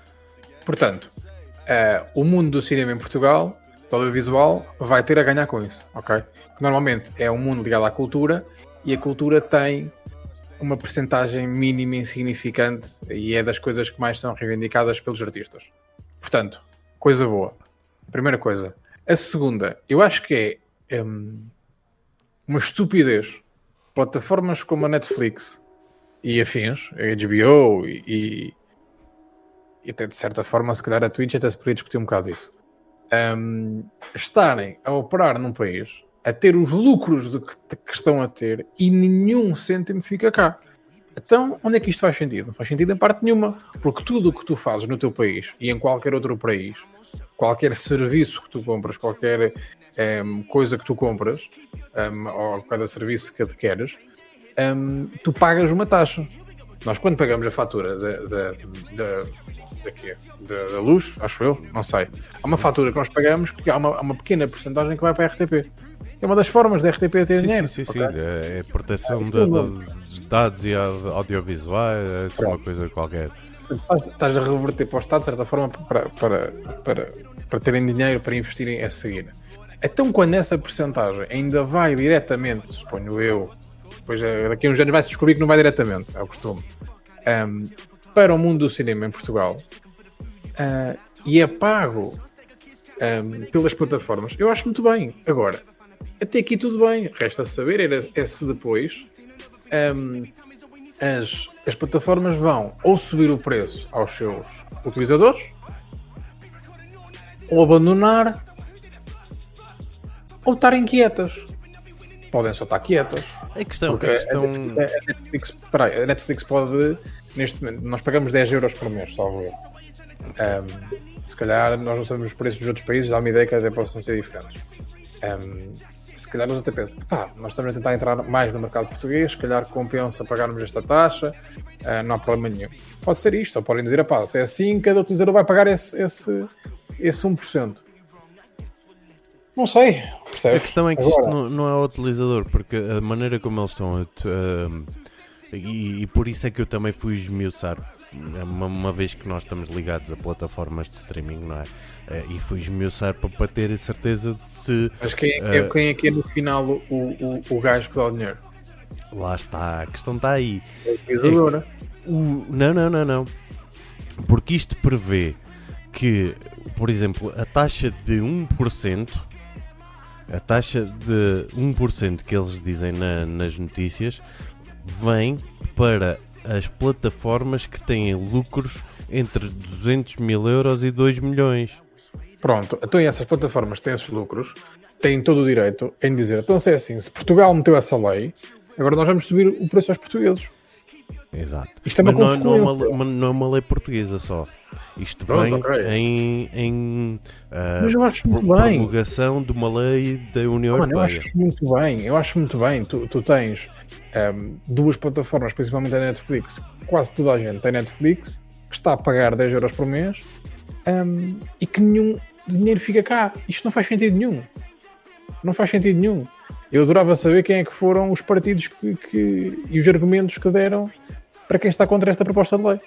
S1: Portanto, uh, o mundo do cinema em Portugal, do audiovisual, vai ter a ganhar com isso, ok? Normalmente é um mundo ligado à cultura e a cultura tem uma percentagem mínima insignificante e é das coisas que mais são reivindicadas pelos artistas. Portanto, coisa boa. Primeira coisa. A segunda, eu acho que é um, uma estupidez. Plataformas como a Netflix e afins, a HBO e, e, até de certa forma, se calhar a Twitch até se poderia discutir um bocado isso. Um, estarem a operar num país a ter os lucros de que, de que, estão a ter e nenhum cêntimo fica cá. Então, onde é que isto faz sentido? Não faz sentido em parte nenhuma, porque tudo o que tu fazes no teu país e em qualquer outro país, qualquer serviço que tu compras, qualquer um, coisa que tu compras, um, ou cada serviço que adqueres, um, tu pagas uma taxa. Nós, quando pagamos a fatura da, da, da, da luz, acho eu, não sei, há uma fatura que nós pagamos que há uma, há uma pequena porcentagem que vai para a RTP é uma das formas da RTP ter
S2: sim,
S1: dinheiro.
S2: Sim, sim, okay? sim. É, é proteção ah, de, de, dados e audiovisuais, é uma coisa qualquer.
S1: Estás, estás, a reverter para o Estado, de certa forma, para, para, para, para terem dinheiro para investirem a seguir. Então, quando essa porcentagem ainda vai diretamente, suponho eu, depois eh, daqui a uns anos vai-se descobrir que não vai diretamente, é o costume, um, para o mundo do cinema em Portugal uh, e é pago um, pelas plataformas, eu acho muito bem. Agora, até aqui tudo bem. Resta saber era, é se depois um, as, as plataformas vão ou subir o preço aos seus utilizadores ou abandonar ou estar inquietas. Podem só estar quietas.
S2: A questão, a, questão...
S1: A, Netflix, peraí, a Netflix pode. Neste momento, nós pagamos 10 euros por mês, salvo eu. Um, se calhar nós não sabemos os preços dos outros países, dá uma ideia que até possam ser diferentes. Um, se calhar eles até pensam, pá, nós estamos a tentar entrar mais no mercado português, se calhar compensa pagarmos esta taxa, uh, não há problema nenhum. Pode ser isto, ou podem dizer, pá, se é assim, cada utilizador vai pagar esse, esse, esse 1%. Não sei, Percebes?
S2: A questão é que Agora... isto não, não, é o utilizador, porque a maneira como eles estão a, e, e, por isso é que eu também fui esmiuçar uma, uma, vez que nós estamos ligados a plataformas de streaming, não é? Uh, e fui esmiuçar para, para ter a certeza de se.
S1: Mas quem, uh, quem é que é no final o, o, o gajo que dá o dinheiro?
S2: Lá está, a questão está aí.
S1: É a
S2: o, não, não, não, não. Porque isto prevê que, por exemplo, a taxa de 1%, a taxa de 1% que eles dizem na, nas notícias, vem para as plataformas que têm lucros entre 200 mil euros e 2 milhões.
S1: Pronto, então essas plataformas que têm esses lucros têm todo o direito em dizer, então se é assim, se Portugal meteu essa lei, agora nós vamos subir o preço aos portugues.
S2: Exato. Isto é uma Mas não, não, é uma, não é uma lei portuguesa só. Isto Pronto, vem okay. em, em uh,
S1: Mas eu acho muito
S2: promulgação de uma lei da União Mano,
S1: Europeia. Eu acho muito bem, eu acho muito bem. Tu, tu tens um, duas plataformas, principalmente a Netflix, quase toda a gente tem Netflix, que está a pagar 10 euros por mês um, e que nenhum dinheiro fica cá. Isto não faz sentido nenhum. Não faz sentido nenhum. Eu adorava saber quem é que foram os partidos que, que, e os argumentos que deram para quem está contra esta proposta de lei.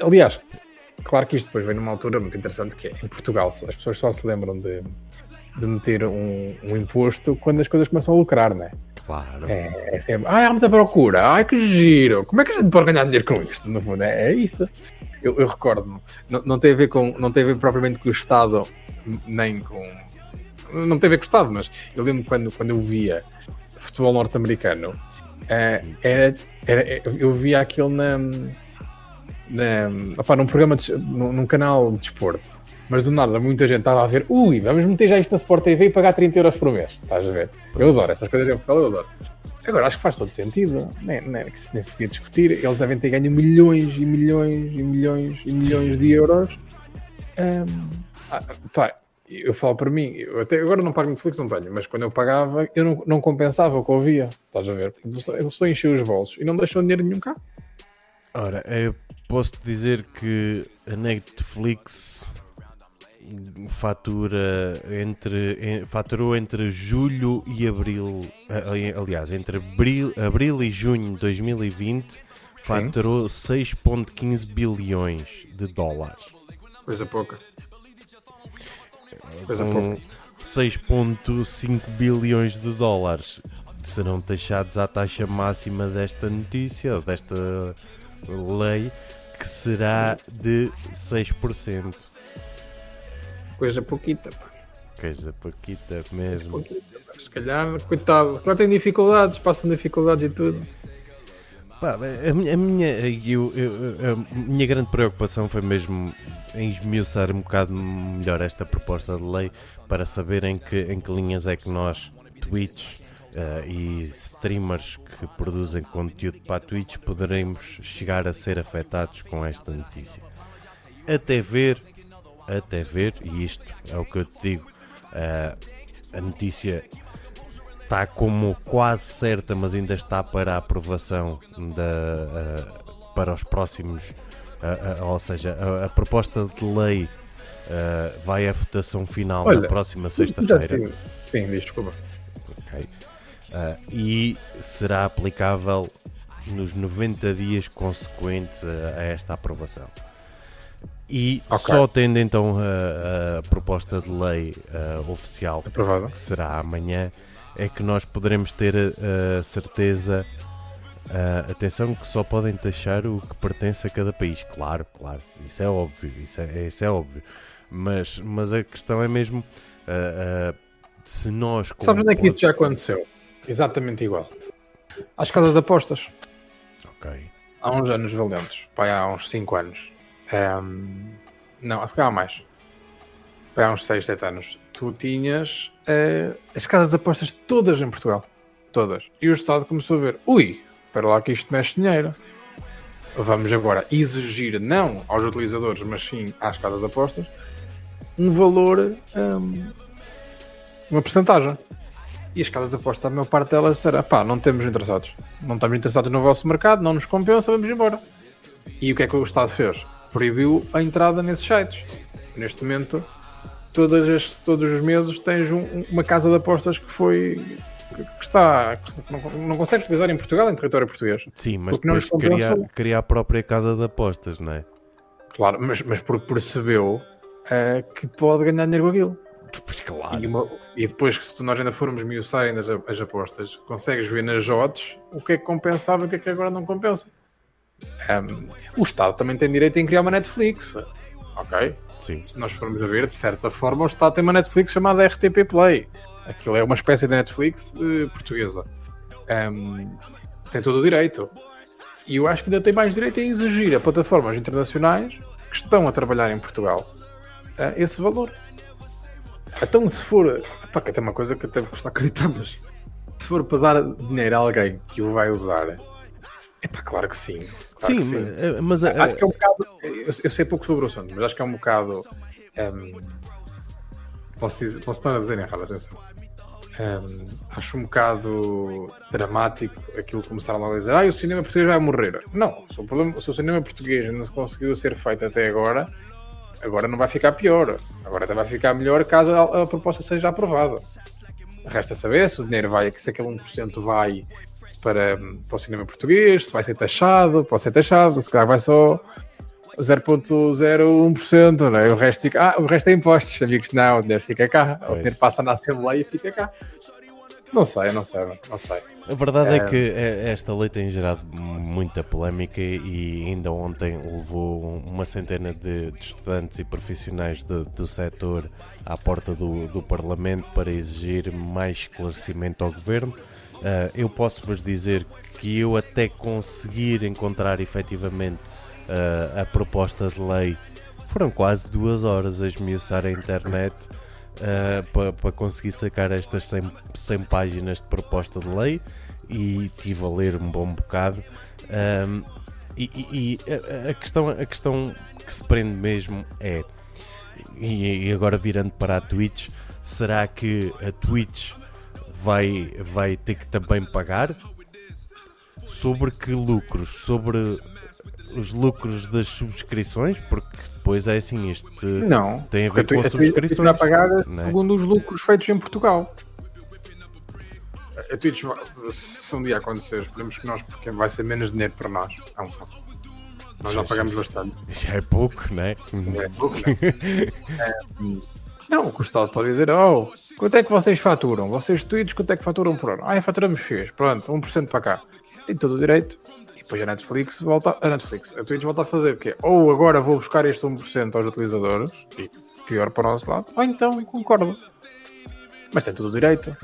S1: Aliás, claro que isto depois vem numa altura muito interessante que é em Portugal as pessoas só se lembram de, de meter um, um imposto quando as coisas começam a lucrar, não é?
S2: Claro.
S1: É, é sempre, ai, há muita procura, ai que giro, como é que a gente pode ganhar dinheiro com isto? No fundo, é, é isto. Eu, eu recordo-me, não, não, tem a ver com, não tem a ver propriamente com o Estado, nem com. Não tem a ver com o Estado, mas eu lembro quando, quando eu via futebol norte-americano, uh, era, era, eu via aquilo na. na opa, num programa, de, num, num canal de desporto mas do nada muita gente estava a ver, ui, vamos meter já isto na Sport TV e pagar 30 euros por mês. Estás a ver? Eu adoro essas coisas em Portugal, eu adoro. Agora acho que faz todo sentido, nem, nem, nem se devia discutir. Eles devem ter ganho milhões e milhões e milhões e milhões de euros. Um, ah, pá, eu falo para mim, eu até agora não pago Netflix, não tenho, mas quando eu pagava, eu não, não compensava o que ouvia. Estás a ver? Eles estão a encher os bolsos e não deixam dinheiro nenhum cá.
S2: Ora, eu posso te dizer que a Netflix fatura entre, faturou entre julho e abril, aliás, entre abril, abril e junho de 2020, faturou 6,15 bilhões de dólares.
S1: Coisa pouca.
S2: Coisa pouca. 6,5 bilhões de dólares serão taxados à taxa máxima desta notícia, desta lei, que será de 6%.
S1: Coisa pouquita, pá.
S2: Coisa pouquita mesmo. Pouquita,
S1: Se calhar, coitado, claro tem dificuldades, passam dificuldades e tudo.
S2: Pá, a, minha, a, minha, eu, eu, a minha grande preocupação foi mesmo em esmiuçar um bocado melhor esta proposta de lei para saber em que, em que linhas é que nós, Twitch uh, e streamers que produzem conteúdo para a Twitch, poderemos chegar a ser afetados com esta notícia. Até ver até ver, e isto é o que eu te digo, uh, a notícia está como quase certa, mas ainda está para a aprovação da, uh, para os próximos, uh, ou seja, a, a, proposta de lei vai à votação final Olha, na próxima sexta-feira.
S1: Sim, desculpa.
S2: Okay. e será aplicável nos 90 dias consequentes a esta aprovação. E okay. só tendo então a, a proposta de lei uh, oficial,
S1: Aprovada.
S2: que será amanhã, é que nós poderemos ter a, a certeza, uh, atenção, que só podem taxar o que pertence a cada país. Claro, claro, isso é óbvio, isso é, isso é óbvio. Mas, mas a questão é mesmo se nós.
S1: Sabes onde é que isso já aconteceu? Exatamente igual. Às casas de apostas.
S2: Ok.
S1: Há uns anos valentes, pai, há uns 5 anos um, não, se calhar mais. Para uns 6, 7 anos. Tu tinhas uh, as casas de apostas todas em Portugal. Todas. E o Estado começou a ver: ui, para lá que isto mexe dinheiro. Vamos agora exigir, não aos utilizadores, mas sim às casas de apostas, um valor, um, uma percentagem. E as casas de apostas, a maior parte delas será: pá, não temos interessados. Não estamos interessados no vosso mercado, não nos compensa, vamos embora. E o que é que o Estado fez? Proibiu a entrada nesses sites. Neste momento, todas as, todos os meses tens um- uma casa de apostas que foi que está que não, não consegues utilizar em Portugal, em território português.
S2: Sim, mas
S1: Porque não
S2: cria, cria a própria casa de apostas, não é?
S1: Claro, mas, mas porque percebeu eh, que pode ganhar dinheiro com aquilo.
S2: Pois claro.
S1: E, uma- e depois que se nós ainda formos miuçar ainda as, as apostas, consegues ver nas odds o que é que compensava e o que é que agora não compensa. Ahm, o Estado também tem direito em criar uma Netflix. Ok?
S2: Sim.
S1: Se nós formos a ver, de certa forma, o Estado tem uma Netflix chamada RTP Play. Aquilo é uma espécie de Netflix eh, portuguesa. Ahm, tem todo o direito. E eu acho que ainda tem mais direito em exigir a plataformas internacionais que estão a trabalhar em Portugal eh, esse valor. Então, se for. Pá, que até uma coisa que até me custa acreditar, mas se for para dar dinheiro a alguém que o vai usar, é pá, claro que sim. Claro
S2: Sim,
S1: que sim.
S2: mas, mas,
S1: Acho que é um bocado. Eu, eu sei pouco sobre o assunto, mas acho que é um bocado. ehm, posso, dizer, posso estar a dizer errado, atenção. Ehm, acho um bocado dramático aquilo que começaram logo a dizer: ah, o cinema português vai morrer. Não, se o, problema, se o cinema português não conseguiu ser feito até agora, agora não vai ficar pior. Agora até vai ficar melhor caso a, a proposta seja aprovada. Resta saber se o dinheiro vai, se aquele 1% vai para, para o cinema português, se vai ser taxado, pode ser taxado, se calhar vai só 0.01%, né? o resto fica, ah, o resto é impostos, amigos, não, o dinheiro fica cá, o dinheiro passa na Assembleia e fica cá. Não sei, não sei, não sei.
S2: A verdade é
S1: É.
S2: que é- esta lei tem gerado muita polémica e ainda ontem levou uma centena de, de estudantes e profissionais do, do setor à porta do, do Parlamento para exigir mais esclarecimento ao governo. Ah, eu posso vos dizer que eu até conseguir encontrar efetivamente ah, a proposta de lei foram quase duas horas a esmiuçar a internet para conseguir sacar estas 100, 100 páginas de proposta de lei e tive a ler um bom bocado. Ahm, e e- e a, a questão, a questão que se prende mesmo é, e, e agora virando para a Twitch, será que a Twitch vai, vai ter que também pagar? Sobre que lucros? Sobre os lucros das subscrições? Porque depois é assim, este
S1: Não,
S2: tem a ver com
S1: a
S2: as
S1: Twitch- a Twitch
S2: subscrições.
S1: vai pagar
S2: não é?
S1: segundo os lucros feitos em Portugal. A Twitch, vai- se um dia acontecer, esperemos que nós, porque vai ser menos dinheiro para nós. É um fato. Nós já pagamos bastante.
S2: Já é pouco, não é?
S1: É pouco, não é? É, [LAUGHS] Não, o Estado pode dizer, oh, quanto é que vocês faturam? Vocês tweets, quanto é que faturam por ano? Ah, faturamos X, pronto, 1% para cá. Tem todo o direito. E depois a Netflix volta, a Netflix, a Twitch volta a fazer o quê? Ou agora vou buscar este 1% aos utilizadores, e pior para o nosso lado, ou então concordo. Mas tem todo o direito.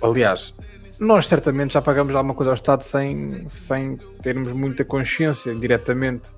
S1: Aliás, nós certamente já pagamos alguma coisa ao Estado sem, sem termos muita consciência diretamente.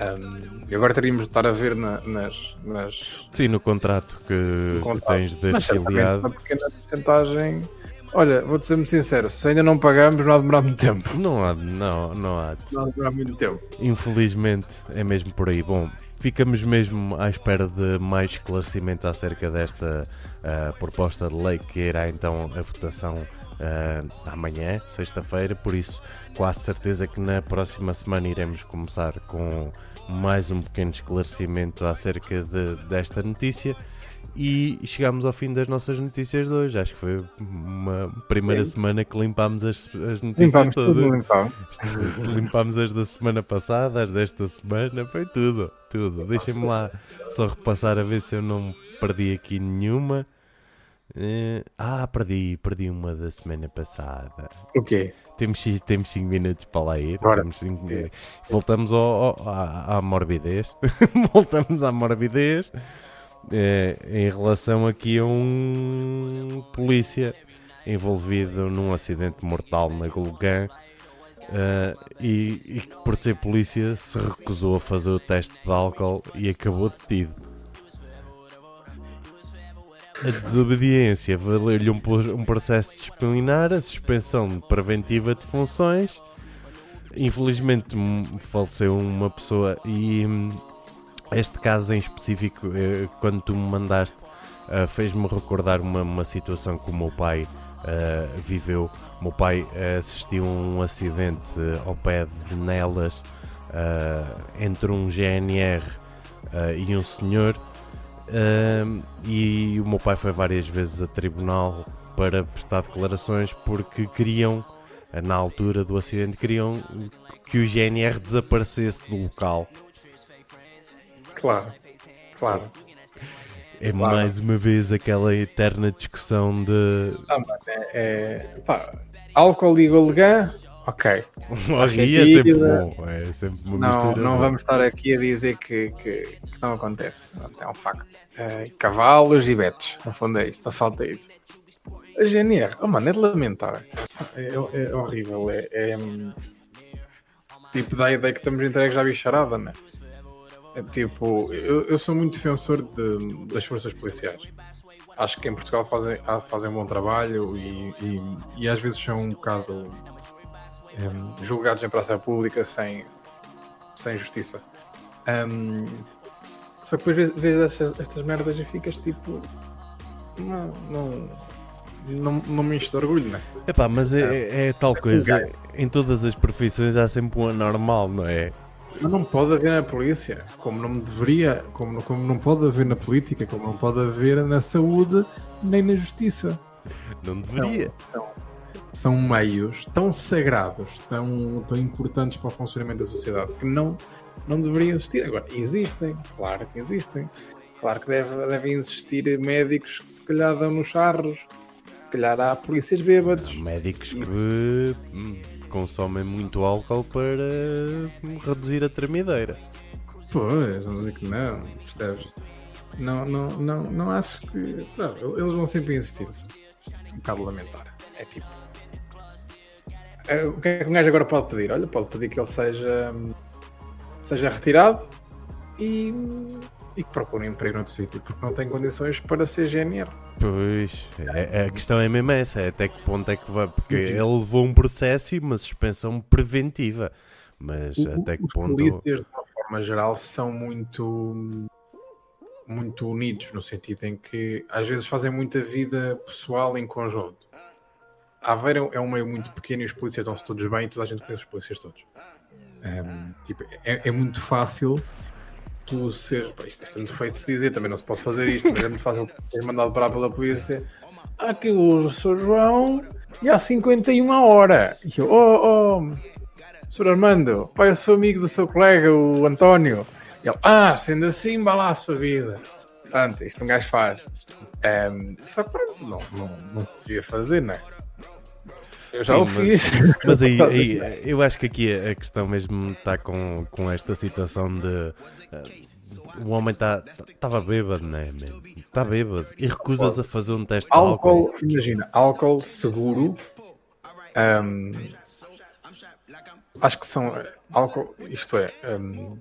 S1: Ahm, e agora teríamos de estar a ver na- nas, nas
S2: Sim, no contrato que, que
S1: contratos.
S2: tens de
S1: Mas
S2: afiliado.
S1: uma pequena porcentagem. Olha, vou dizer muito sincero, se ainda não pagamos, não há de demorar muito tempo.
S2: Não há, não, não há.
S1: Não há de demorar muito tempo.
S2: Infelizmente é mesmo por aí. Bom, ficamos mesmo à espera de mais esclarecimento acerca desta ah, proposta de lei que irá então a votação ah, amanhã, sexta-feira. Por isso, quase certeza que na próxima semana iremos começar com mais um pequeno esclarecimento acerca de- desta notícia. E chegamos ao fim das nossas notícias de hoje. Acho que foi uma primeira
S1: Sim.
S2: semana que limpámos as, as notícias
S1: Limpámos
S2: todas.
S1: tudo, limpámos. [LAUGHS]
S2: Limpámos as da semana passada, as desta semana, foi tudo, tudo. Deixem-me lá só repassar a ver se eu não perdi aqui nenhuma. Eh, ah, perdi, perdi uma da semana passada.
S1: O quê?
S2: Temos 5 temos cinco minutos para lá ir. Cinco- eh, voltamos ao, ao- à, à morbidez. [LAUGHS] voltamos à morbidez. eh, em relação aqui a um polícia envolvido num acidente mortal na Gulgan eh, e, e que por ser polícia se recusou a fazer o teste de álcool e acabou detido. A desobediência valeu-lhe um, um processo disciplinar, a suspensão preventiva de funções. Infelizmente hum, faleceu uma pessoa e hum, este caso em específico, eh, quando tu me mandaste, eh, fez-me recordar uma, uma situação que o meu pai eh, viveu. O meu pai assistiu a um acidente ao pé de Nelas eh, entre um GNR eh, e um senhor Um, e o meu pai foi várias vezes a tribunal para prestar declarações porque queriam, na altura do acidente, queriam que o GNR desaparecesse do local.
S1: Claro, claro.
S2: É claro. mais uma vez aquela eterna discussão de.
S1: Não, mano, é, é, pá, álcool e Golgã, ok.
S2: Orgia é sempre bom, é sempre uma
S1: não,
S2: mistura.
S1: Não vamos estar aqui a dizer que, que, que não acontece, é um facto. É, cavalos e betos, no fundo é isto, só falta isso. A GNR, oh mano, é de lamentar. É, é horrível, é, é, tipo da ideia que estamos entregues à bicharada, né? É tipo, eu, eu sou muito defensor de, das forças policiais. Acho que em Portugal fazem, fazem um bom trabalho e, e, e às vezes são um bocado um, julgados em praça pública sem, sem justiça. Um, só que depois vês estas, estas merdas e ficas tipo. Não, não, não, não me enche de orgulho, né?
S2: Epá, mas é, é, é tal coisa. Em todas as profissões há sempre um anormal, não é?
S1: Mas não pode haver na polícia, como não deveria, como, como não pode haver na política, como não pode haver na saúde nem na justiça.
S2: Não deveria.
S1: São, são, são meios tão sagrados, tão, tão importantes para o funcionamento da sociedade que não, não deveriam existir. Agora, existem, claro que existem. Claro que deve, devem existir médicos que se calhar dão nos charros, se calhar há polícias bêbados.
S2: Médicos que hum, consomem muito álcool para reduzir a tremideira.
S1: Pois, não digo que não, percebes? Não, não, não, não acho que. Não, eles vão sempre insistir. Assim. Um bocado lamentar. É tipo. É, o que é que um gajo agora pode pedir? Olha, pode pedir que ele seja. seja retirado e e que procure um emprego noutro sítio, porque não tem condições para ser GNR.
S2: Pois, é, é, a questão é mesmo essa, é até que ponto é que vai, porque ele levou um processo e uma suspensão preventiva, mas o, até que
S1: os
S2: ponto...
S1: Os polícias, de uma forma geral, são muito, muito unidos, no sentido em que às vezes fazem muita vida pessoal em conjunto. A Aveira é um meio muito pequeno e os polícias estão-se todos bem e toda a gente conhece os polícias todos. Um, tipo, é, é muito fácil tu ser. Pá, isto é muito feito de se dizer, também não se pode fazer isto, mas é muito fácil ser mandado parar pela polícia. Aqui o Sr. João e há 51 a hora. E eu, oh, oh, Sr. Armando, pai, eu sou amigo do seu colega, o António. E ele, ah, sendo assim, vá lá a sua vida. Portanto, isto um gajo faz. Um, só que pronto, não, não, não se devia fazer, não é? Eu já Sim, o fiz.
S2: Mas, mas aí, [LAUGHS] aí, eu acho que aqui a questão mesmo está com, com esta situação de. Uh, o homem estava tá, bêbado, né? Está bêbado e recusas a fazer um teste álcool,
S1: de álcool. Imagina, álcool seguro. Um, acho que são. Álcool, isto é. Um,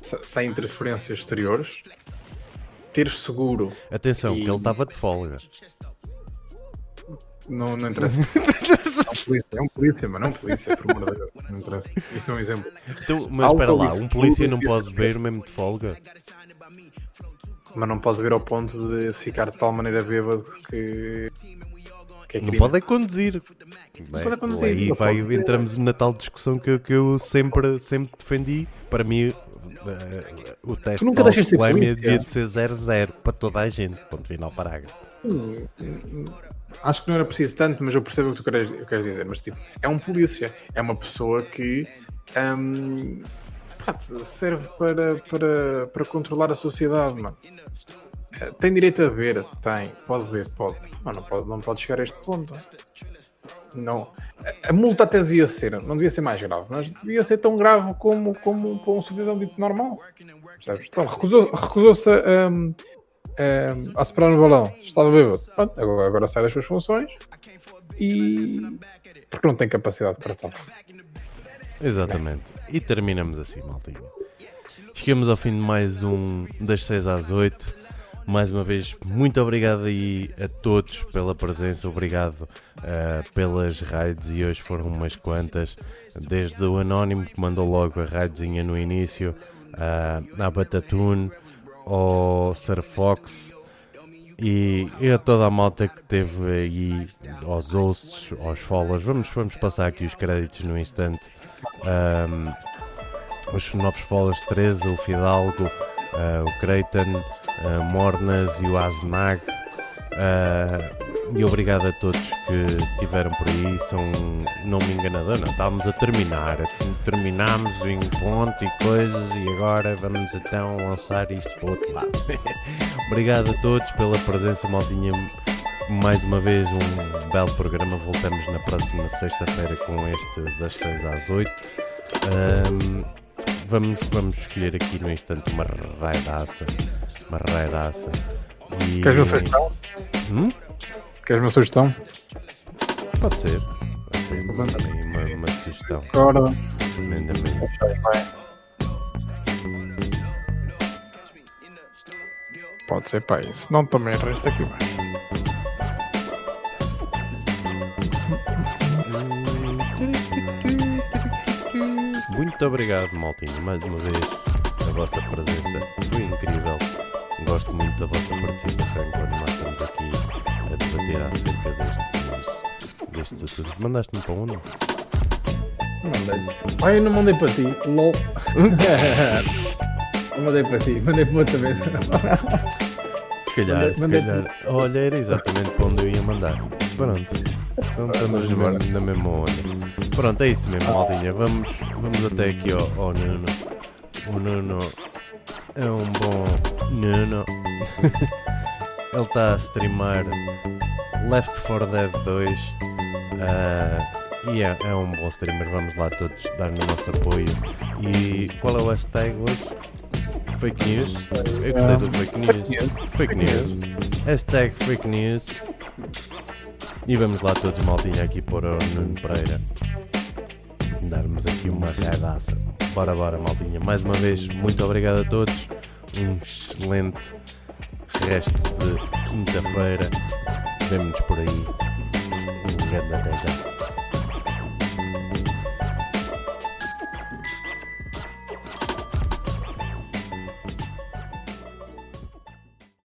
S1: sem interferências exteriores. Ter seguro.
S2: Atenção, e... que ele estava de folga.
S1: Não, não [LAUGHS] interessa. é um polícia, é um polícia, mas não é um polícia, por amor de Deus. Não interessa. Isso é um exemplo.
S2: Então, mas espera lá, um polícia não pode beber mesmo de folga?
S1: Mas não pode beber ao ponto de ficar de tal maneira bêbado que.
S2: que é não pode é conduzir. Não pode é conduzir. Aí vai, entramos na tal discussão que, que eu sempre, sempre defendi. Para mim, uh, o teste
S1: de alcoolemia
S2: devia de ser 0-0 para toda a gente. Ponto final, parágrafo.
S1: Hum, hum, acho que não era preciso tanto, mas eu percebo o que tu queres, queres dizer. Mas tipo, é um polícia, é uma pessoa que um, serve para, para, para controlar a sociedade, mano. Eh, tem direito a ver, tem, pode ver, pode, mas não pode, não pode chegar a este ponto. Não. A multa até devia ser, não devia ser mais grave, mas devia ser tão grave como, como para um cidadão dito normal. Percebes? Então recusou-se recusou a. Um, é, a soprar no balão, estava bêbado. Pronto, agora, sai das suas funções e. porque não tem capacidade para tal.
S2: Exatamente. E terminamos assim, maltinho. Chegamos ao fim de mais um das 6 às 8. Mais uma vez, muito obrigado aí a todos pela presença, obrigado uh, pelas raids e hoje foram umas quantas, desde o Anónimo que mandou logo a raidzinha no início, uh, a Batatune, ao Sir Fox e, e a toda a malta que teve aí, aos hosts, aos followers. Vamos, vamos passar aqui os créditos no instante. Um, os novos followers 13, o Fidalgo, uh, o Creighton, uh, Mornas e o Aznag. Uh, e obrigado a todos que estiveram por aí. São, não me enganador, não. Estávamos a terminar. Terminámos em ponto e coisas e agora vamos então lançar isto para o outro lado. [LAUGHS] obrigado a todos pela presença, maltinha. Mais uma vez um belo programa. Voltamos na próxima sexta-feira com este das 6 às 8. Um, vamos, vamos escolher aqui no instante uma raidaça. Uma raidaça.
S1: E... Queres uma sugestão? Hum? Queres uma sugestão?
S2: Pode ser. Pode ser. Manda uma, uma sugestão.
S1: Agora.
S2: Tremendamente.
S1: Pode ser para isso. Não também resta aqui mais.
S2: Muito obrigado, Maltinho, mais uma vez. A vossa presença foi incrível. Gosto muito da vossa participação quando nós estamos aqui a debater acerca destes, destes assuntos. Mandaste-me para onde?
S1: Mandei. Ai, eu não mandei para ti. LOL. não [LAUGHS] mandei para ti, mandei para outra vez.
S2: Se calhar, mandei, se mandei calhar. Olha, era exatamente para onde eu ia mandar. Pronto. Então estamos na, na mesma onda. Pronto, é isso mesmo, maldinha. Vamos, vamos até aqui ao, ao Nuno. O Nuno é um bom Nuno. [LAUGHS] Ele está a streamar Left 4 Dead 2 uh, e é, é, um bom streamer. Vamos lá todos dar o nosso apoio. E qual é o hashtag hoje? Fake News? Eu gostei do Fake News. Fake News. Hashtag Fake News. E vamos lá todos, maltinha, aqui para o Nuno Pereira. Darmos aqui uma redaça. Bora, bora, maltinha. Mais uma vez, muito obrigado a todos. Um excelente resto de quinta-feira. Vemo-nos por aí. Um grande até já.